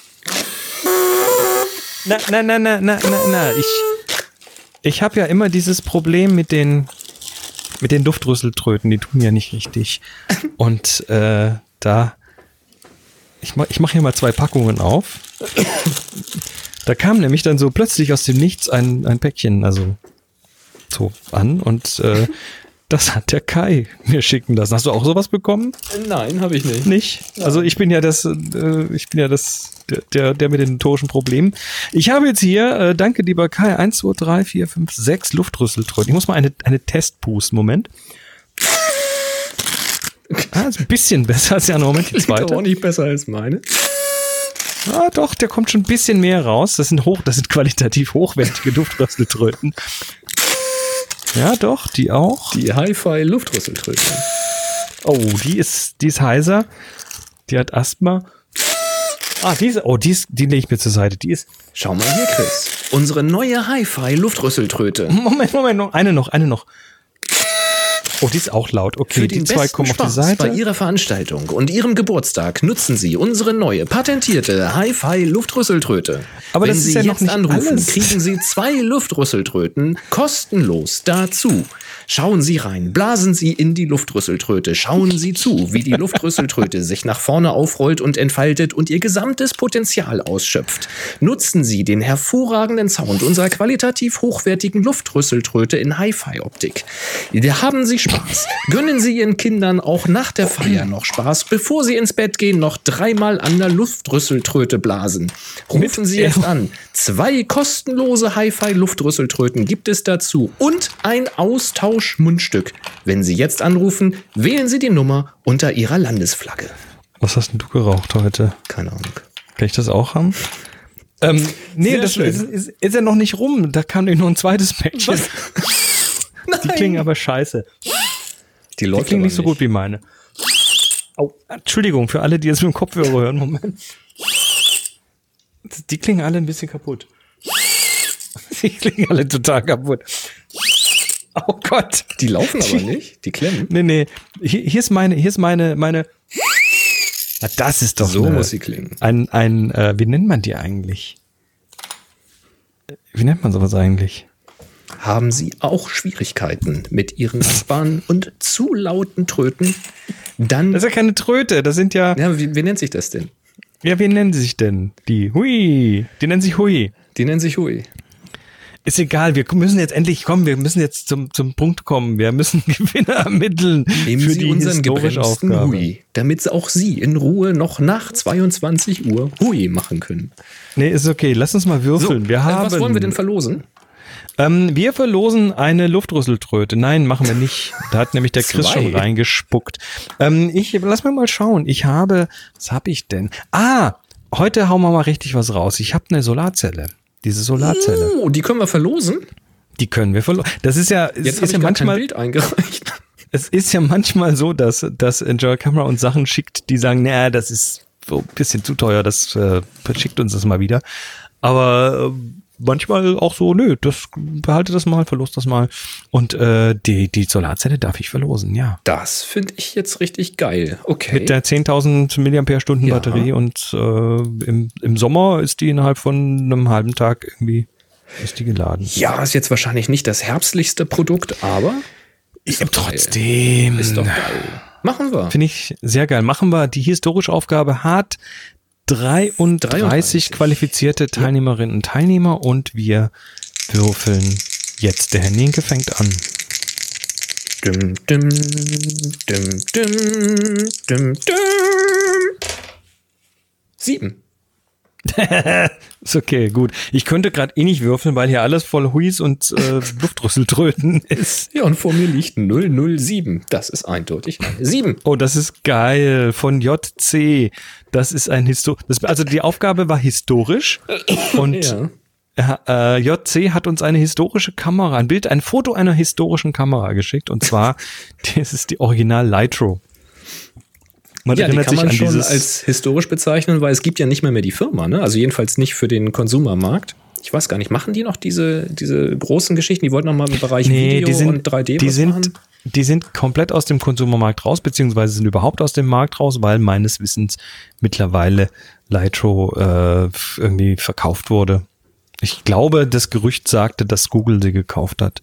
Na, na, na, na, na, na, na, ich, ich habe ja immer dieses Problem mit den, mit den Luftrüsseltröten, die tun ja nicht richtig. Und äh, da, ich mache ich mach hier mal zwei Packungen auf. Da kam nämlich dann so plötzlich aus dem Nichts ein, ein Päckchen, also so an und äh, das hat der Kai mir schicken lassen. Hast du auch sowas bekommen? Nein, habe ich nicht. Nicht? Also ich bin ja das, äh, ich bin ja das, der, der, mit den notorischen Problemen. Ich habe jetzt hier, äh, danke lieber Kai, 1, 2, 3, 4, 5, 6 Luftrüsseltröten. Ich muss mal eine, eine Test pusten. Moment. Ah, ist ein bisschen besser als ja Moment die Klingt zweite. auch nicht besser als meine. Ah, doch, der kommt schon ein bisschen mehr raus. Das sind hoch, das sind qualitativ hochwertige Luftrüsseltröten. Ja, doch, die auch. Die Hi-Fi-Luftrüsseltröte. Oh, die ist, die ist heiser. Die hat Asthma. Ah, diese, oh, die ist, die lege ich mir zur Seite. Die ist, Schau mal hier, Chris. Unsere neue Hi-Fi-Luftrüsseltröte. Moment, Moment, noch, eine noch, eine noch. Oh, die ist auch laut. Okay, Für die den zwei kommen auf die Spaß bei Seite. Ihrer Veranstaltung und Ihrem Geburtstag nutzen Sie unsere neue patentierte Hi-Fi-Luftrüsseltröte. Aber Wenn das ist Sie ja noch jetzt nicht anrufen, alles. kriegen Sie zwei Luftrüsseltröten kostenlos dazu. Schauen Sie rein, blasen Sie in die Luftrüsseltröte, schauen Sie zu, wie die Luftrüsseltröte sich nach vorne aufrollt und entfaltet und ihr gesamtes Potenzial ausschöpft. Nutzen Sie den hervorragenden Sound unserer qualitativ hochwertigen Luftrüsseltröte in Hi-Fi-Optik. Haben Sie Spaß. Gönnen Sie Ihren Kindern auch nach der Feier noch Spaß, bevor Sie ins Bett gehen, noch dreimal an der Luftrüsseltröte blasen. Rufen Sie jetzt an. Zwei kostenlose Hi-Fi-Luftrüsseltröten gibt es dazu und ein Austauschmundstück. Wenn Sie jetzt anrufen, wählen Sie die Nummer unter Ihrer Landesflagge. Was hast denn du geraucht heute? Keine Ahnung. Kann ich das auch haben? Ähm, nee, Sehr das schön. ist, ist, ist ja noch nicht rum. Da kam nämlich noch ein zweites Päckchen. Die klingen aber scheiße. Die Die klingen nicht so gut wie meine. Oh, Entschuldigung, für alle, die jetzt mit dem Kopfhörer hören. Moment. Die klingen alle ein bisschen kaputt. Die klingen alle total kaputt. Oh Gott. Die laufen aber nicht. Die klemmen. Nee, nee. Hier, hier ist meine, hier ist meine, meine. Na, das ist doch So eine- muss sie klingen. Ein, ein, äh, wie nennt man die eigentlich? Wie nennt man sowas eigentlich? Haben Sie auch Schwierigkeiten mit Ihren Nachbarn und zu lauten Tröten? Dann. Das ist ja keine Tröte, das sind ja, Ja, wie, wie nennt sich das denn? ja, wie nennen sie sich denn? Die, hui, die nennen sich hui. Die nennen sich Hui. Ist egal, wir müssen jetzt endlich kommen, wir müssen jetzt zum, zum Punkt kommen. Wir müssen Gewinner ermitteln Nehmen für Sie die unseren gebremsten. Hui, damit auch Sie in Ruhe noch nach 22 Uhr Hui machen können. Nee, ist okay, lass uns mal würfeln. wir äh, haben, was wollen wir denn verlosen? Ähm, wir verlosen eine Luftrüsseltröte. Nein, machen wir nicht. Da hat nämlich der Chris schon reingespuckt. Ähm, ich lass mal mal schauen. Ich habe, was habe ich denn? Ah, heute hauen wir mal richtig was raus. Ich habe eine Solarzelle. Diese Solarzelle, Oh, die können wir verlosen? die können wir verlosen. Das ist ja, Jetzt ist ich ja gar kein manchmal, Bild eingereicht. es ist ja manchmal so, dass, dass Enjoy Camera uns Sachen schickt, die sagen, naja, das ist so ein bisschen zu teuer, das äh, schickt uns das mal wieder. Aber äh, manchmal auch so, nö, das behalte das mal, verlust das mal. Und äh, die, die Solarzelle darf ich verlosen, ja. Das finde ich jetzt richtig geil. Okay. Mit der 10.000 Milliampere-Stunden Ja. Batterie und äh, im, im Sommer ist die innerhalb von einem halben Tag irgendwie ist die geladen. ja, ist jetzt wahrscheinlich nicht das herbstlichste Produkt, aber ist geil. Trotzdem. Ist doch geil. Machen wir. Finde ich sehr geil. Machen wir. Die historische Aufgabe hat 33, 33. qualifizierte Teilnehmerinnen und Teilnehmer und wir würfeln jetzt. Der Herr Nienke fängt an. Dum, dum, dum, dum, dum, dum. Sieben. Ist okay, gut. Ich könnte gerade eh nicht würfeln, weil hier alles voll Huis und äh, Luftrüsseltröten ist. Ja, und vor mir liegt 007. Das ist eindeutig eine 7. Oh, das ist geil. Von JC. Das ist ein Histor. Das, also die Aufgabe war historisch und Ja. Ja, äh, JC hat uns eine historische Kamera, ein Bild, ein Foto einer historischen Kamera geschickt und zwar, das ist die Original Lightro. Man Ja, die kann man schon als historisch bezeichnen, weil es gibt ja nicht mehr mehr die Firma, ne? Also jedenfalls nicht für den Konsumermarkt. Ich weiß gar nicht, machen die noch diese, diese großen Geschichten? Die wollten noch mal im Bereich nee, Video die sind, und 3D die sind, machen? die sind komplett aus dem Konsumermarkt raus, beziehungsweise sind überhaupt aus dem Markt raus, weil meines Wissens mittlerweile Lightro äh, irgendwie verkauft wurde. Ich glaube, das Gerücht sagte, dass Google sie gekauft hat.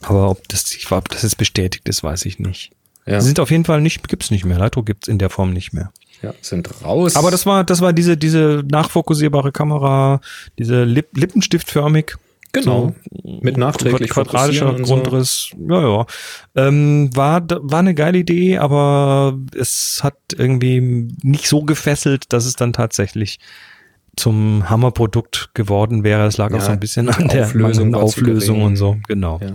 Aber ob das, ich, ob das jetzt bestätigt ist, weiß ich nicht. Ja, Sie sind auf jeden Fall nicht, gibt's nicht mehr. Lightro gibt's in der Form nicht mehr. ja, sind raus. Aber das war, das war diese, diese nachfokussierbare Kamera, diese Lip lippenstiftförmig. Genau. Mit nachträglich quadratischer und so. Grundriss. Ja, ja. Ähm, war, war eine geile Idee, aber es hat irgendwie nicht so gefesselt, dass es dann tatsächlich zum Hammerprodukt geworden wäre. Es lag auch Ja, so ein bisschen an der Auflösung Auflösung und so. Genau. Ja.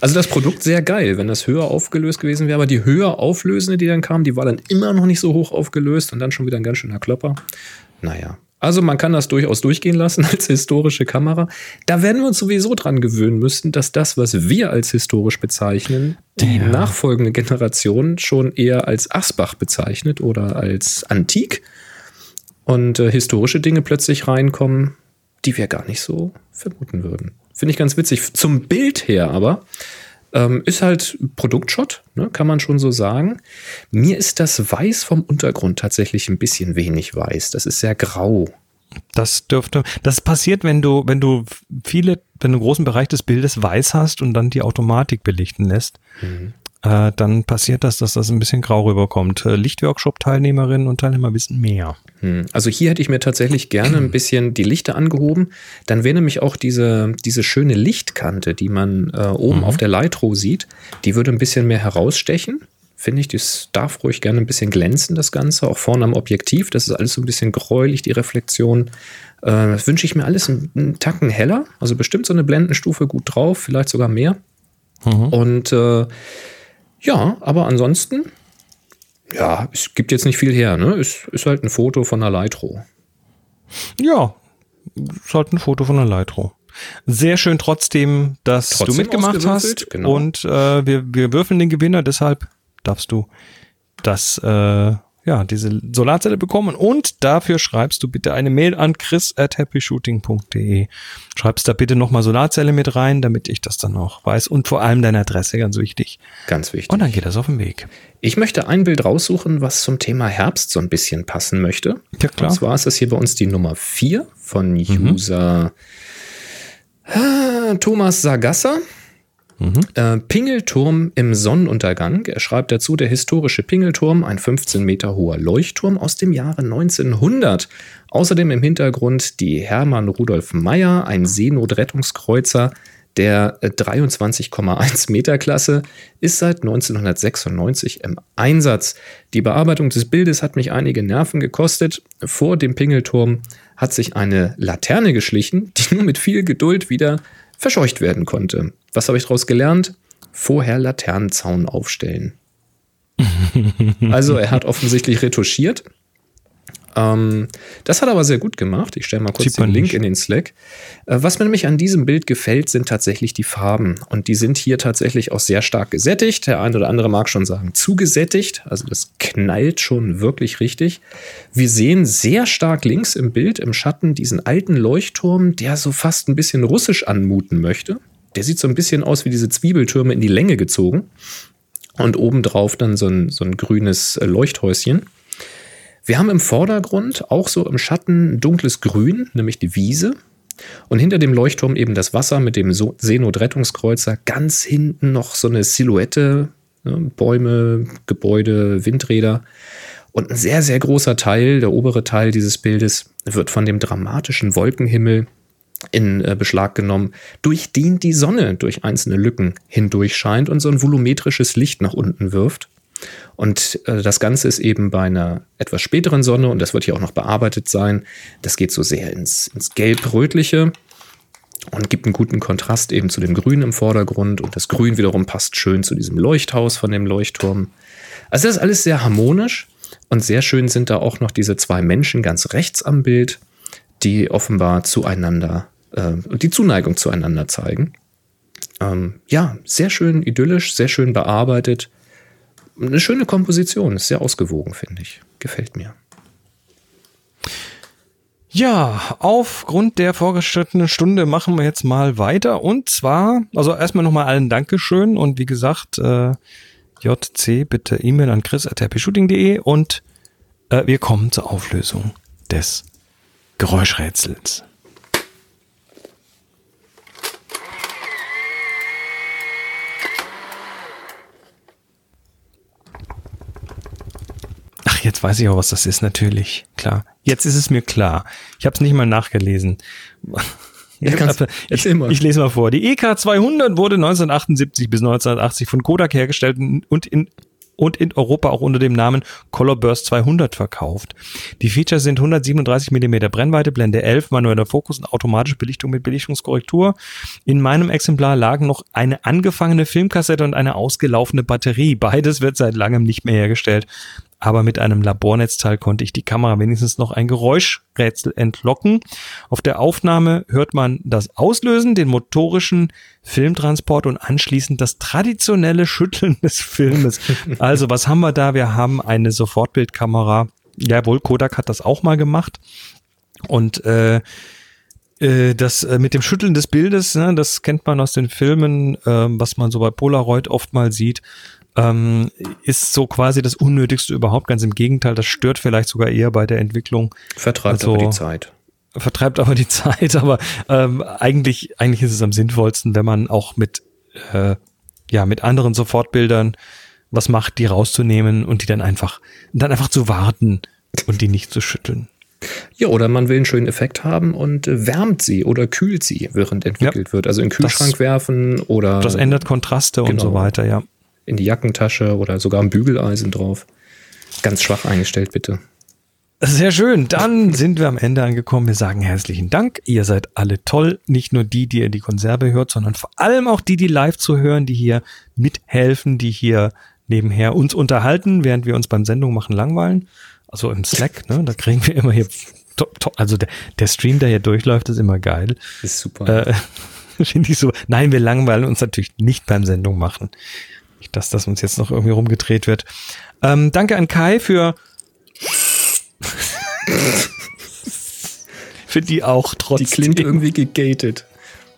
Also das Produkt sehr geil, wenn das höher aufgelöst gewesen wäre, aber die höher auflösende, die dann kam, die war dann immer noch nicht so hoch aufgelöst und dann schon wieder ein ganz schöner Klopper. Naja. Also man kann das durchaus durchgehen lassen als historische Kamera. Da werden wir uns sowieso dran gewöhnen müssen, dass das, was wir als historisch bezeichnen, die Ja. nachfolgende Generation schon eher als Asbach bezeichnet oder als antik und äh, historische Dinge plötzlich reinkommen, die wir gar nicht so vermuten würden. Finde ich ganz witzig. Zum Bild her aber ähm, ist halt Produktshot, ne, kann man schon so sagen. Mir ist das Weiß vom Untergrund tatsächlich ein bisschen wenig weiß. Das ist sehr grau. Das dürfte, das passiert, wenn du, wenn du viele, wenn du einen großen Bereich des Bildes weiß hast und dann die Automatik belichten lässt, äh, dann passiert das, dass das ein bisschen grau rüberkommt. Äh, Lichtworkshop-Teilnehmerinnen und Teilnehmer wissen mehr. Hm. Also hier hätte ich mir tatsächlich gerne ein bisschen die Lichter angehoben. Dann wäre nämlich auch diese, diese schöne Lichtkante, die man äh, oben auf der Lightro sieht, die würde ein bisschen mehr herausstechen. Finde ich, das darf ruhig gerne ein bisschen glänzen, das Ganze. Auch vorne am Objektiv, das ist alles so ein bisschen gräulich, die Reflexion. Äh, das wünsche ich mir alles einen, einen Tacken heller. Also bestimmt so eine Blendenstufe gut drauf, vielleicht sogar mehr. Und äh, ja, aber ansonsten, ja, es gibt jetzt nicht viel her, ne? Es ist halt ein Foto von einer Lightro. Ja, ist halt ein Foto von der Lightro. Sehr schön trotzdem, dass Trotzdem du mitgemacht hast. genau. Und äh, wir, wir würfeln den Gewinner, deshalb darfst du das, äh, ja, diese Solarzelle bekommen. Und dafür schreibst du bitte eine Mail an chris at happyshooting.de. Schreibst da bitte nochmal Solarzelle mit rein, damit ich das dann auch weiß. Und vor allem deine Adresse, ganz wichtig. Ganz wichtig. Und dann geht das auf den Weg. Ich möchte ein Bild raussuchen, was zum Thema Herbst so ein bisschen passen möchte. Ja, klar. Und zwar ist das hier bei uns die Nummer 4 von User ah, Thomas Sagassa. Äh, Pingelturm im Sonnenuntergang. Er schreibt dazu, der historische Pingelturm, ein 15 Meter hoher Leuchtturm aus dem Jahre 1900. Außerdem im Hintergrund die Hermann Rudolf Meyer, ein Seenotrettungskreuzer der äh, 23,1 Meter Klasse, ist seit 1996 im Einsatz. Die Bearbeitung des Bildes hat mich einige Nerven gekostet. Vor dem Pingelturm hat sich eine Laterne geschlichen, die nur mit viel Geduld wieder verscheucht werden konnte. Was habe ich daraus gelernt? Vorher Laternenzaun aufstellen. also er hat offensichtlich retuschiert. Ähm, das hat er aber sehr gut gemacht. Ich stelle mal kurz den Link nicht. in den Slack. Äh, was mir nämlich an diesem Bild gefällt, sind tatsächlich die Farben. Und die sind hier tatsächlich auch sehr stark gesättigt. Der eine oder andere mag schon sagen, zu gesättigt. Also das knallt schon wirklich richtig. Wir sehen sehr stark links im Bild, im Schatten, diesen alten Leuchtturm, der so fast ein bisschen russisch anmuten möchte. Der sieht so ein bisschen aus wie diese Zwiebeltürme in die Länge gezogen. Und obendrauf dann so ein, so ein grünes äh, Leuchthäuschen. Wir haben im Vordergrund auch so im Schatten dunkles Grün, nämlich die Wiese. Und hinter dem Leuchtturm eben das Wasser mit dem Seenotrettungskreuzer. Ganz hinten noch so eine Silhouette, ne, Bäume, Gebäude, Windräder. Und ein sehr, sehr großer Teil, der obere Teil dieses Bildes, wird von dem dramatischen Wolkenhimmel in äh, Beschlag genommen, durch den die Sonne durch einzelne Lücken hindurch scheint und so ein volumetrisches Licht nach unten wirft. Und äh, das Ganze ist eben bei einer etwas späteren Sonne, und das wird hier auch noch bearbeitet sein, das geht so sehr ins, ins Gelb-Rötliche und gibt einen guten Kontrast eben zu dem Grün im Vordergrund. Und das Grün wiederum passt schön zu diesem Leuchthaus von dem Leuchtturm. Also das ist alles sehr harmonisch und sehr schön sind da auch noch diese zwei Menschen ganz rechts am Bild, die offenbar zueinander, äh, die Zuneigung zueinander zeigen. Ähm, ja, sehr schön idyllisch, sehr schön bearbeitet eine schöne Komposition, ist sehr ausgewogen, finde ich. Gefällt mir. Ja, aufgrund der vorgeschrittenen Stunde machen wir jetzt mal weiter. Und zwar, also erstmal nochmal allen Dankeschön und wie gesagt, äh, JC bitte E-Mail an chris.rpshooting.de und äh, wir kommen zur Auflösung des Geräuschrätsels. Ach, jetzt weiß ich auch, was das ist, natürlich. Klar. Jetzt ist es mir klar. Ich habe es nicht mal nachgelesen. Ja, kannst, ich, ich, lese mal vor. Die EK 200 wurde 1978 bis 1980 von Kodak hergestellt und in und in Europa auch unter dem Namen Color Burst 200 verkauft. Die Features sind 137 mm Brennweite, Blende 11, manueller Fokus und automatische Belichtung mit Belichtungskorrektur. In meinem Exemplar lagen noch eine angefangene Filmkassette und eine ausgelaufene Batterie. Beides wird seit langem nicht mehr hergestellt aber mit einem Labornetzteil konnte ich die Kamera wenigstens noch ein Geräuschrätsel entlocken. Auf der Aufnahme hört man das Auslösen, den motorischen Filmtransport und anschließend das traditionelle Schütteln des Filmes. Also was haben wir da? Wir haben eine Sofortbildkamera. Jawohl, Kodak hat das auch mal gemacht. Und äh, äh das äh, mit dem Schütteln des Bildes, ne, das kennt man aus den Filmen, äh, was man so bei Polaroid oft mal sieht ähm, ist so quasi das Unnötigste überhaupt. Ganz im Gegenteil, das stört vielleicht sogar eher bei der Entwicklung. Vertreibt also, aber die Zeit. Vertreibt aber die Zeit, aber ähm, eigentlich, eigentlich ist es am sinnvollsten, wenn man auch mit, äh, ja, mit anderen Sofortbildern was macht, die rauszunehmen und die dann einfach, dann einfach zu warten und die nicht zu schütteln. Ja, oder man will einen schönen Effekt haben und wärmt sie oder kühlt sie, während entwickelt ja, wird. Also in den Kühlschrank das, werfen oder. Das ändert Kontraste genau. und so weiter, ja in die Jackentasche oder sogar ein Bügeleisen drauf. Ganz schwach eingestellt, bitte. Sehr schön. Dann sind wir am Ende angekommen. Wir sagen herzlichen Dank. Ihr seid alle toll. Nicht nur die, die ihr die Konserve hört, sondern vor allem auch die, die live zu hören, die hier mithelfen, die hier nebenher uns unterhalten, während wir uns beim Sendung machen langweilen. Also im Slack, ne? Da kriegen wir immer hier, also der, der Stream, der hier durchläuft, ist immer geil. Ist super. Äh, Finde ich so. Nein, wir langweilen uns natürlich nicht beim Sendung machen. Nicht, dass das uns jetzt noch irgendwie rumgedreht wird. Ähm, danke an Kai für für die auch trotzdem. Die klingt irgendwie gegated.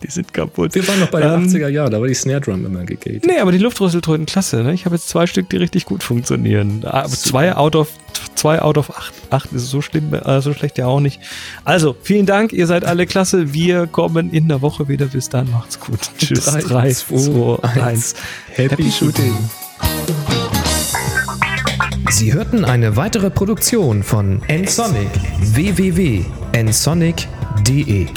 Die sind kaputt. Wir waren noch bei den ähm, 80er Jahren, da war die Snare Drum immer gegated. Nee, aber die Luftrüsseltröten klasse. Ne? Ich habe jetzt zwei Stück, die richtig gut funktionieren. Ah, zwei out of zwei out of acht, acht ist so schlimm, äh, so schlecht ja auch nicht. Also, vielen Dank, ihr seid alle klasse. Wir kommen in der Woche wieder. Bis dann, macht's gut. Tschüss. 3, 2, 1. Happy, Happy Shooting. Sie hörten eine weitere Produktion von nsonic www.nsonic.de